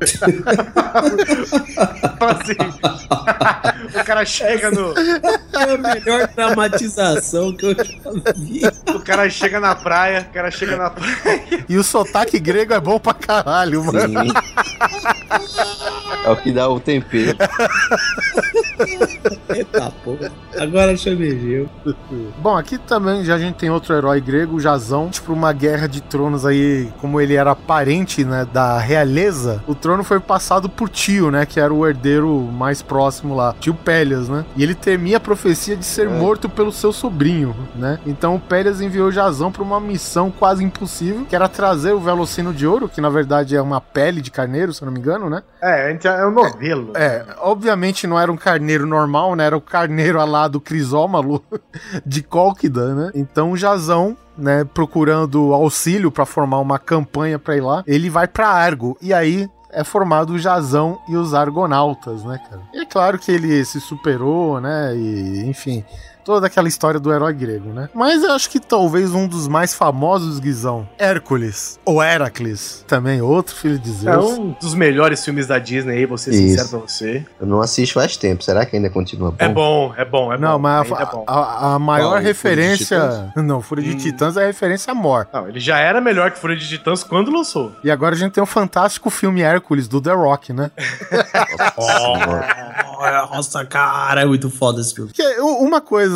assim, o cara chega no. É a melhor dramatização que eu já vi. O cara chega na praia, o cara chega na praia. E o sotaque grego é bom pra caralho, mano. Sim. É o que dá o tempero. Eita porra. Agora chamei Bom, aqui também já a gente tem outro herói grego, o Jazão. Tipo, uma guerra de tronos aí, como ele era parente, né, da realeza, o trono foi passado por tio, né, que era o herdeiro mais próximo lá, tio Pélias, né? E ele temia a profecia de ser morto pelo seu sobrinho, né? Então o Pélias enviou Jazão pra uma missão quase impossível, que era trazer o Velocino de Ouro, que na verdade é uma pele de carneiro, se eu não me engano, né? É, é um novelo. É, obviamente não era um carneiro normal, né? Era o carneiro lá do Crisómalo de Cólquida, né? Então o Jazão, né, procurando auxílio pra formar uma campanha pra ir lá, ele vai pra Argo. E aí é formado o Jazão e os Argonautas, né, cara? E é claro que ele se superou, né? E, enfim, toda aquela história do herói grego, né? Mas eu acho que talvez um dos mais famosos, Guizão, Hércules, ou Heracles, também outro filho de É Zeus. um dos melhores filmes da Disney aí, vou ser Isso. sincero pra você. Eu não assisto faz tempo. Será que ainda continua bom? É bom, é bom, é Não, bom. mas ainda a, é bom. a- a maior Qual? Fúria referência. Não, Fúria de Hum. Titãs é referência a Mor. Não, ele já era melhor que Fúria de Titãs quando lançou. E agora a gente tem o fantástico filme Hércules do The Rock, né? Nossa, cara, é muito foda esse filme. Que é uma coisa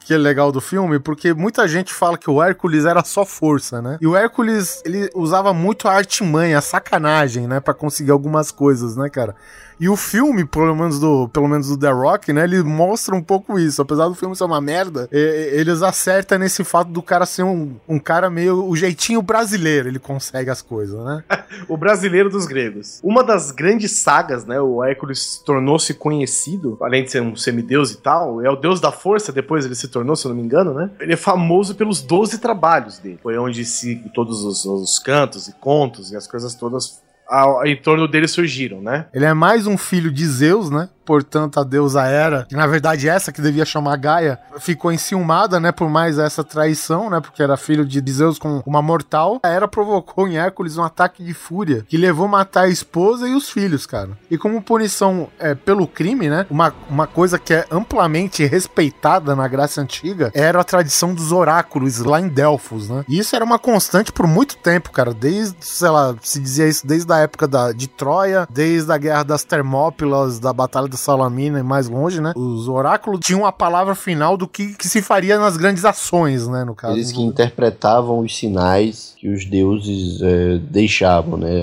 que é legal do filme, porque muita gente fala que o Hércules era só força, né? E o Hércules, ele usava muito a artimanha, a sacanagem, né? Pra conseguir algumas coisas, né, cara? E o filme, pelo menos do, pelo menos do The Rock, né? Ele mostra um pouco isso. Apesar do filme ser uma merda, eles acertam nesse fato do cara ser um, um cara meio o jeitinho brasileiro. Ele consegue as coisas, né? O brasileiro dos gregos. Uma das grandes sagas, né? O Hércules tornou-se conhecido, além de ser um semideus e tal, é o deus da força, depois ele se tornou, se eu não me engano, né? Ele é famoso pelos 12 trabalhos dele. Foi onde se todos os, os cantos e contos e as coisas todas ao- em torno dele surgiram, né? Ele é mais um filho de Zeus, né? Portanto, a deusa Hera, na verdade essa que devia chamar Gaia, ficou enciumada, né? Por mais essa traição, né? Porque era filho de Zeus com uma mortal. A Hera provocou em Hércules um ataque de fúria que levou a matar a esposa e os filhos, cara. E como punição é, pelo crime, né? Uma, uma coisa que é amplamente respeitada na Grécia Antiga era a tradição dos oráculos lá em Delfos, né? E isso era uma constante por muito tempo, cara. Desde, sei lá, se dizia isso desde a época da, de Troia, desde a guerra das Termópilas, da Batalha da Salamina e mais longe, né? Os oráculos tinham a palavra final do que, que se faria nas grandes ações, né? No caso. Eles que interpretavam os sinais que os deuses eh, deixavam, né?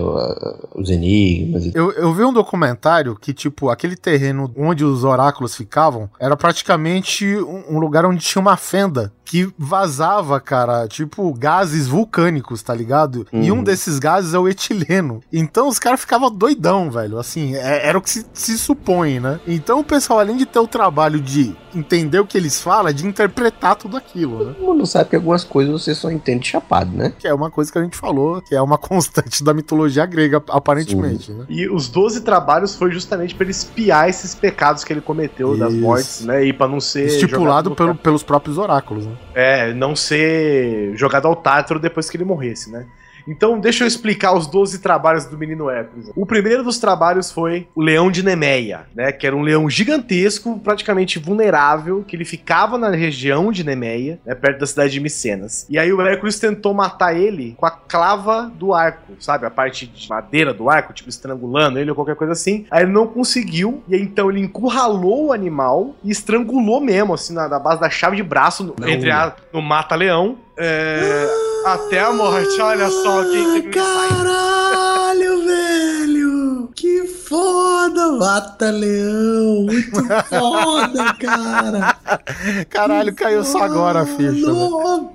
Os enigmas e Eu, eu vi um documentário que, tipo, aquele terreno onde os oráculos ficavam era praticamente um, um lugar onde tinha uma fenda que vazava, cara, tipo, gases vulcânicos, tá ligado? E um Uhum. desses gases é o etileno. Então os caras ficavam doidão, velho. Assim, é- era o que se, se supõe, né? Então o pessoal, além de ter o trabalho de entender o que eles falam, é de interpretar tudo aquilo, né? Todo mundo sabe que algumas coisas você só entende chapado, né? Que é uma coisa que a gente falou, que é uma constante da mitologia grega, aparentemente, né? E os 12 trabalhos foi justamente pra ele espiar esses pecados que ele cometeu das Isso. mortes, né? E pra não ser. Estipulado pelo- pelos próprios oráculos, né? É, não ser jogado ao tártaro depois que ele morresse, né? Então, deixa eu explicar os 12 trabalhos do menino Hércules. O primeiro dos trabalhos foi o leão de Nemeia, né? Que era um leão gigantesco, praticamente vulnerável, que ele ficava na região de Nemeia, né, perto da cidade de Micenas. E aí o Hércules tentou matar ele com a clava do arco, sabe? A parte de madeira do arco, tipo estrangulando ele ou qualquer coisa assim. Aí ele não conseguiu, e aí, então ele encurralou o animal e estrangulou mesmo, assim, na, na base da chave de braço, no- entre a, no mata-leão. É, Até a morte, olha só quem teve Caralho, velho! Que foda! Mata leão! Muito foda, cara! Caralho, caiu só agora a ficha. né?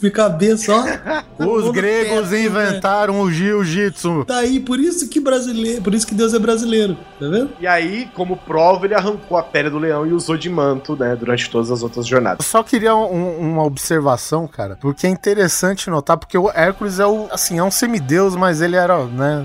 Minha cabeça, ó. Os gregos inventaram o jiu-jitsu. Tá aí, por isso que brasileiro, por isso que Deus é brasileiro, tá vendo? E aí, como prova, ele arrancou a pele do leão e usou de manto, né, durante todas as outras Eu jornadas. só queria um- uma observação, cara, porque é interessante notar, porque o Hércules é o, assim, é um semideus, mas ele era, né,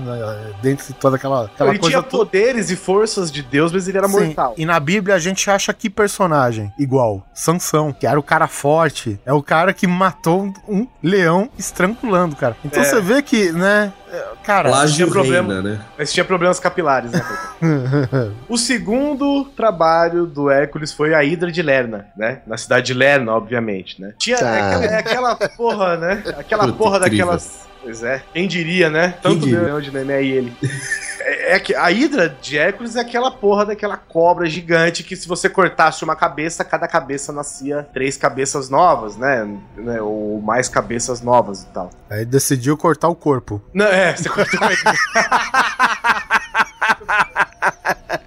dentro de toda aquela, aquela ele coisa tinha toda. poderes e forças de Deus, mas ele era Sim, mortal. E na Bíblia a gente acha que personagem igual Sansão, que era o cara forte, é o cara que matou um, um leão estrangulando, cara. Então É. você vê que, né, é, cara, Plágio tinha problema. reina, né? Mas tinha problemas capilares, né? o segundo trabalho do Hércules foi a Hidra de Lerna, né? Na cidade de Lerna, obviamente, né? Tinha Tá. é aquela, aquela porra, né? Aquela Puta, porra incrível. daquelas. Pois é. Quem diria, né? Tanto diria? Leão de Nené e ele. É, é que a Hidra de Hércules é aquela porra daquela cobra gigante que se você cortasse uma cabeça, cada cabeça nascia três cabeças novas, né? né? Ou mais cabeças novas e tal. aí decidiu cortar o corpo. Não, é, você cortou ele.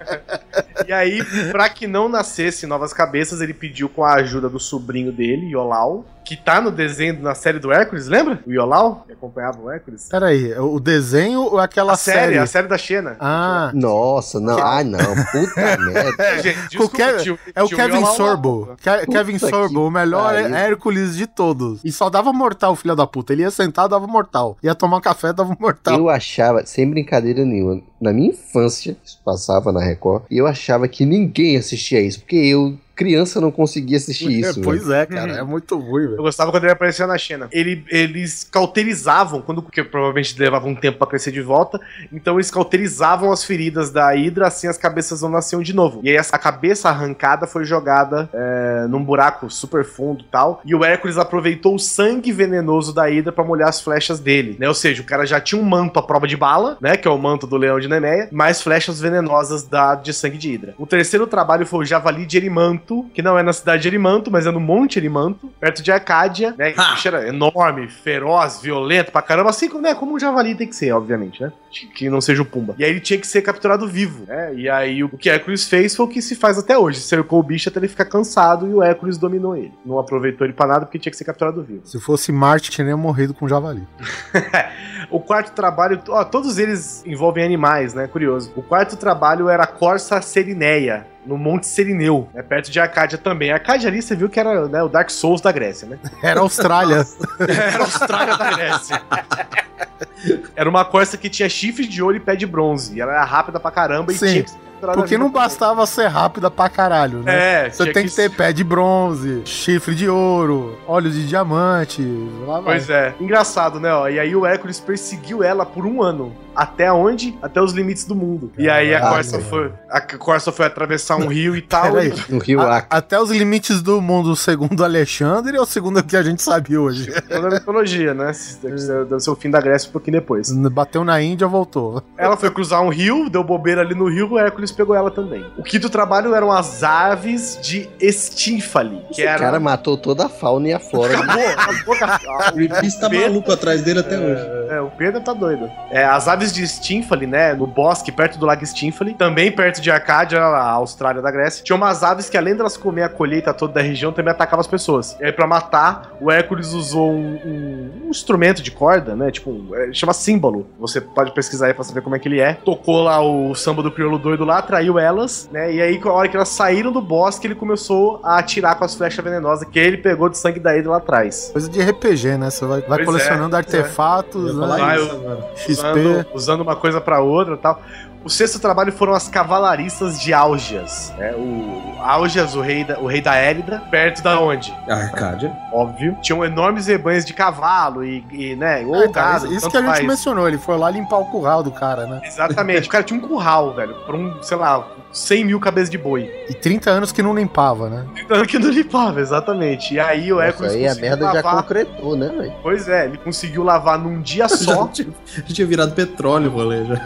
E aí, pra que não nascesse novas cabeças, ele pediu com a ajuda do sobrinho dele, Iolau, que tá no desenho na série do Hércules, lembra? O Iolau, que acompanhava o Hércules. Peraí, o desenho ou aquela A série, série? a série da Xena. Ah, Nossa, não. Ai, não. Puta merda. É, gente, o desculpa, Ke- tio- é o tio Kevin Iolau lá, Sorbo. Ke- Kevin Sorbo, o melhor pariu. Hércules de todos. E só dava mortal, filho da puta. Ele ia sentar, dava mortal. Ia tomar um café, dava mortal. Eu achava, sem brincadeira nenhuma, na minha infância, isso passava na Record, e eu achava que ninguém assistia isso, porque eu, criança, não conseguia assistir isso. velho. pois é, cara. É muito ruim, Eu velho. gostava quando ele aparecia na Xena. Ele, eles cauterizavam, quando, porque provavelmente levava um tempo pra crescer de volta, então eles cauterizavam as feridas da Hydra, assim as cabeças não nasciam de novo. E aí essa- a cabeça arrancada foi jogada é, num buraco super fundo e tal, e o Hércules aproveitou o sangue venenoso da Hydra pra molhar as flechas dele, né? Ou seja, o cara já tinha um manto à prova de bala, né? Que é o manto do leão de Nemeia, mais flechas venenosas da, de sangue de Hydra. O terceiro trabalho foi o Javali de Erimanto, que não é na cidade de Erimanto, mas é no Monte Erimanto, perto de Arcádia, né? O bicho era enorme, feroz, violento pra caramba, assim como, né, como um javali tem que ser, obviamente, né? Que não seja o Pumba. E aí ele tinha que ser capturado vivo, né? E aí o que Hércules fez foi o que se faz até hoje. Cercou o bicho até ele ficar cansado e o Hércules dominou ele. Não aproveitou ele pra nada porque tinha que ser capturado vivo. Se fosse Marte, tinha morrido com javali. O quarto trabalho, ó, todos eles envolvem animais, né? Curioso. O quarto trabalho era a Corsa Serineia, no Monte Serineu, né? perto de Arcádia também. Arcádia ali você viu que era né, o Dark Souls da Grécia, né? Era Austrália. Era a Austrália da Grécia. Era uma Corsa que tinha chifres de ouro e pé de bronze. E ela era rápida pra caramba e Sim, tinha ser capturada Porque não bastava ser rápida pra caralho, né? É, Você tem que ter pé de bronze, chifre de ouro, olhos de diamante. Lá vai. Pois é. Engraçado, né? Ó? E aí o Hércules perseguiu ela por um ano. Até onde? Até os limites do mundo. E aí a Caralho, Corsa foi. A Corsa foi atravessar um rio e tal. Peraí. No Rio A- até os limites do mundo segundo Alexandre ou segundo o que a gente sabe hoje? Toda a mitologia, né? Deve ser o fim da Grécia um pouquinho depois. Bateu na Índia, voltou. Ela foi cruzar um rio, deu bobeira ali no rio, o Hércules pegou ela também. O quinto trabalho eram as aves de Estínfale. Que Esse era. cara matou toda a fauna e a flora. Acabou, acabou O Greenpeace tá Pedro- maluco atrás dele até hoje. É, o Pedro tá doido. É, as aves de Stínfale, né, no bosque perto do lago Stínfale, também perto de Arcádia, a Austrália da Grécia, tinha umas aves que além delas comer a colheita toda da região, também atacavam as pessoas. E aí pra matar, o Hércules usou um, um- um instrumento de corda, né, tipo, um- é, chama símbolo. Você pode pesquisar aí pra saber como é que ele é. Tocou lá o samba do crioulo doido lá, atraiu elas, né, e aí a hora que elas saíram do bosque, ele começou a atirar com as flechas venenosas que ele pegou de sangue da Hidra lá atrás. Coisa de RPG, né? Você vai, vai Pois colecionando é, artefatos, ia né? isso eu-. XP. usando, usando uma coisa pra outra e tal. O sexto trabalho foram as cavalaristas de Álgias. né? O Álgias, o rei da, o rei da Élida, perto da onde? A Arcádia. Óbvio. Tinham enormes rebanhos de cavalo e, e, né, ou É, cara, gado, isso, que a gente faz. mencionou, ele foi lá limpar o curral do cara, né? Exatamente. O cara tinha um curral, velho, pra um, sei lá, 100 mil cabeças de boi. E 30 anos que não limpava, né? Então que não limpava, exatamente. E aí o Hércules aí a merda já lavar. concretou, né, velho? Pois é, ele conseguiu lavar num dia Já só. tinha, já tinha virado petróleo o rolê já.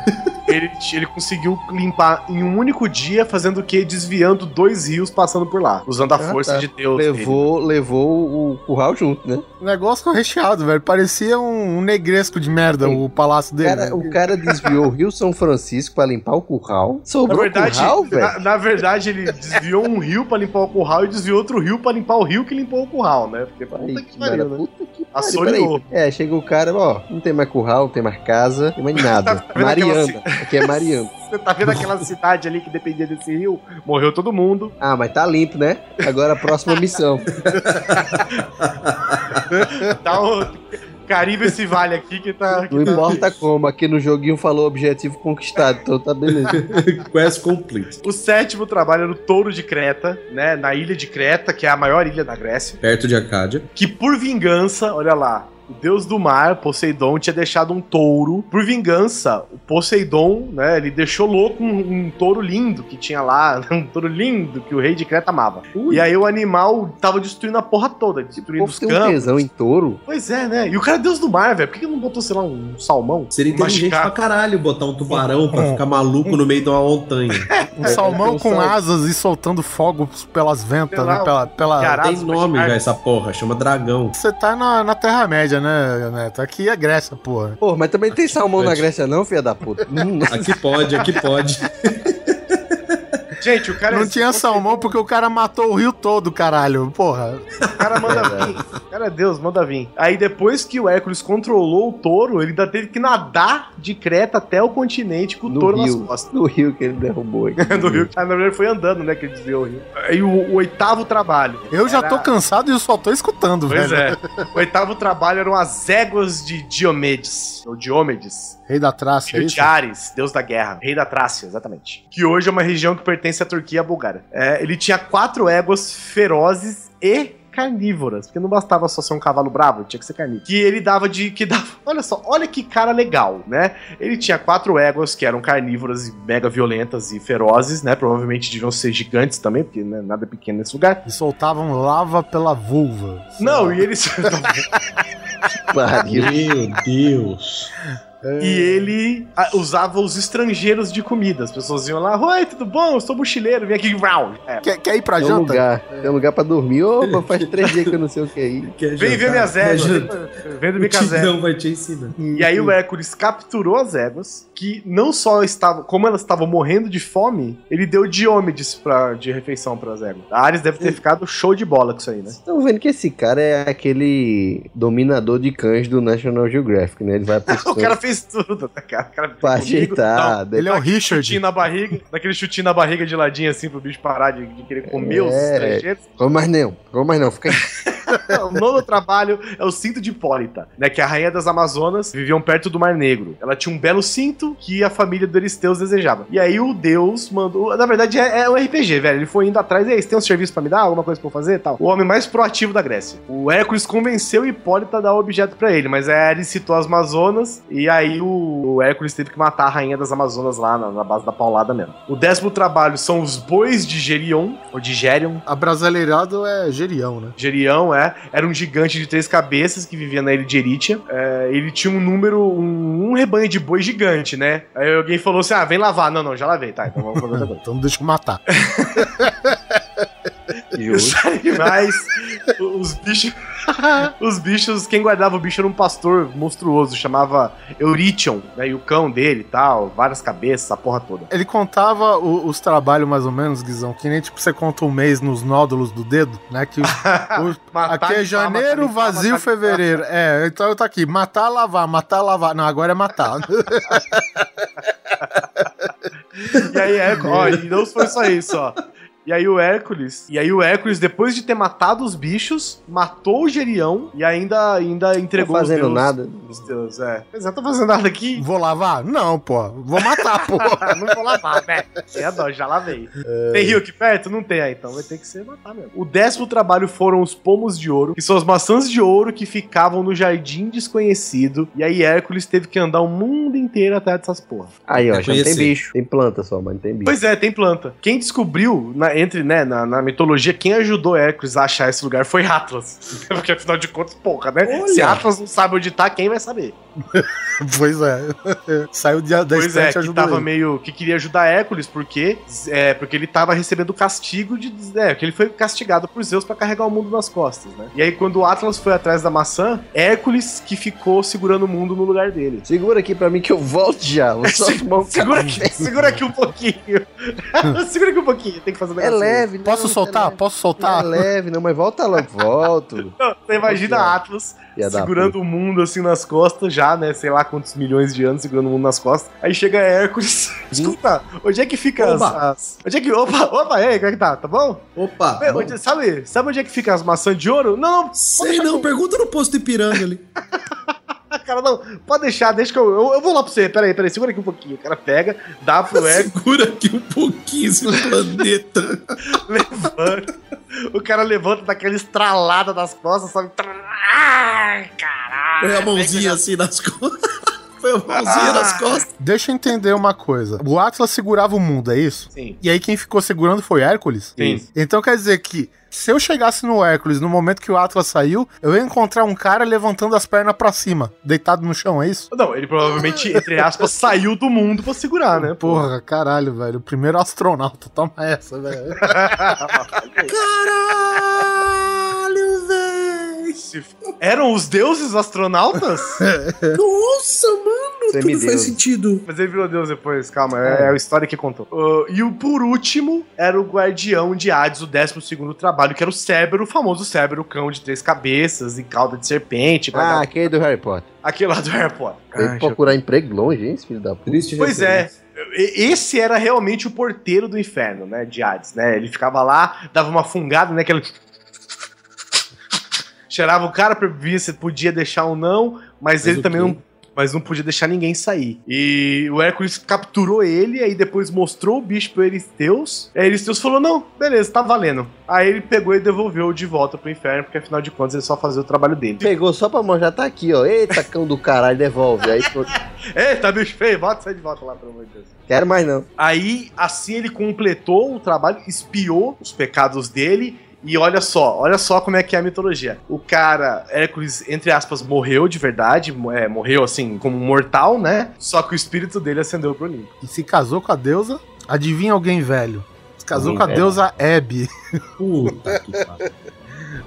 Ele, ele conseguiu limpar em um único dia, fazendo o quê? Desviando dois rios passando por lá, usando a Ah, força tá. de Deus. dele. Levou, levou o curral junto, né? Negócio recheado, velho. Parecia um, um negresco de merda o palácio O dele. cara, né? o cara desviou o Rio São Francisco pra limpar o curral. Na Sobrou verdade, curral, na, velho. na verdade, ele desviou um rio pra limpar o curral e desviou outro rio pra limpar o rio que limpou o curral, né? Porque puta Aí, que pariu, né? puta. Assoreou. peraí. É, chega o cara, ó, não tem mais curral, não tem mais casa, não tem mais nada. Tá vendo aquela Mariana. Aqui é Mariana. Você tá vendo aquela cidade ali que dependia desse rio? Morreu todo mundo. Ah, mas tá limpo, né? Agora a próxima missão. Dá um... Carimba esse vale aqui que tá. que Não tá- importa como, aqui no joguinho falou objetivo conquistado, então tá beleza. Quest complete. O sétimo trabalho era o Touro de Creta, né? Na ilha de Creta, que é a maior ilha da Grécia. Perto de Acádia. Que por vingança, olha lá. O deus do mar, Poseidon, tinha deixado um touro. Por vingança, o Poseidon, né? Ele deixou louco um, um touro lindo que tinha lá. Um touro lindo que o rei de Creta amava. E aí o animal tava destruindo a porra toda, destruindo os tem um campos. tesão em touro. Pois é, né? E o cara é deus do mar, velho. Por que que não botou, sei lá, um salmão? Seria inteligente pra caralho botar um tubarão pra ficar maluco no meio de uma montanha. Um salmão com asas e soltando fogos pelas ventas, né? Pela, pela... Tem nome já essa porra, chama dragão. Você tá na, na Terra-média, né, Neto? Aqui é Grécia, porra. Pô, mas também tem salmão na Grécia não, filha da puta? Hum, Aqui pode, aqui pode. Gente, o cara Não é- tinha salmão porque o cara matou o rio todo, caralho. Porra. O cara manda vir. O cara é Deus, manda vir. Aí depois que o Hércules controlou o touro, ele ainda teve que nadar de Creta até o continente com o no touro nas rio. costas. No rio que ele derrubou. Do rio. Ah, na verdade foi andando, né, que ele desviou o rio. Aí o, o oitavo trabalho. Eu já era- tô cansado e eu só tô escutando, Pois velho. é. O oitavo trabalho eram as éguas de Diomedes. Ou Diomedes. Rei da Trácia, é Filho isso? de Ares, deus da guerra, rei da Trácia, exatamente. Que hoje é uma região que pertence à Turquia e à Bulgária. É, ele tinha quatro éguas ferozes e carnívoras, porque não bastava só ser um cavalo bravo, tinha que ser carnívoro. Que ele dava de que dava, olha só, olha que cara legal, né? Ele tinha quatro éguas que eram carnívoras e mega violentas e ferozes, né? Provavelmente deviam ser gigantes também, porque né, nada é pequeno nesse lugar. E soltavam lava pela vulva. Não, e eles. Meu Deus. E ele ah, usava os estrangeiros de comida. As pessoas iam lá, oi, tudo bom? Eu sou mochileiro, vem aqui, round. É, Quer, quer ir pra Tem um janta? lugar, tem um lugar pra dormir. Opa, faz três dias que eu não sei o que é. Quer vem ver minhas éguas. Vem dormir O com as éguas. Vai te ensinar. E aí o Hércules capturou as éguas, que não só estavam, como elas estavam morrendo de fome, ele deu Diomedes pra, de refeição pras éguas. A Ares deve ter ficado show de bola com isso aí, né? Estão vendo que esse cara é aquele dominador de cães do National Geographic, né? Ele vai pro O cara fez tudo, né, cara? O cara pra comigo, ajeitar. Ele é o Richard. chutinho na barriga, daquele chutinho na barriga de ladinho assim pro bicho parar de, de querer comer os É. estrangeiros. Come mais não, come mais não. Fica aí. o nono trabalho é o cinto de Hipólita, né? Que a rainha das Amazonas viviam perto do Mar Negro. Ela tinha um belo cinto que a família do Eristeus desejava. E aí o Deus mandou. Na verdade, é, é um RPG, velho. Ele foi indo atrás. E aí, você tem um serviço pra me dar? Alguma coisa pra eu fazer e tal? O homem mais proativo da Grécia. O Hércules convenceu Hipólita a dar o objeto pra ele, mas aí Ares citou as Amazonas. E aí o, o Hércules teve que matar a rainha das Amazonas lá na, na base da paulada mesmo. O décimo trabalho são os bois de Gerion, ou de Gerion. A brasileirado é Gerião, né? Gerião, é. Era um gigante de três cabeças que vivia na ilha de Eritia. É, ele tinha um número, um, um rebanho de boi gigante, né? Aí alguém falou assim: ah, vem lavar. Não, não, já lavei, tá? Então vamos fazer outra coisa. Então deixa eu matar. Os animais, os bichos. os bichos, quem guardava o bicho era um pastor monstruoso, chamava Eurition, né? E o cão dele e tal, várias cabeças, a porra toda. Ele contava o- os trabalhos mais ou menos, Guizão, que nem tipo você conta um mês nos nódulos do dedo, né? Que os- Matar, aqui é janeiro, matar, vazio, matar, fevereiro. É, então eu tô aqui, matar, lavar, matar, lavar. Não, agora é matar. E aí, Hércules, ó, e não foi só isso, ó. E aí o Hércules, e aí o Hércules, depois de ter matado os bichos, matou o Gerião e ainda, ainda entregou Não tá fazendo os deus, nada. Os deus, é. Mas eu tô fazendo nada aqui. Vou lavar? Não, pô. Vou matar, pô. não vou lavar, né? É dó, já lavei. Tem rio aqui perto? Não tem, ah, então vai ter que ser matar mesmo. O décimo trabalho foram os pomos de ouro, que são as maçãs de ouro que ficavam no jardim desconhecido. E aí Hércules teve que andar o mundo inteiro atrás dessas porra. Aí, ó, É já não tem bicho. Tem planta só, mas não tem bicho. Pois é, tem planta. Quem descobriu, na- na, entre, né, na, na mitologia, quem ajudou Hércules a achar esse lugar foi Atlas. Porque afinal de contas, porra, né? Olha. Se Atlas não sabe onde tá, quem vai saber? Pois é. Saiu de, da pois é, que tava ele. meio. que queria ajudar Hércules, porque. É, porque ele tava recebendo castigo de. É, que ele foi castigado por Zeus pra carregar o mundo nas costas, né? E aí, quando o Atlas foi atrás da maçã, Hércules que ficou segurando o mundo no lugar dele. Segura aqui pra mim que eu volto já. Vou só tomar um Segura aqui, segura aqui um pouquinho. segura aqui um pouquinho, tem que fazer É negocinho. leve, Posso não, soltar? É leve. Posso Não soltar? é leve, não, mas volta logo. Volto. Não, Você imagina. Atlas segurando o mundo assim nas costas, já, né? Sei lá quantos milhões de anos segurando o mundo nas costas. Aí chega Hércules. Escuta, onde é que fica as, as- Onde é que. Opa, opa, e aí, como é que tá? Tá bom? Opa! Bom. onde- sabe, sabe onde é que fica as maçãs de ouro? Não, não, Sei não, pergunta no posto Ipiranga ali. cara, não. Pode deixar, deixa que eu. Eu, eu vou lá pra você. Peraí, peraí, segura aqui um pouquinho. O cara pega, dá pro Hércules, Segura aqui um pouquinho esse planeta. levanta. O cara levanta daquela estralada das costas, sabe? Caralho. Põe a mãozinha assim nas costas. Põe a mãozinha nas costas. Deixa eu entender uma coisa. O Atlas segurava o mundo, é isso? Sim. E aí quem ficou segurando foi Hércules? Sim. Então quer dizer que se eu chegasse no Hércules no momento que o Atlas saiu, eu ia encontrar um cara levantando as pernas pra cima, deitado no chão, é isso? Não, ele provavelmente, entre aspas, saiu do mundo pra segurar, né? Porra, caralho, velho. O primeiro astronauta. Toma essa, velho. Caralho, velho. Se- Eram os deuses astronautas? Nossa, mano. Tudo Semideus. faz sentido. Mas ele virou deus depois, calma, é, é a história que contou. Uh, e o por último era o guardião de Hades, o 12 trabalho, que era o Cérbero, o famoso Cérbero, cão de três cabeças e cauda de serpente. Ah, aquele do Harry Potter. Aquele lá do Harry Potter. Veio Ah, procurar emprego longe, hein, esse filho da puta. Triste Pois é. referência. Esse era realmente o porteiro do inferno, né? De Hades, né? Ele ficava lá, dava uma fungada, né? Aquele. Cheirava o cara pra ver se podia deixar ou não, mas, Mas ele também quê? não. Mas não podia deixar ninguém sair. E o Hércules capturou ele, aí depois mostrou o bicho pro Eristeus. Aí Eristeus falou: Não, beleza, tá valendo. Aí ele pegou e devolveu de volta pro inferno, porque afinal de contas ele só fazia o trabalho dele. Pegou só pra mostrar, tá aqui, ó. Eita, cão do caralho, devolve. Aí, pô, Eita, bicho feio, bota sai de volta lá, pelo amor de Deus. quero mais não. Aí, assim, ele completou o trabalho, espiou os pecados dele. E olha só, olha só como é que é a mitologia. O cara, Hércules, entre aspas, morreu de verdade, é, morreu assim, como mortal, né? Só que o espírito dele ascendeu pro Olimpo. E se casou com a deusa, adivinha alguém velho? Se casou Alguém com a velho. deusa Hebe. Puta que pariu.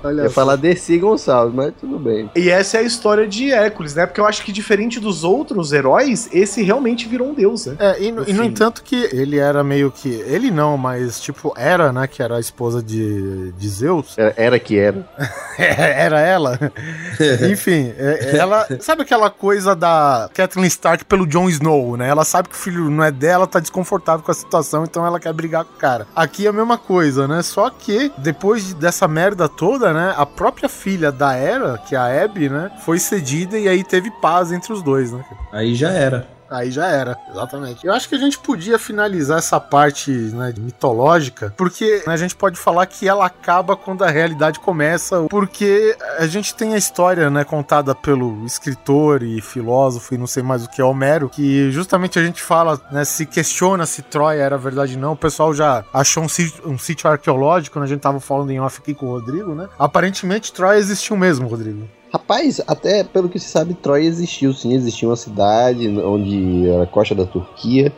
Olha Ia falar Desi Gonçalves, mas tudo bem. E essa é a história de Hércules, né? Porque eu acho que diferente dos outros heróis, esse realmente virou um deus, né? É, e, no- e no entanto que ele era meio que. Ele não, mas tipo, era, né? Que era a esposa de, de Zeus. Era, era que era. era ela. Enfim, é- ela. Sabe aquela coisa da Kathleen Stark pelo Jon Snow, né? Ela sabe que o filho não é dela, tá desconfortável com a situação, então ela quer brigar com o cara. Aqui é a mesma coisa, né? Só que depois de- dessa merda toda, né? A própria filha da Hera, que é a Abby, né? Foi cedida e aí teve paz entre os dois, né? Aí já era. Aí já era, exatamente. Eu acho que a gente podia finalizar essa parte né, mitológica, porque né, a gente pode falar que ela acaba quando a realidade começa, porque a gente tem a história né, contada pelo escritor e filósofo e não sei mais o que é Homero, que justamente a gente fala, né, se questiona se Troia era verdade ou não. O pessoal já achou um sítio, um sítio arqueológico, né, a gente tava falando em off aqui com o Rodrigo, né? Aparentemente Troia existiu mesmo, Rodrigo. Rapaz, até pelo que se sabe, Troia existiu sim, existia uma cidade onde era a costa da Turquia.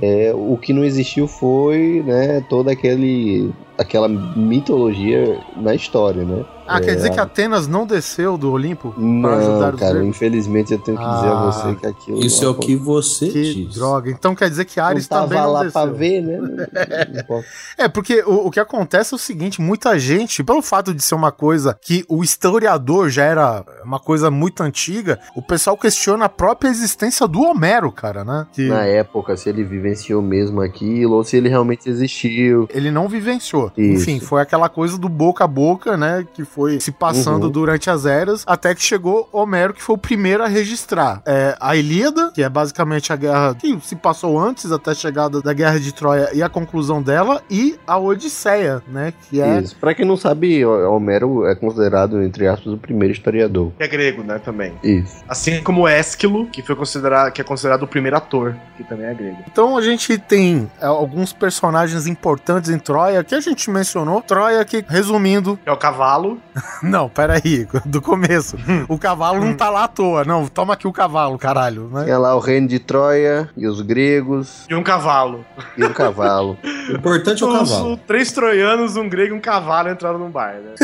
É, o que não existiu foi, né, toda aquele aquela mitologia na história, né? Ah, quer É, dizer que Atenas não desceu do Olimpo para Não, ajudar os cara, infelizmente eu tenho que dizer a Ah, você que aquilo Isso é não o que você Que diz. droga. Então quer dizer que não Ares tava também não lá desceu. pra ver, né? Não. É, porque o, o que acontece é o seguinte, muita gente, pelo fato de ser uma coisa que o historiador já era uma coisa muito antiga, o pessoal questiona a própria existência do Homero, cara, né? Que Na época, se ele vivenciou mesmo aquilo, ou se ele realmente existiu. ele não vivenciou. Isso. Enfim, foi aquela coisa do boca a boca, né? Que foi se passando Uhum. durante as eras, até que chegou Homero, que foi o primeiro a registrar. É, a Ilíada, que é basicamente a guerra que se passou antes, até a chegada da Guerra de Troia e a conclusão dela, e a Odisseia, né? Que é Isso. Pra quem não sabe, Homero é considerado, entre aspas, o primeiro historiador. Que é grego, né, também. Isso. Assim como Ésquilo, que foi considerado, que é considerado o primeiro ator, que também é grego. Então a gente tem é, alguns personagens importantes em Troia que a gente mencionou. Troia que, resumindo, é o cavalo. não, peraí, do começo. O cavalo não tá lá à toa, não. Toma aqui o cavalo, caralho, né? Tinha lá o reino de Troia e os gregos E um cavalo. e um cavalo. O importante é o Os- cavalo. três troianos, um grego e um cavalo entraram num bar, né?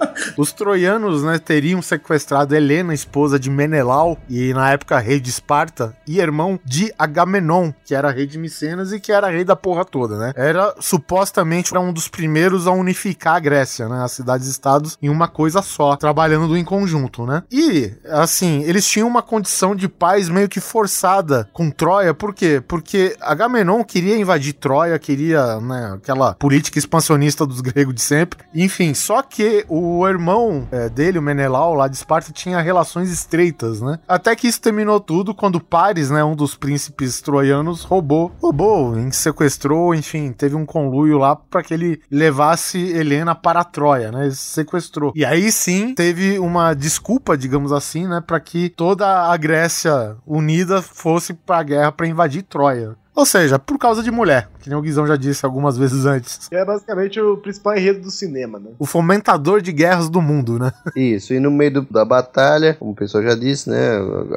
Os troianos, né, teriam sequestrado Helena, esposa de Menelau, e na época rei de Esparta, e irmão de Agamenon, que era rei de Micenas e que era rei da porra toda, né? Era supostamente um dos primeiros a unificar a Grécia, né, as cidades-estados em uma coisa só, trabalhando em conjunto, né? E, assim, eles tinham uma condição de paz meio que forçada com Troia, por quê? Porque Agamenon queria invadir Troia, queria, né, aquela política expansionista dos gregos de sempre. Enfim, só que o irmão é, dele, o Menelau, lá de Esparta, tinha relações estreitas, né? Até que isso terminou tudo quando Paris, né, um dos príncipes troianos, roubou, roubou, sequestrou, enfim, teve um conluio lá para que ele levasse Helena para Troia, né? Sequestrou. E aí sim teve uma desculpa, digamos assim, né, para que toda a Grécia unida fosse para a guerra para invadir Troia. Ou seja, por causa de mulher, que nem o Guizão já disse algumas vezes antes. Que é basicamente o principal enredo do cinema, né? O fomentador de guerras do mundo, né? Isso, e no meio do- da batalha, como o pessoal já disse, né?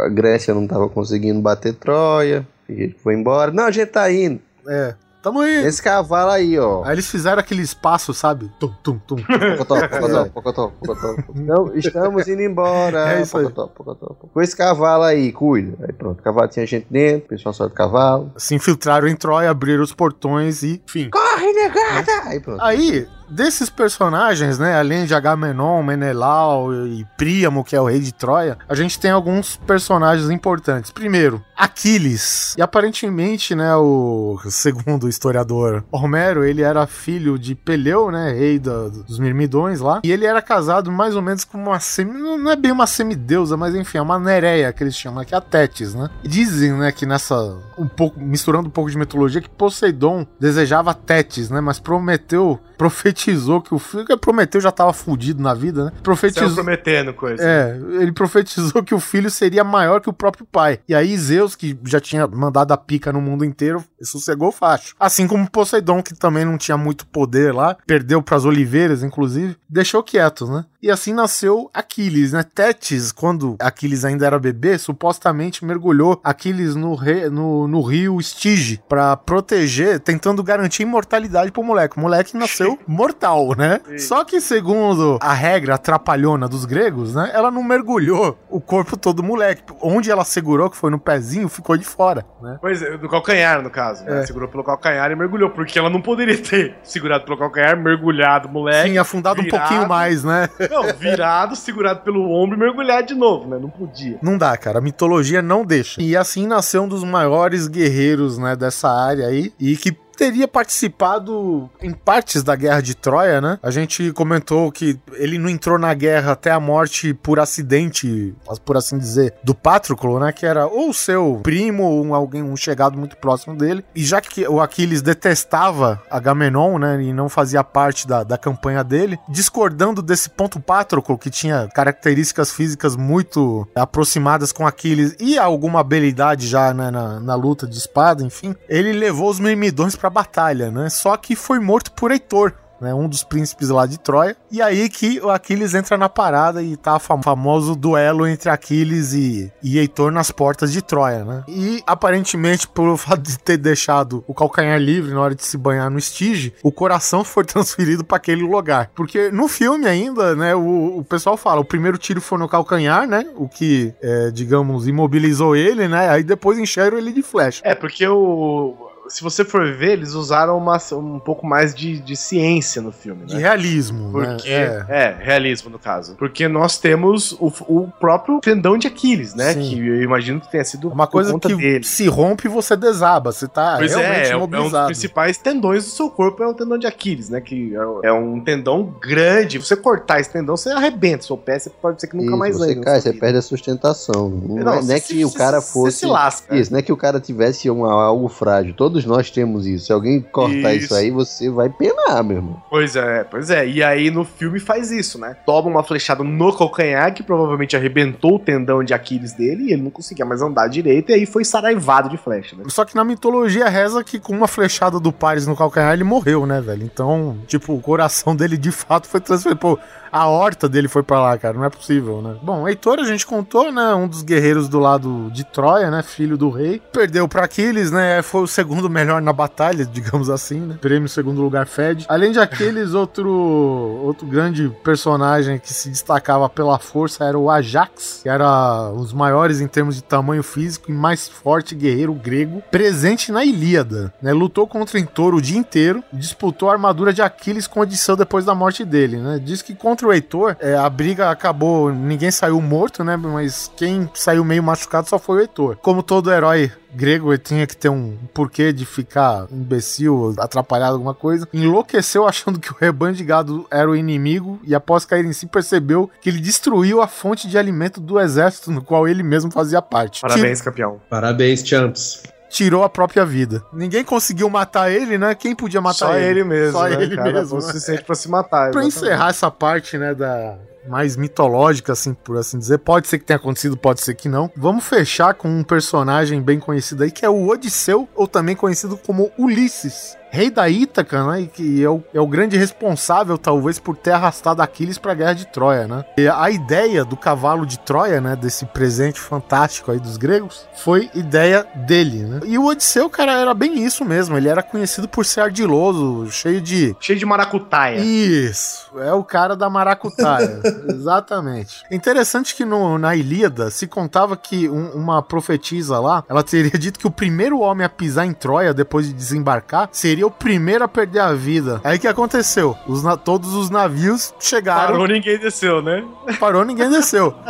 A Grécia não tava conseguindo bater Troia, a gente foi embora. Não, a gente tá indo. É. Tamo aí. Esse cavalo aí, ó. Aí eles fizeram aquele espaço, sabe? Tum, tum, tum. Pocotó, pocotó, pocotó, pocotó. Não, estamos indo embora. É isso aí. Pocotó, pocotó. Com esse cavalo aí, cuida. Aí pronto, o cavalo tinha gente dentro, o pessoal só do cavalo. Se infiltraram em Troia, abriram os portões e, enfim. Corre, negada! Aí pronto. Aí, desses personagens, né, além de Agamenon, Menelau e Príamo, que é o rei de Troia, a gente tem alguns personagens importantes. Primeiro, Aquiles. E aparentemente, né, o segundo o historiador Homero, ele era filho de Peleu, né, rei dos Mirmidões lá, e ele era casado mais ou menos com uma semi, não é bem uma semideusa, mas enfim, é uma Nereia que eles chamam, que é a Tétis, né? E dizem, né, que nessa um pouco misturando um pouco de mitologia que Poseidon desejava Tétis, né, mas Prometeu profetizou que o filho que Prometeu já tava fudido na vida, né? Profetizou prometendo coisa. é, ele profetizou que o filho seria maior que o próprio pai. E aí Zeus, que já tinha mandado a pica no mundo inteiro, sossegou o facho. Assim como Poseidon, que também não tinha muito poder lá, perdeu pras oliveiras, inclusive, deixou quieto, né? E assim nasceu Aquiles, né? Tétis, quando Aquiles ainda era bebê, supostamente mergulhou Aquiles no, re- no, no rio Estige pra proteger, tentando garantir imortalidade pro moleque. O moleque nasceu mortal, né? Só que, segundo a regra atrapalhona dos gregos, né? Ela não mergulhou o corpo todo do moleque. Onde ela segurou, que foi no pezinho, ficou de fora, né? Pois é, do calcanhar, no caso. Né? É. Segurou pelo calcanhar e mergulhou. Porque ela não poderia ter segurado pelo calcanhar, mergulhado, moleque. Sim, afundado um virado. pouquinho mais, né? Não, virado, segurado pelo ombro e mergulhado de novo, né? Não podia. Não dá, cara. A mitologia não deixa. E assim nasceu um dos maiores guerreiros, né, dessa área aí. E que teria participado em partes da guerra de Troia, né? A gente comentou que ele não entrou na guerra até a morte por acidente, por assim dizer, do Patroclo, né? Que era ou seu primo, ou um, alguém, um chegado muito próximo dele. E já que o Aquiles detestava Agamenon, né? E não fazia parte da, da campanha dele, discordando desse ponto Patroclo, que tinha características físicas muito aproximadas com Aquiles e alguma habilidade já né, na, na luta de espada, enfim, ele levou os Mirmidões pra batalha, né? Só que foi morto por Heitor. Né, um dos príncipes lá de Troia. E aí que o Aquiles entra na parada e tá o fam- famoso duelo entre Aquiles e, e Heitor nas portas de Troia, né? E aparentemente, pelo fato de ter deixado o calcanhar livre na hora de se banhar no Estige, o coração foi transferido para aquele lugar. Porque no filme ainda, né, o, o pessoal fala, o primeiro tiro foi no calcanhar, né? O que, é, digamos, imobilizou ele, né? Aí depois encheram ele de flecha. É, porque o. Se você for ver, eles usaram uma, um pouco mais de, de ciência no filme, De né? realismo, Porque, né? É. é. realismo no caso. Porque nós temos o, o próprio tendão de Aquiles, né? Sim. Que eu imagino que tenha sido Uma por coisa conta que dele. se rompe você desaba, você tá Pois realmente é, é, um- é um dos imobilizado. principais tendões do seu corpo, é o tendão de Aquiles, né? Que é, é um tendão grande. Se você cortar esse tendão, você arrebenta. Seu pé você pode ser que nunca Isso, mais você cai, você perde a sustentação. Não, é, não é você que se- o cara você fosse. se lasca. Isso, não é que o cara tivesse um, algo frágil. Todo Todos nós temos isso. Se alguém cortar isso, Isso. aí, você vai penar, meu irmão. Pois é, pois é. E aí no filme faz isso, né? Toma uma flechada no calcanhar que provavelmente arrebentou o tendão de Aquiles dele e ele não conseguia mais andar direito e aí foi saraivado de flecha, né? Só que na mitologia reza que com uma flechada do Paris no calcanhar ele morreu, né, velho? Então, tipo, o coração dele de fato foi transferido. Pô, a horta dele foi pra lá, cara. Não é possível, né? Bom, Heitor a gente contou, né? Um dos guerreiros do lado de Troia, né? Filho do rei. Perdeu pra Aquiles, né? Foi o segundo melhor na batalha, digamos assim, né? Prêmio segundo lugar Fed. Além de Aquiles, outro, outro grande personagem que se destacava pela força era o Ajax, que era os maiores em termos de tamanho físico e mais forte guerreiro grego, presente na Ilíada, né? Lutou contra Heitor o dia inteiro disputou a armadura de Aquiles com Odisseu depois da morte dele, né? Diz que contra o Heitor, é, a briga acabou, ninguém saiu morto, né? Mas quem saiu meio machucado só foi o Heitor. Como todo herói grego, ele tinha que ter um porquê de ficar imbecil, atrapalhado alguma coisa. Enlouqueceu achando que o rebanho de gado era o inimigo e após cair em si percebeu que ele destruiu a fonte de alimento do exército no qual ele mesmo fazia parte. Parabéns, campeão. Parabéns, champs. Tirou a própria vida. Ninguém conseguiu matar ele, né? Quem podia matar Só ele mesmo, Só né, ele cara? mesmo. Foi o né? suficiente pra se matar. Pra exatamente. encerrar essa parte, né, da mais mitológica, assim, por assim dizer. Pode ser que tenha acontecido, pode ser que não. Vamos fechar com um personagem bem conhecido aí, que é o Odisseu, ou também conhecido como Ulisses. Rei da Ítaca, né? E que é o, é o grande responsável, talvez, por ter arrastado Aquiles pra guerra de Troia, né? E a ideia do cavalo de Troia, né? Desse presente fantástico aí dos gregos, foi ideia dele, né? E o Odisseu, cara, era bem isso mesmo. Ele era conhecido por ser ardiloso, cheio de Cheio de maracutaia. isso, é o cara da maracutaia. Exatamente. Interessante que no- na Ilíada se contava que um- uma profetisa lá, ela teria dito que o primeiro homem a pisar em Troia depois de desembarcar seria o primeiro a perder a vida. Aí o que aconteceu? Os na- todos os navios chegaram, Parou, ninguém desceu, né? parou, ninguém desceu.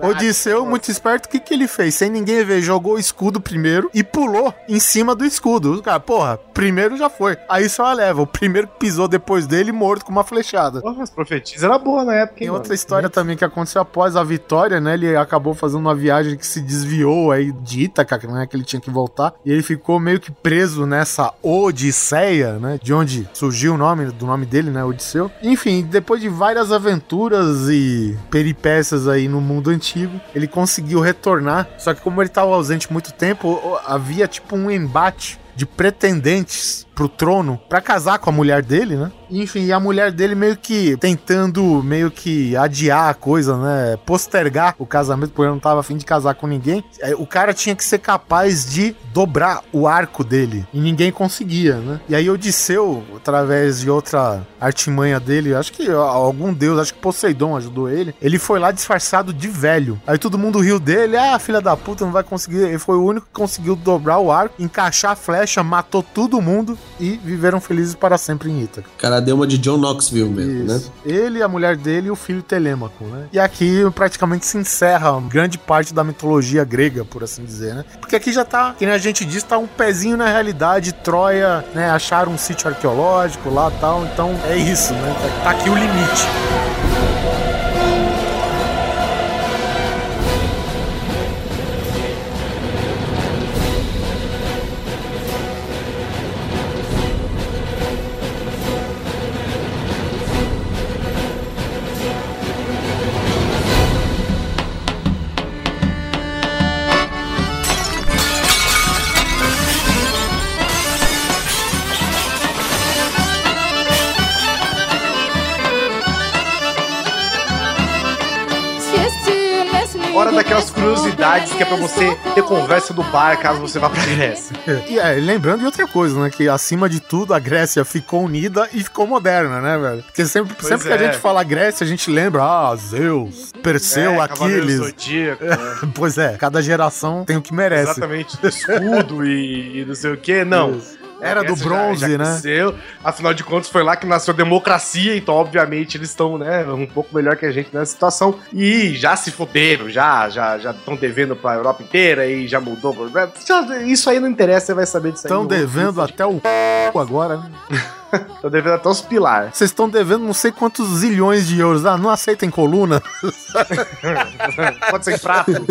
Odisseu, muito esperto, o que, que ele fez? Sem ninguém ver, jogou o escudo primeiro e pulou em cima do escudo. O cara, porra, primeiro já foi. Aí só leva. O primeiro que pisou depois dele, morto com uma flechada. Porra, as profetizas era boa na época, Tem hein, outra mano? história também que aconteceu após a vitória, né? Ele acabou fazendo uma viagem que se desviou aí de Ítaca, né? Que ele tinha que voltar. E ele ficou meio que preso nessa Odisseia, né? De onde surgiu o nome do nome dele, né? Odisseu. Enfim, depois de várias aventuras e peripécias aí no mundo antigo, ele conseguiu retornar. Só que como ele estava ausente muito tempo, havia tipo um embate de pretendentes pro trono pra casar com a mulher dele, né? Enfim, e a mulher dele meio que tentando meio que adiar a coisa, né? Postergar o casamento, porque ele não tava afim de casar com ninguém. É, O cara tinha que ser capaz de dobrar o arco dele. E ninguém conseguia, né? E aí Odisseu, através de outra artimanha dele, acho que algum deus, acho que Poseidon ajudou ele. Ele foi lá disfarçado de velho. Aí todo mundo riu dele, ah, filha da puta, não vai conseguir. Ele foi o único que conseguiu dobrar o arco, encaixar a flecha, matou todo mundo e viveram felizes para sempre em Ítaca. O cara deu uma de John Knoxville mesmo, né? Isso. Ele, a mulher dele e o filho Telêmaco, né? E aqui praticamente se encerra grande parte da mitologia grega, por assim dizer, né? Porque aqui já tá, que a gente diz, tá um pezinho na realidade. Troia, né? Acharam um sítio arqueológico lá e tal. Então é isso, né? Tá, tá aqui o limite. Que é você ter conversa do bar caso você vá pra Grécia. E é, lembrando de outra coisa, né? Que acima de tudo a Grécia ficou unida e ficou moderna, né, velho? Porque sempre, Pois sempre que é. a gente fala Grécia, a gente lembra, ah, Zeus, Perseu, É, Aquiles. Zodíaco, né? Pois é, cada geração tem o que merece. Exatamente. Escudo e, e não sei o que. Não. Isso. Era do bronze, já, já né? cresceu. Afinal de contas, foi lá que nasceu a democracia, então, obviamente, eles estão, né, um pouco melhor que a gente nessa situação. E já se fuderam, já já já estão devendo pra Europa inteira e já mudou. Isso aí não interessa, você vai saber disso aí. Estão devendo até o c... agora, né? Tô devendo até os pilar. Vocês estão devendo não sei quantos zilhões de euros. Ah, não aceitem coluna? Pode ser em prato,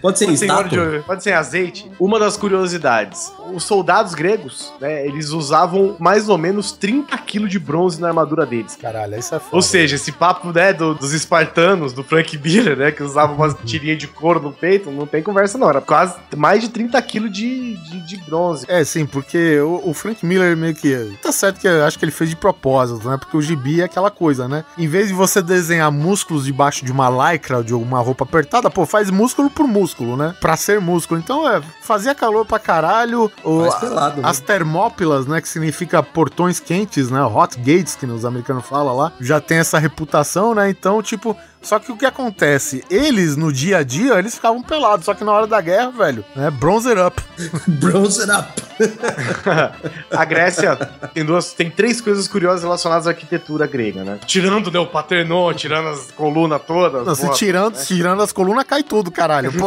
Pode ser em pode estátua? pode ser azeite. Uma das curiosidades: os soldados gregos, né, eles usavam mais ou menos 30 quilos de bronze na armadura deles. Caralho, isso é foda. Ou seja, esse papo, né, do- dos espartanos, do Frank Miller, né, que usavam umas tirinhas de couro no peito, não tem conversa não, era quase mais de 30 quilos de, de, de bronze. É, sim, porque o, o Frank Miller meio que. Tá certo que eu acho que ele fez de propósito, né? Porque o gibi é aquela coisa, né? Em vez de você desenhar músculos debaixo de uma lycra, de uma roupa apertada, pô, faz músculo por músculo, né? Pra ser músculo. Então, é, fazia calor pra caralho. O, Mais pelado, né? as termópilas, né? Que significa portões quentes, né? Hot gates, que os americanos falam lá, já tem essa reputação, né? Então, tipo. Só que o que acontece? Eles, no dia a dia, eles ficavam pelados. Só que na hora da guerra, velho, né? Bronzer up. Bronze it up. A Grécia tem duas, tem três coisas curiosas relacionadas à arquitetura grega, né? Tirando né, o Paternon, tirando as colunas todas. Não, porra, tirando, né? tirando as colunas, cai tudo, caralho.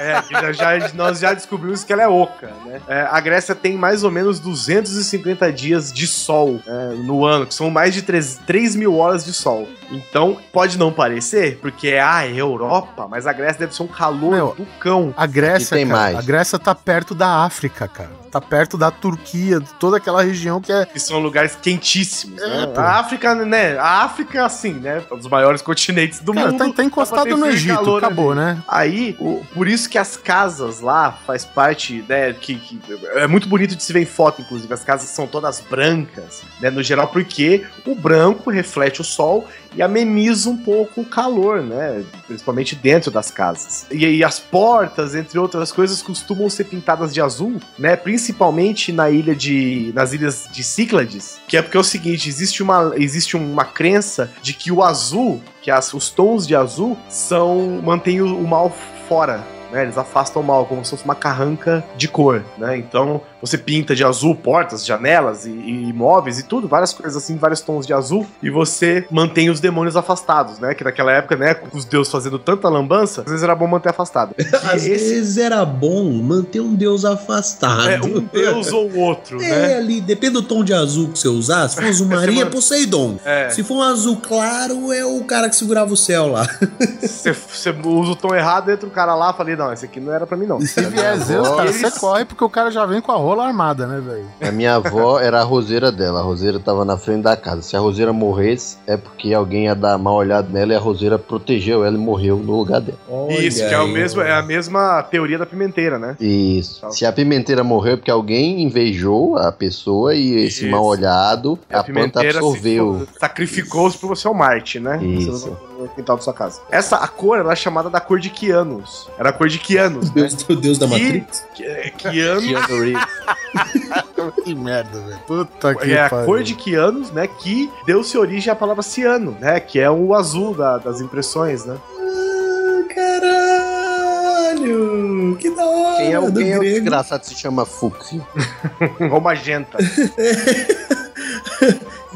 É, já, já- nós já descobrimos que ela é oca, né? É, a Grécia tem mais ou menos 250 dias de sol é, no ano, que são mais de 3, 3 mil horas de sol. Então, pode não parecer, porque é a Europa, mas a Grécia deve ser um calor Meu, do cão. A Grécia, tem cara, mais. a Grécia tá perto da África, cara. Tá perto da Turquia, de toda aquela região que é. Que são lugares quentíssimos. É, né? pô. A África, né? A África, assim, né? Um dos maiores continentes do Cara, mundo. tá, tá encostado no Egito, acabou, ali. né? Aí, o- por isso que as casas lá faz parte, né, que, que é muito bonito de se ver em foto, inclusive, as casas são todas brancas, né, no geral, porque o branco reflete o sol e ameniza um pouco o calor, né, principalmente dentro das casas. E aí as portas, entre outras coisas, costumam ser pintadas de azul, né, principalmente na ilha de, nas ilhas de Cíclades, que é porque é o seguinte, existe uma, existe uma crença de que o azul, que as, os tons de azul são mantêm o, o mal fora. Né, eles afastam o mal, como se fosse uma carranca de cor, né? Então você pinta de azul portas, janelas e, e móveis e tudo, várias coisas assim, vários tons de azul, e você mantém os demônios afastados, né? Que naquela época, né, com os deuses fazendo tanta lambança, às vezes era bom manter afastado. Às esse vezes era bom manter um deus afastado. é um deus ou outro, É, né? ali, depende do tom de azul que você usar. Se for azul marinho, é Poseidon. É. Se for um azul claro, é o cara que segurava o céu lá. Você usa o tom errado, entra o cara lá e falei, não, esse aqui não era pra mim, não. E se vier Zeus, cara, você corre porque o cara já vem com a rola armada, né, velho? A minha avó era a roseira dela. A roseira tava na frente da casa. Se a roseira morresse, é porque alguém ia dar mal olhado nela e a roseira protegeu ela e morreu no lugar dela. Isso, que Olha é, o aí. mesmo, é a mesma teoria da pimenteira, né? Isso. Se a pimenteira morreu é porque alguém invejou a pessoa e esse Isso. mal olhado, E a, planta absorveu. se- sacrificou-se pro seu Marte, né? Isso. No quintal da sua casa. Essa, a cor, ela é chamada da cor de Quianos. Era a cor de Quianos, né? Deus, o deus da Matrix. Que- é, Quianos Keanu Reeves. Que merda, velho. Puta que é a pariu. cor de Quianos, né? Que deu-se origem à palavra ciano, né? Que é o azul da- das impressões, né? Ah, caralho! Que da hora! Quem é o, do quem é o desgraçado que se chama Fúcsia? Ou magenta.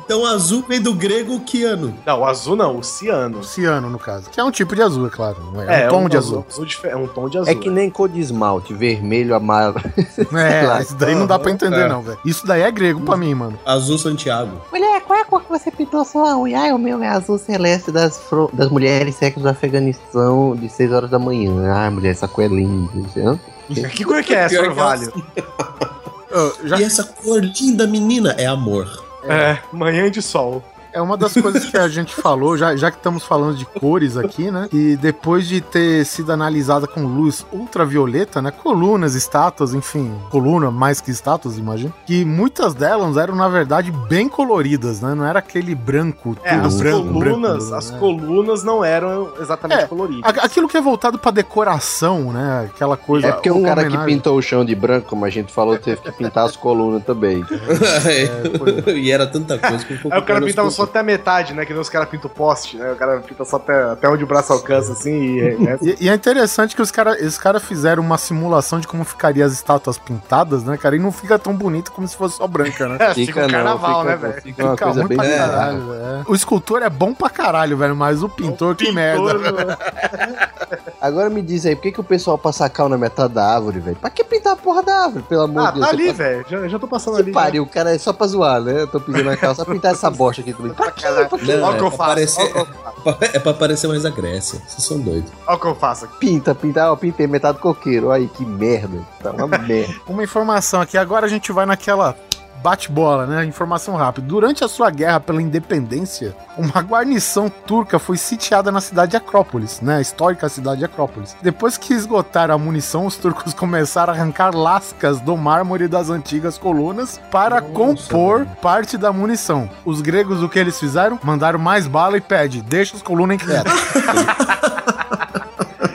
Então azul vem do grego Kiano. Não, o azul não, o ciano. Ciano, no caso. Que é um tipo de azul, é claro. não É, um tom de azul. dif- É um tom de azul. É que nem cor de esmalte, vermelho, amarelo. É, isso daí não dá pra entender, É. não, velho. Isso daí é grego pra mim, mano. Azul Santiago. Mulher, qual é a cor que você pintou sua unha? Ai, o meu é azul celeste das, fro- das mulheres sexas do Afeganistão de 6 horas da manhã. Ai, mulher, essa cor é linda. Que cor que é essa, Orvalho? Eu já E essa cor linda, menina, é amor. É, manhã de sol. É uma das coisas que a gente falou, já, já que estamos falando de cores aqui, né? E depois de ter sido analisada com luz ultravioleta, né? Colunas, estátuas, enfim, coluna mais que estátuas, imagino. Que muitas delas eram, na verdade, bem coloridas, né? Não era aquele branco, É, tudo as branco, colunas, branco, as né? colunas não eram exatamente É, coloridas. Aquilo que é voltado pra decoração, né? Aquela coisa. É porque um uma cara que homenagem. pintou o chão de branco, como a gente falou, teve que pintar as colunas também. e era tanta coisa que um o cara pintava só pouco. até a metade, né? Que nem os caras pintam o poste, né? O cara pinta só até, até onde o braço alcança, assim, e... né? E, e é interessante que os caras os cara fizeram uma simulação de como ficaria as estátuas pintadas, né, cara? E não fica tão bonito como se fosse só branca, né? É, fica um carnaval, fica- né, velho? Fica uma Fica coisa ruim bem pra bizarra. caralho, velho. O escultor é bom pra caralho, velho, mas o pintor, que merda. Pintor? Agora me diz aí, por que, que o pessoal passa cal na metade da árvore, velho? Pra que pintar a porra da árvore, pelo amor Ah, de Deus? tá Você ali, passa- velho. Já, já tô passando ali. pariu, o cara é só pra zoar, né? Eu tô pisando na calça, só pintar essa bosta aqui também. Pra Olha o que é eu pra faço. parecer- Olha o que eu faço. É pra parecer mais a Grécia. Vocês são doidos. Olha o que eu faço aqui. Pinta, pinta, ó, pintei metade coqueiro. Aí, que merda. Tá uma merda. Uma informação aqui, agora a gente vai naquela bate-bola, né? Informação rápida. Durante a sua guerra pela independência, uma guarnição turca foi sitiada na cidade de Acrópolis, né? A histórica cidade de Acrópolis. Depois que esgotaram a munição, os turcos começaram a arrancar lascas do mármore das antigas colunas para compor parte da munição. Os gregos, o que eles fizeram? Mandaram mais bala e pede, deixa as colunas quietas.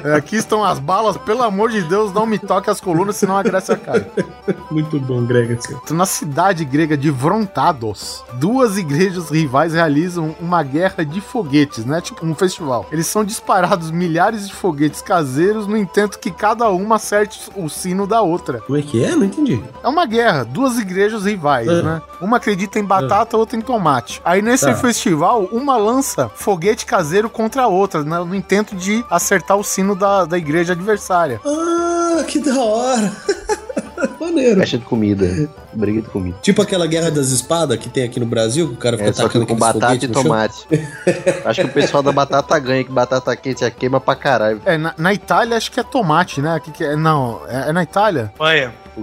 É, Aqui estão as balas, pelo amor de Deus, não me toque as colunas, senão a Grécia cai. Muito bom, Greg. Então, Na cidade grega de Vrontados, duas igrejas rivais realizam uma guerra de foguetes, né? Tipo um festival. Eles são disparados milhares de foguetes caseiros, no entanto que cada uma acerte o sino da outra. Como é que é? Não entendi. É uma guerra, duas igrejas rivais, Ah. né? Uma acredita em batata, outra em tomate. Aí nesse Tá. festival, uma lança foguete caseiro contra a outra, né? no intento de acertar o sino da, da igreja adversária. Ah, que da hora. Maneiro. Festa de comida. Briga de comida. Tipo aquela guerra das espadas que tem aqui no Brasil, que o cara fica É, só que tacando com batata e tomate. Acho que o pessoal da batata ganha, que batata quente é queima pra caralho. É, na, na Itália acho que é tomate, né? Que que é? Não, é, é na Itália?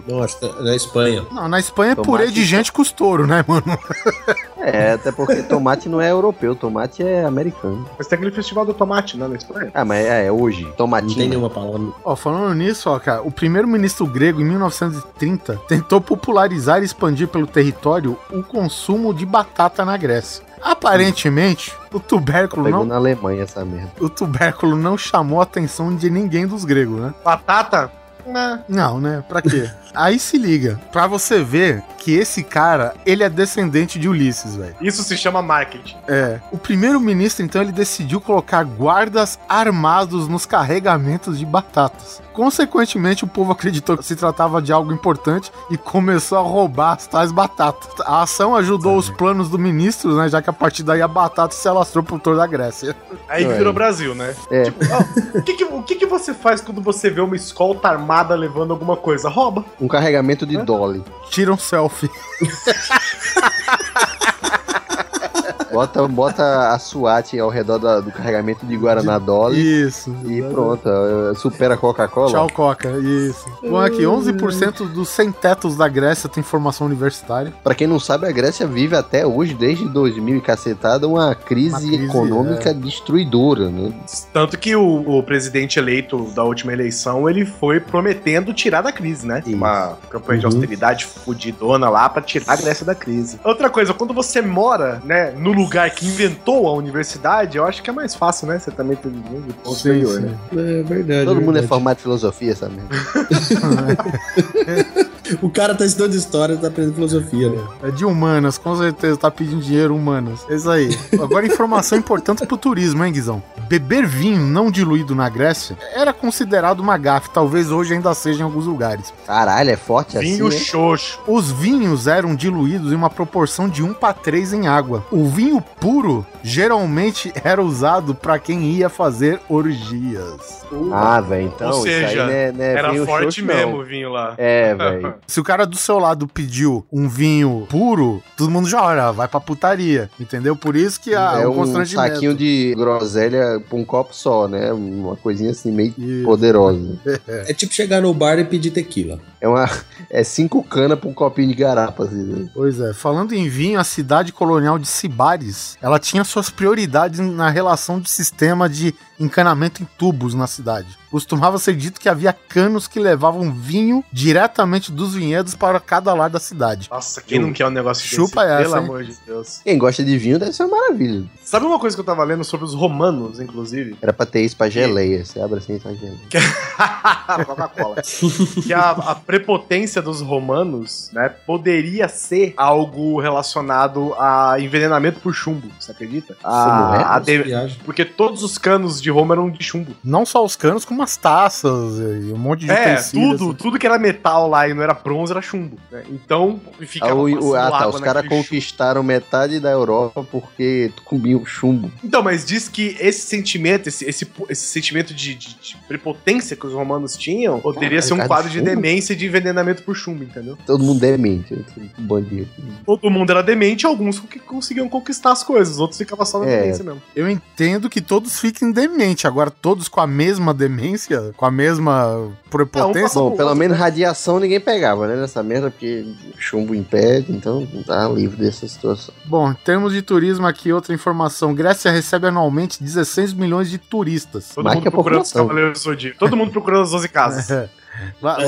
Não, acho que é na Espanha. Não, na Espanha é Tomate. purê de gente com estouro, né, mano? É, até porque tomate não é europeu, tomate é americano. Mas tem aquele festival do tomate, né, na Espanha. Ah, mas é, é hoje. Não tem nenhuma palavra. Ó, falando nisso, ó, cara, o primeiro-ministro grego, em 1930, tentou popularizar e expandir pelo território o consumo de batata na Grécia. Aparentemente, o tubérculo Pegou não, na Alemanha essa merda. o tubérculo não chamou a atenção de ninguém dos gregos, né? Batata? Né. Não, né? Pra quê? Aí se liga, pra você ver que esse cara, ele é descendente de Ulisses, velho. Isso se chama marketing. É. O primeiro-ministro, então, ele decidiu colocar guardas armados nos carregamentos de batatas. Consequentemente, o povo acreditou que se tratava de algo importante e começou a roubar as tais batatas. A ação ajudou os planos do ministro, né? Já que a partir daí a batata se alastrou por toda a Grécia. Aí que virou Brasil, né? É. Tipo, ó, o, que que, o que que você faz quando você vê uma escolta armada levando alguma coisa? Rouba. Um carregamento de dolly. Tira um selfie. Bota, bota a SWAT ao redor da- do carregamento de Guaraná Dolly Isso. e pronto. eh, Supera a Coca-Cola. Tchau, Coca. Isso. Bom, aqui, 11% dos sem-tetos da Grécia tem formação universitária. Pra quem não sabe, a Grécia vive até hoje, desde 2000 e cacetada, uma crise, Uma crise, econômica é. destruidora, né? Tanto que o, o presidente eleito da última eleição, ele foi prometendo tirar da crise, né? Isso. Uma campanha de Uhum. austeridade fudidona lá pra tirar a Grécia da crise. Outra coisa, quando você mora, né, no lugar que inventou a universidade, eu acho que é mais fácil, né? Você também tem um ponto superior, né? É verdade. Todo mundo é verdade. formado em filosofia, sabe? O cara tá estudando história, tá aprendendo filosofia, né? É de humanas, com certeza tá pedindo dinheiro humanas. É isso aí. Agora, informação importante pro turismo, hein, Guizão? Beber vinho não diluído na Grécia era considerado uma gafe, talvez hoje ainda seja em alguns lugares. Caralho, é forte Vinho assim. né? xoxo. Os vinhos eram diluídos em uma proporção de 1 para 3 em água. O vinho puro geralmente era usado para quem ia fazer orgias. Ah, velho, então. Ou isso aí seja, não é, não é Era vinho forte xoxo, não. mesmo o vinho lá. É, velho. Se o cara do seu lado pediu um vinho puro, todo mundo já olha, vai pra putaria, entendeu? Por isso que a, é um constrangimento. saquinho de groselha pra um copo só, né? Uma coisinha assim meio Isso. poderosa. É tipo chegar no bar e pedir tequila. É uma. É cinco canas pra um copinho de garapa, assim, né? Pois é, falando em vinho, a cidade colonial de Sibares, ela tinha suas prioridades na relação do sistema de encanamento em tubos na cidade. Costumava ser dito que havia canos que levavam vinho diretamente dos vinhedos para cada lado da cidade. Nossa, quem não quer um negócio Chupa desse? essa, Pelo hein? amor de Deus. Quem gosta de vinho deve ser uma maravilha. Sabe uma coisa que eu tava lendo sobre os romanos, inclusive? Era pra ter isso pra geleia. Você abre assim e sai geleia. Coca-Cola. que a, a prepotência dos romanos, né, poderia ser algo relacionado a envenenamento por chumbo, você acredita? É? A, a de-. Porque todos os canos de Roma eram de chumbo. Não só os canos, como umas taças e um monte de É, tudo, assim. tudo que era metal lá e não era bronze era chumbo. né? Então, ficava Ah, o- o- ah, tá. água Os caras chumbo. conquistaram metade da Europa porque comiam chumbo. Então, mas diz que esse sentimento, esse, esse, esse sentimento de, de- de prepotência que os romanos tinham, poderia Caralho, ser um quadro de chumbo? demência e de envenenamento por chumbo, entendeu? Todo mundo é mente. Bandido. Todo mundo era demente, alguns que conseguiam conquistar as coisas, os outros ficavam só na É. demência mesmo. Eu entendo que todos fiquem demente, agora todos com a mesma demência, com a mesma prepotência. Bom, pelo menos radiação ninguém pegava, né? Nessa merda, porque chumbo impede, então tá livre dessa situação. Bom, em termos de turismo aqui, outra informação. Grécia recebe anualmente 16 milhões de turistas. Todo mundo procurando os Cavaleiros do Zodíaco. Todo mundo procurando as 12 casas. É. Lá, lá-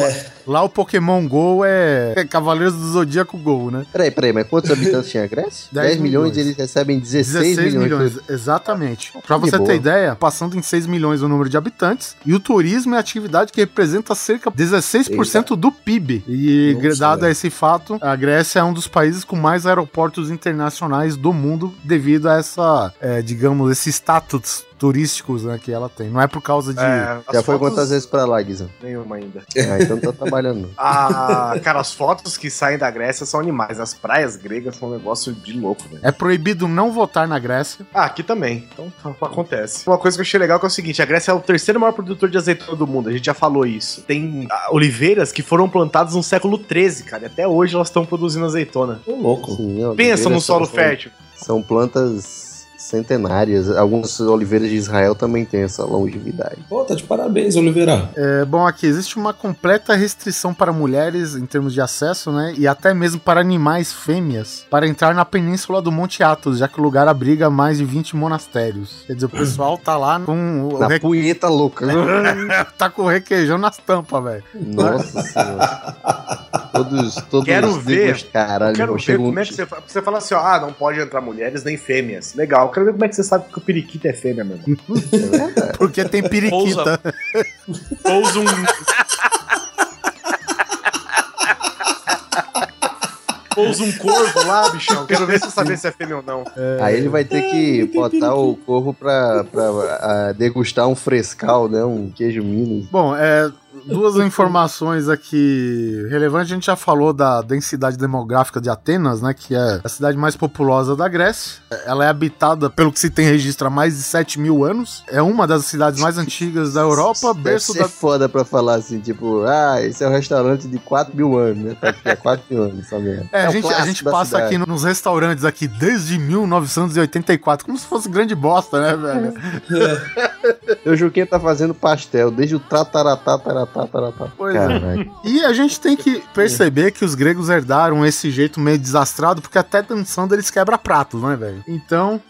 lá o Pokémon GO é, é Cavaleiros do Zodíaco GO, né? Peraí, peraí, mas quantos habitantes tinha a Grécia? 10 10, milhões, milhões. e eles recebem 16, 16 milhões. milhões, exatamente. Pra Que você boa. ter ideia, passando em 6 milhões o número de habitantes, e o turismo é a atividade que representa cerca de 16% do PIB. E Nossa, dado velho. esse fato, a Grécia é um dos países com mais aeroportos internacionais do mundo devido a essa, é, digamos, esse status turísticos né, que ela tem. Não é por causa de... É, Já foi fotos- quantas vezes pra lá, Guizão? Nenhuma ainda. Ah, então tá trabalhando. Ah, cara, as fotos que saem da Grécia são animais. As praias gregas são um negócio de louco, velho. É proibido não votar na Grécia. Ah, aqui também. Então acontece. Uma coisa que eu achei legal que é o seguinte: a Grécia é o terceiro maior produtor de azeitona do mundo. A gente já falou isso. Tem ah, oliveiras que foram plantadas no século XIII, cara. E até hoje elas estão produzindo azeitona. Ô, louco. Sim, Pensa no solo são- fértil. São plantas centenárias. Algumas oliveiras de Israel também têm essa longevidade. Pô, tá de parabéns, Oliveira. É, bom, aqui existe uma completa restrição para mulheres em termos de acesso, né? E até mesmo para animais fêmeas para entrar na península do Monte Athos, já que o lugar abriga mais de 20 monastérios. Quer dizer, o pessoal tá lá com o Na re- punheta louca, né? tá com o requeijão nas tampas, velho. Nossa senhora. Todos, todos Quero os ver. Caralho, Quero ver como é que você, fa- você fala assim, ó, ah, não pode entrar mulheres nem fêmeas. Legal, quero ver como é que você sabe que o periquito é fêmea, meu irmão. Porque tem periquita. Pousa um. Pousa um corvo lá, bichão. Quero ver se você saber se é fêmea ou não. Aí ele vai ter que botar o corvo pra, pra ah, degustar um frescal, né? Um queijo Minas. Bom, é, duas informações aqui relevantes. A gente já falou da densidade demográfica de Atenas, né? Que é a cidade mais populosa da Grécia. Ela é habitada, pelo que se tem registro, há mais de 7 mil anos. É uma das cidades mais antigas da Europa, Deve ser da. foda pra falar assim, tipo, ah, esse é um restaurante de 4 mil anos, né? Tá aqui há 4 mil anos, essa merda. É, a gente, a gente passa cidade. aqui nos restaurantes aqui desde 1984, como se fosse grande bosta, né, velho? O Juquinha tá fazendo pastel desde o tataratá, taratá, taratá. Pois é. E a gente tem que perceber que os gregos herdaram esse jeito meio desastrado, porque até dançando eles quebra-pratos, né, velho? Então,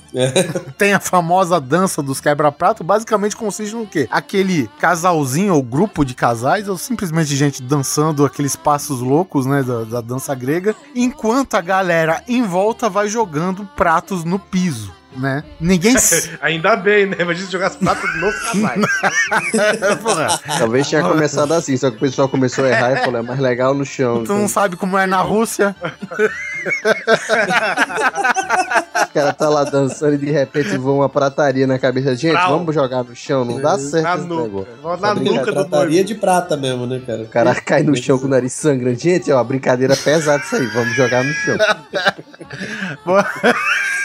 tem a famosa dança dos quebra-prato, basicamente consiste no quê? Aquele casalzinho ou grupo de casais, ou simplesmente gente dançando aqueles passos loucos, né, da, da dança grega, enquanto a galera em volta vai jogando pratos no piso. Né? Ninguém. Ainda bem, né? Imagina se jogasse prato nos casais. Porra, Talvez tinha começado assim, só que o pessoal começou a errar e falou, é mais legal no chão. tu não sabe como é na Rússia? O cara tá lá dançando e de repente voa uma prataria na cabeça. Gente, Prau. vamos jogar no chão, não dá certo Na esse nuca. negócio. Na nuca noivo. de prata mesmo, né, cara? O cara cai no chão com o nariz sangrando. Gente, ó, brincadeira pesada isso aí, vamos jogar no chão.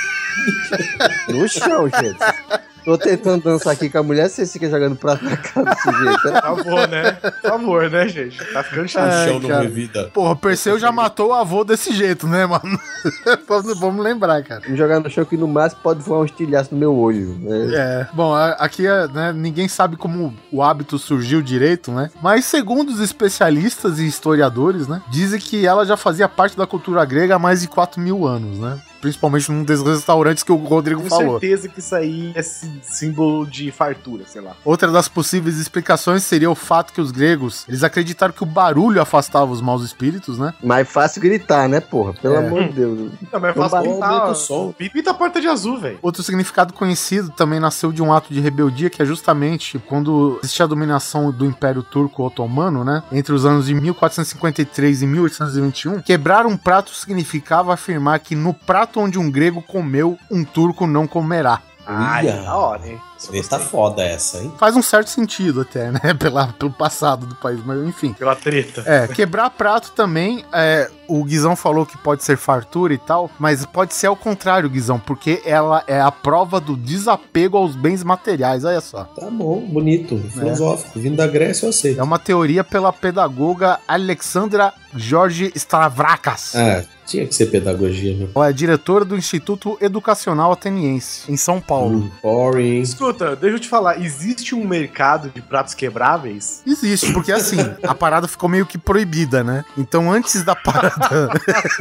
no chão, gente. Tô tentando dançar aqui com a mulher, vocês ficam jogando na cara desse jeito. Por favor, né? Por favor, né, gente? Tá ficando chato. É, Chão não cara. revida. Porra, Perseu já matou o avô desse jeito, né, mano? vamos, vamos lembrar, cara. Vamos jogar no chão que no máximo pode voar um estilhaço no meu olho. né? É, bom, aqui é, né, ninguém sabe como o hábito surgiu direito, né? Mas segundo os especialistas e historiadores, né, dizem que ela já fazia parte da cultura grega há mais de 4 mil anos, né? Principalmente num desses restaurantes que o Rodrigo Tenho falou. certeza que isso aí é sí- símbolo de fartura, sei lá. Outra das possíveis explicações seria o fato que os gregos, eles acreditaram que o barulho afastava os maus espíritos, né? Mais fácil gritar, né, porra? Pelo É. amor de Deus. Não, mas é fácil aumenta o som. Pinta a porta de azul, velho. Outro significado conhecido também nasceu de um ato de rebeldia que é justamente quando existia a dominação do Império Turco Otomano, né? Entre os anos de 1453 e 1821, quebrar um prato significava afirmar que no prato onde um grego comeu, um turco não comerá. Ai, Ia. da hora, hein? Esse tá foda essa, hein? Faz um certo sentido até, né? Pela, pelo passado do país, mas enfim. Pela treta. É, quebrar prato também, é, o Guizão falou que pode ser fartura e tal, mas pode ser ao contrário, Guizão, porque ela é a prova do desapego aos bens materiais, olha só. Tá bom, bonito, filosófico. Vindo da Grécia, eu aceito. É uma teoria pela pedagoga Alexandra Jorge Stavrakas. Ah, tinha que ser pedagogia, meu. Ela é diretora do Instituto Educacional Ateniense, em São Paulo. Hum, boring. Escuta, deixa eu te falar, existe um mercado de pratos quebráveis? Existe, porque assim, a parada ficou meio que proibida, né? Então, antes da parada.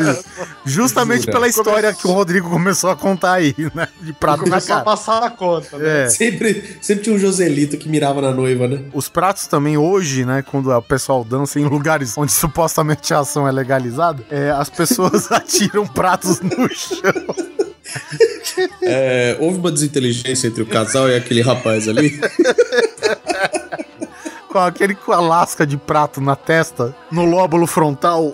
justamente Jura? pela história que o Rodrigo começou a contar aí, né? De prato na Começou a cara. passar na conta, né? É. Sempre, sempre tinha um Joselito que mirava na noiva, né? Os pratos também hoje, né, quando o pessoal dança em lugares onde supostamente a ação é legalizada, é, as pessoas atiram pratos no chão. É, houve uma desinteligência entre o casal e aquele rapaz ali. com aquele com a lasca de prato na testa, no lóbulo frontal.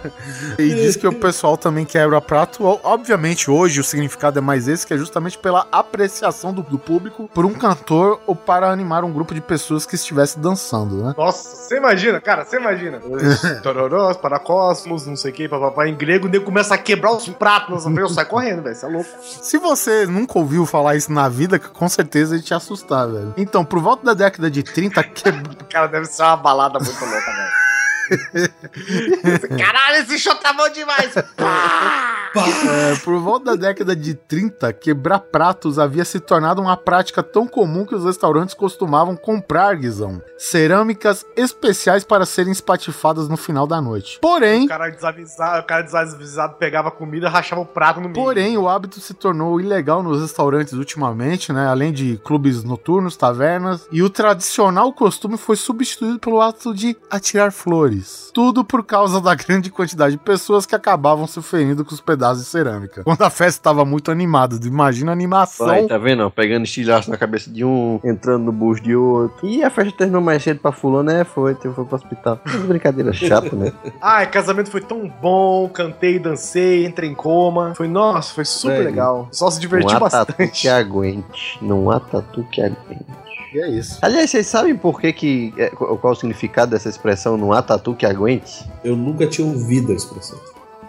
e diz que o pessoal também quebra prato. Obviamente, hoje o significado é mais esse, que é justamente pela apreciação do, do público por um cantor ou para animar um grupo de pessoas que estivesse dançando, né? Nossa, você imagina, cara, você imagina. Tororós, paracosmos, não sei o que, papapá. Em grego, o nego começa a quebrar os pratos frente, sai correndo, velho. Você é louco. Se você nunca ouviu falar isso na vida, com certeza ia te assustar, velho. Então, por volta da década de 30, que... Cara, deve ser uma balada muito louca, velho. Caralho, esse show tá bom demais. É, por volta da década de 30, quebrar pratos havia se tornado uma prática tão comum que os restaurantes costumavam comprar, Guizão, cerâmicas especiais para serem espatifadas no final da noite. Porém, O cara desavisado, o cara desavisado pegava comida, rachava o prato no meio. Porém, o hábito se tornou ilegal nos restaurantes ultimamente, né? Além de clubes noturnos, tavernas, e o tradicional costume foi substituído pelo ato de atirar flores. Tudo por causa da grande quantidade de pessoas que acabavam se ferindo com os pedaços de cerâmica. Quando a festa estava muito animada, imagina a animação. Vai, tá vendo? ó? Pegando estilhaço na cabeça de um, entrando no bucho de outro. E a festa terminou mais cedo pra fulano, né? Foi, foi pro hospital. Que brincadeira chata, né? Ai, casamento foi tão bom, cantei, dancei, entrei em coma. Foi, nossa, foi super Velho. legal. Só se Não divertiu há tatu bastante. que aguente. Não há tatu que aguente. E é isso. Aliás, vocês sabem por que que... é, Qual qual o significado dessa expressão não há tatu que aguente? Eu nunca tinha ouvido a expressão.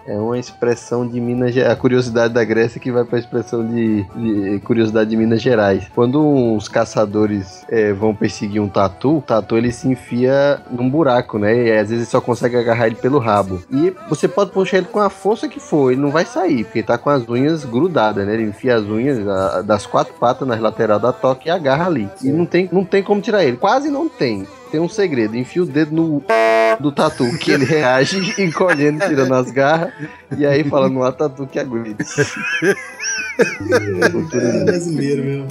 É uma expressão de Minas Gerais. A curiosidade da Grécia que vai pra expressão de, de curiosidade de Minas Gerais. Quando os caçadores é, vão perseguir um tatu, o tatu ele se enfia num buraco, né? E às vezes só consegue agarrar ele pelo rabo. E você pode puxar ele com a força que for, ele não vai sair, porque ele tá com as unhas grudadas, né? Ele enfia as unhas a- das quatro patas nas laterais da toca e agarra ali. E não tem, não tem como tirar ele. Quase não tem. Tem um segredo, enfia o dedo no do tatu, que ele reage encolhendo, tirando as garras, e aí fala, não há tatu que aguente. É brasileiro mesmo.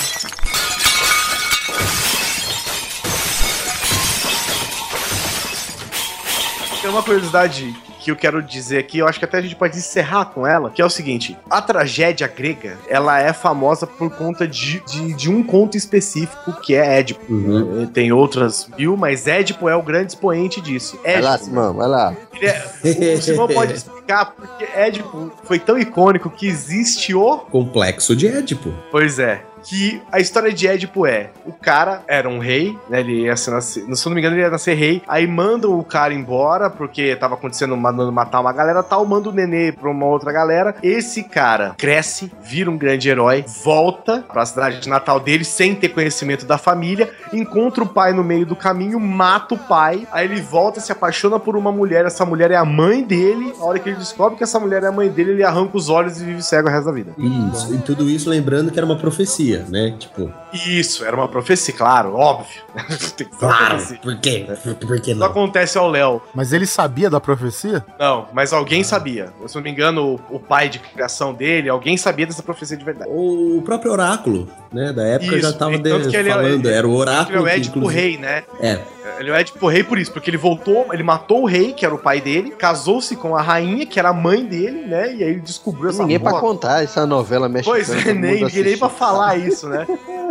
Tem uma curiosidade que eu quero dizer aqui, eu acho que até a gente pode encerrar com ela, que é o seguinte: a tragédia grega, ela é famosa por conta de, de, de um conto específico, que é Édipo. Uhum. Eh, Tem outras mil, mas Édipo é o grande expoente disso. Vai lá, Édipo, Simão, vai lá. é- o Simão pode explicar porque Édipo foi tão icônico que existe o Complexo de Édipo. Pois é. Que a história de Édipo é: o cara era um rei, né? Ele ia nascer, se não me engano, ele ia nascer rei. Aí mandam o cara embora, porque tava acontecendo, mandando matar uma galera tal. Manda o nenê pra uma outra galera. Esse cara cresce, vira um grande herói, volta pra cidade de natal dele sem ter conhecimento da família. Encontra o pai no meio do caminho, mata o pai. Aí ele volta, se apaixona por uma mulher. Essa mulher é a mãe dele. A hora que ele descobre que essa mulher é a mãe dele, ele arranca os olhos e vive cego o resto da vida. Isso. E tudo isso lembrando que era uma profecia, né? Tipo, Isso, era uma profecia, claro, óbvio. Tem que ser uma profecia. por quê? Por que Não não? acontece ao Léo. Mas ele sabia da profecia? Não, mas alguém sabia. Se não me engano, o, o pai de criação dele, alguém sabia dessa profecia de verdade. O próprio oráculo, né, da época Isso, já tava e tanto de- que ele é- falando, era o Ele oráculo é o que, Édipo inclusive- Rei, né? É, Ele é o Édipo Rei por isso, porque ele voltou, ele matou o rei, que era o pai dele, casou-se com a rainha, que era a mãe dele, né? E aí ele descobriu essa Ninguém pra contar essa novela mexicana. Pois é, nem, nem pra falar isso, né?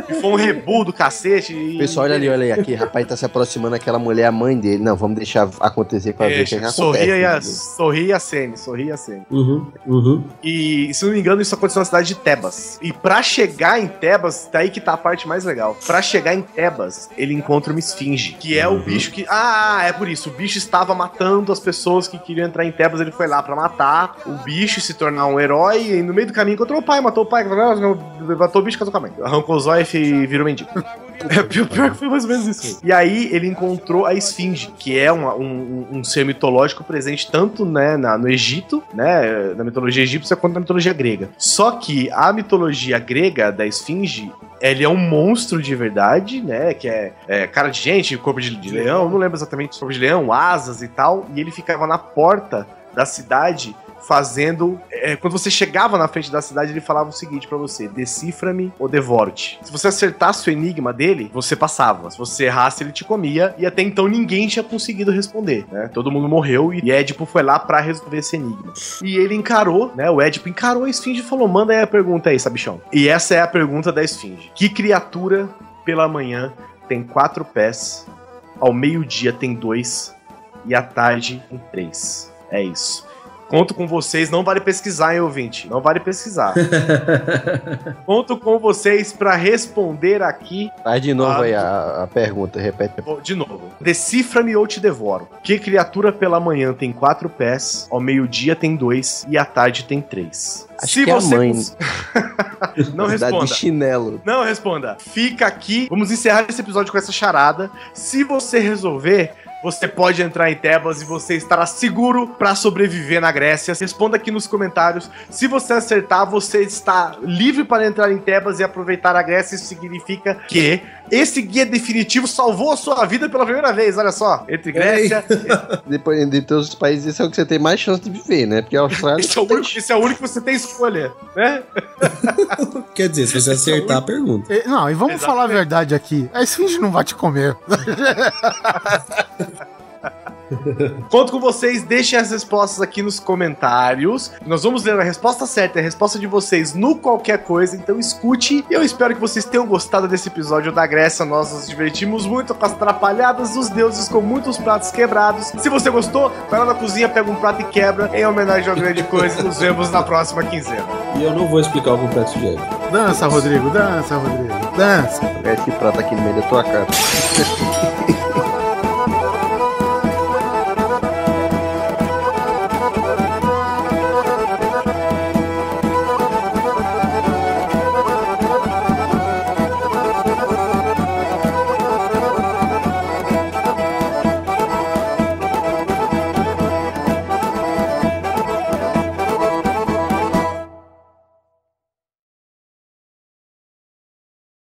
E foi um rebu do cacete. E... Pessoal, olha ali, olha aí, aqui, rapaz, tá se aproximando aquela mulher, a mãe dele. Não, vamos deixar acontecer pra ver o que, que acontece. sorria, e a, entendeu? sorria e acene, sorria e acene. Uhum, uhum. E, se não me engano, isso aconteceu na cidade de Tebas. E pra chegar em Tebas, daí que tá a parte mais legal. Pra chegar em Tebas, ele encontra uma esfinge, que é o bicho que. Ah, é por isso. O bicho estava matando as pessoas que queriam entrar em Tebas. Ele foi lá pra matar o bicho, se tornar um herói. E no meio do caminho encontrou o pai, matou o pai, matou o bicho, casou com a mãe. Arrancou os olhos e virou mendigo. É pior, que foi mais ou menos isso. E aí ele encontrou a esfinge, que é uma- um, um ser mitológico presente tanto né, na- no Egito, né, na mitologia egípcia, quanto na mitologia grega. Só que a mitologia grega da esfinge ele é um monstro de verdade, né? Que é, é cara de gente, corpo de, de leão, não lembro exatamente corpo de leão, asas e tal. E ele ficava na porta da cidade fazendo. é, quando você chegava na frente da cidade, ele falava o seguinte pra você: decifra-me ou devoro-te. Se você acertasse o enigma dele, você passava. Se você errasse, ele te comia. E até então ninguém tinha conseguido responder, né? Todo mundo morreu e Édipo foi lá pra resolver esse enigma. E ele encarou, né? O Édipo encarou a esfinge e falou: manda aí a pergunta aí, sabichão. E essa é a pergunta da esfinge: Que criatura pela manhã tem quatro pés, ao meio-dia tem dois e à tarde tem três? É isso. Conto com vocês, não vale pesquisar, hein, ouvinte? Não vale pesquisar. Conto com vocês pra responder aqui Faz de novo Ah, aí a, a pergunta, repete. De novo. Decifra-me ou te devoro. Que criatura pela manhã tem quatro pés, ao meio-dia tem dois e à tarde tem três? Acho que é a mãe. Não responda. de chinelo. Não responda. Fica aqui. Vamos encerrar esse episódio com essa charada. Se você resolver, você pode entrar em Tebas e você estará seguro pra sobreviver na Grécia. Responda aqui nos comentários. Se você acertar, você está livre para entrar em Tebas e aproveitar a Grécia. Isso significa que esse guia definitivo salvou a sua vida pela primeira vez. Olha só. Entre Grécia. Depois de todos os países, esse é o que você tem mais chance de viver, né? Porque a Austrália. Esse é, o único, esse é o único que você tem escolha, né? Quer dizer, se você acertar a pergunta. Não, e vamos falar a verdade aqui. A esfinge não vai te comer. Conto com vocês, deixem as respostas aqui nos comentários. Nós vamos ler a resposta certa e a resposta de vocês no qualquer coisa, então escute. E eu espero que vocês tenham gostado desse episódio da Grécia. Nós nos divertimos muito com as atrapalhadas dos deuses, com muitos pratos quebrados. Se você gostou, vai lá na cozinha, pega um prato e quebra, em homenagem ao grande coisa. Nos vemos na próxima quinzena. E eu não vou explicar o complexo de. Dança, Rodrigo, dança, Rodrigo. Dança. Esse prato aqui no meio da tua cara.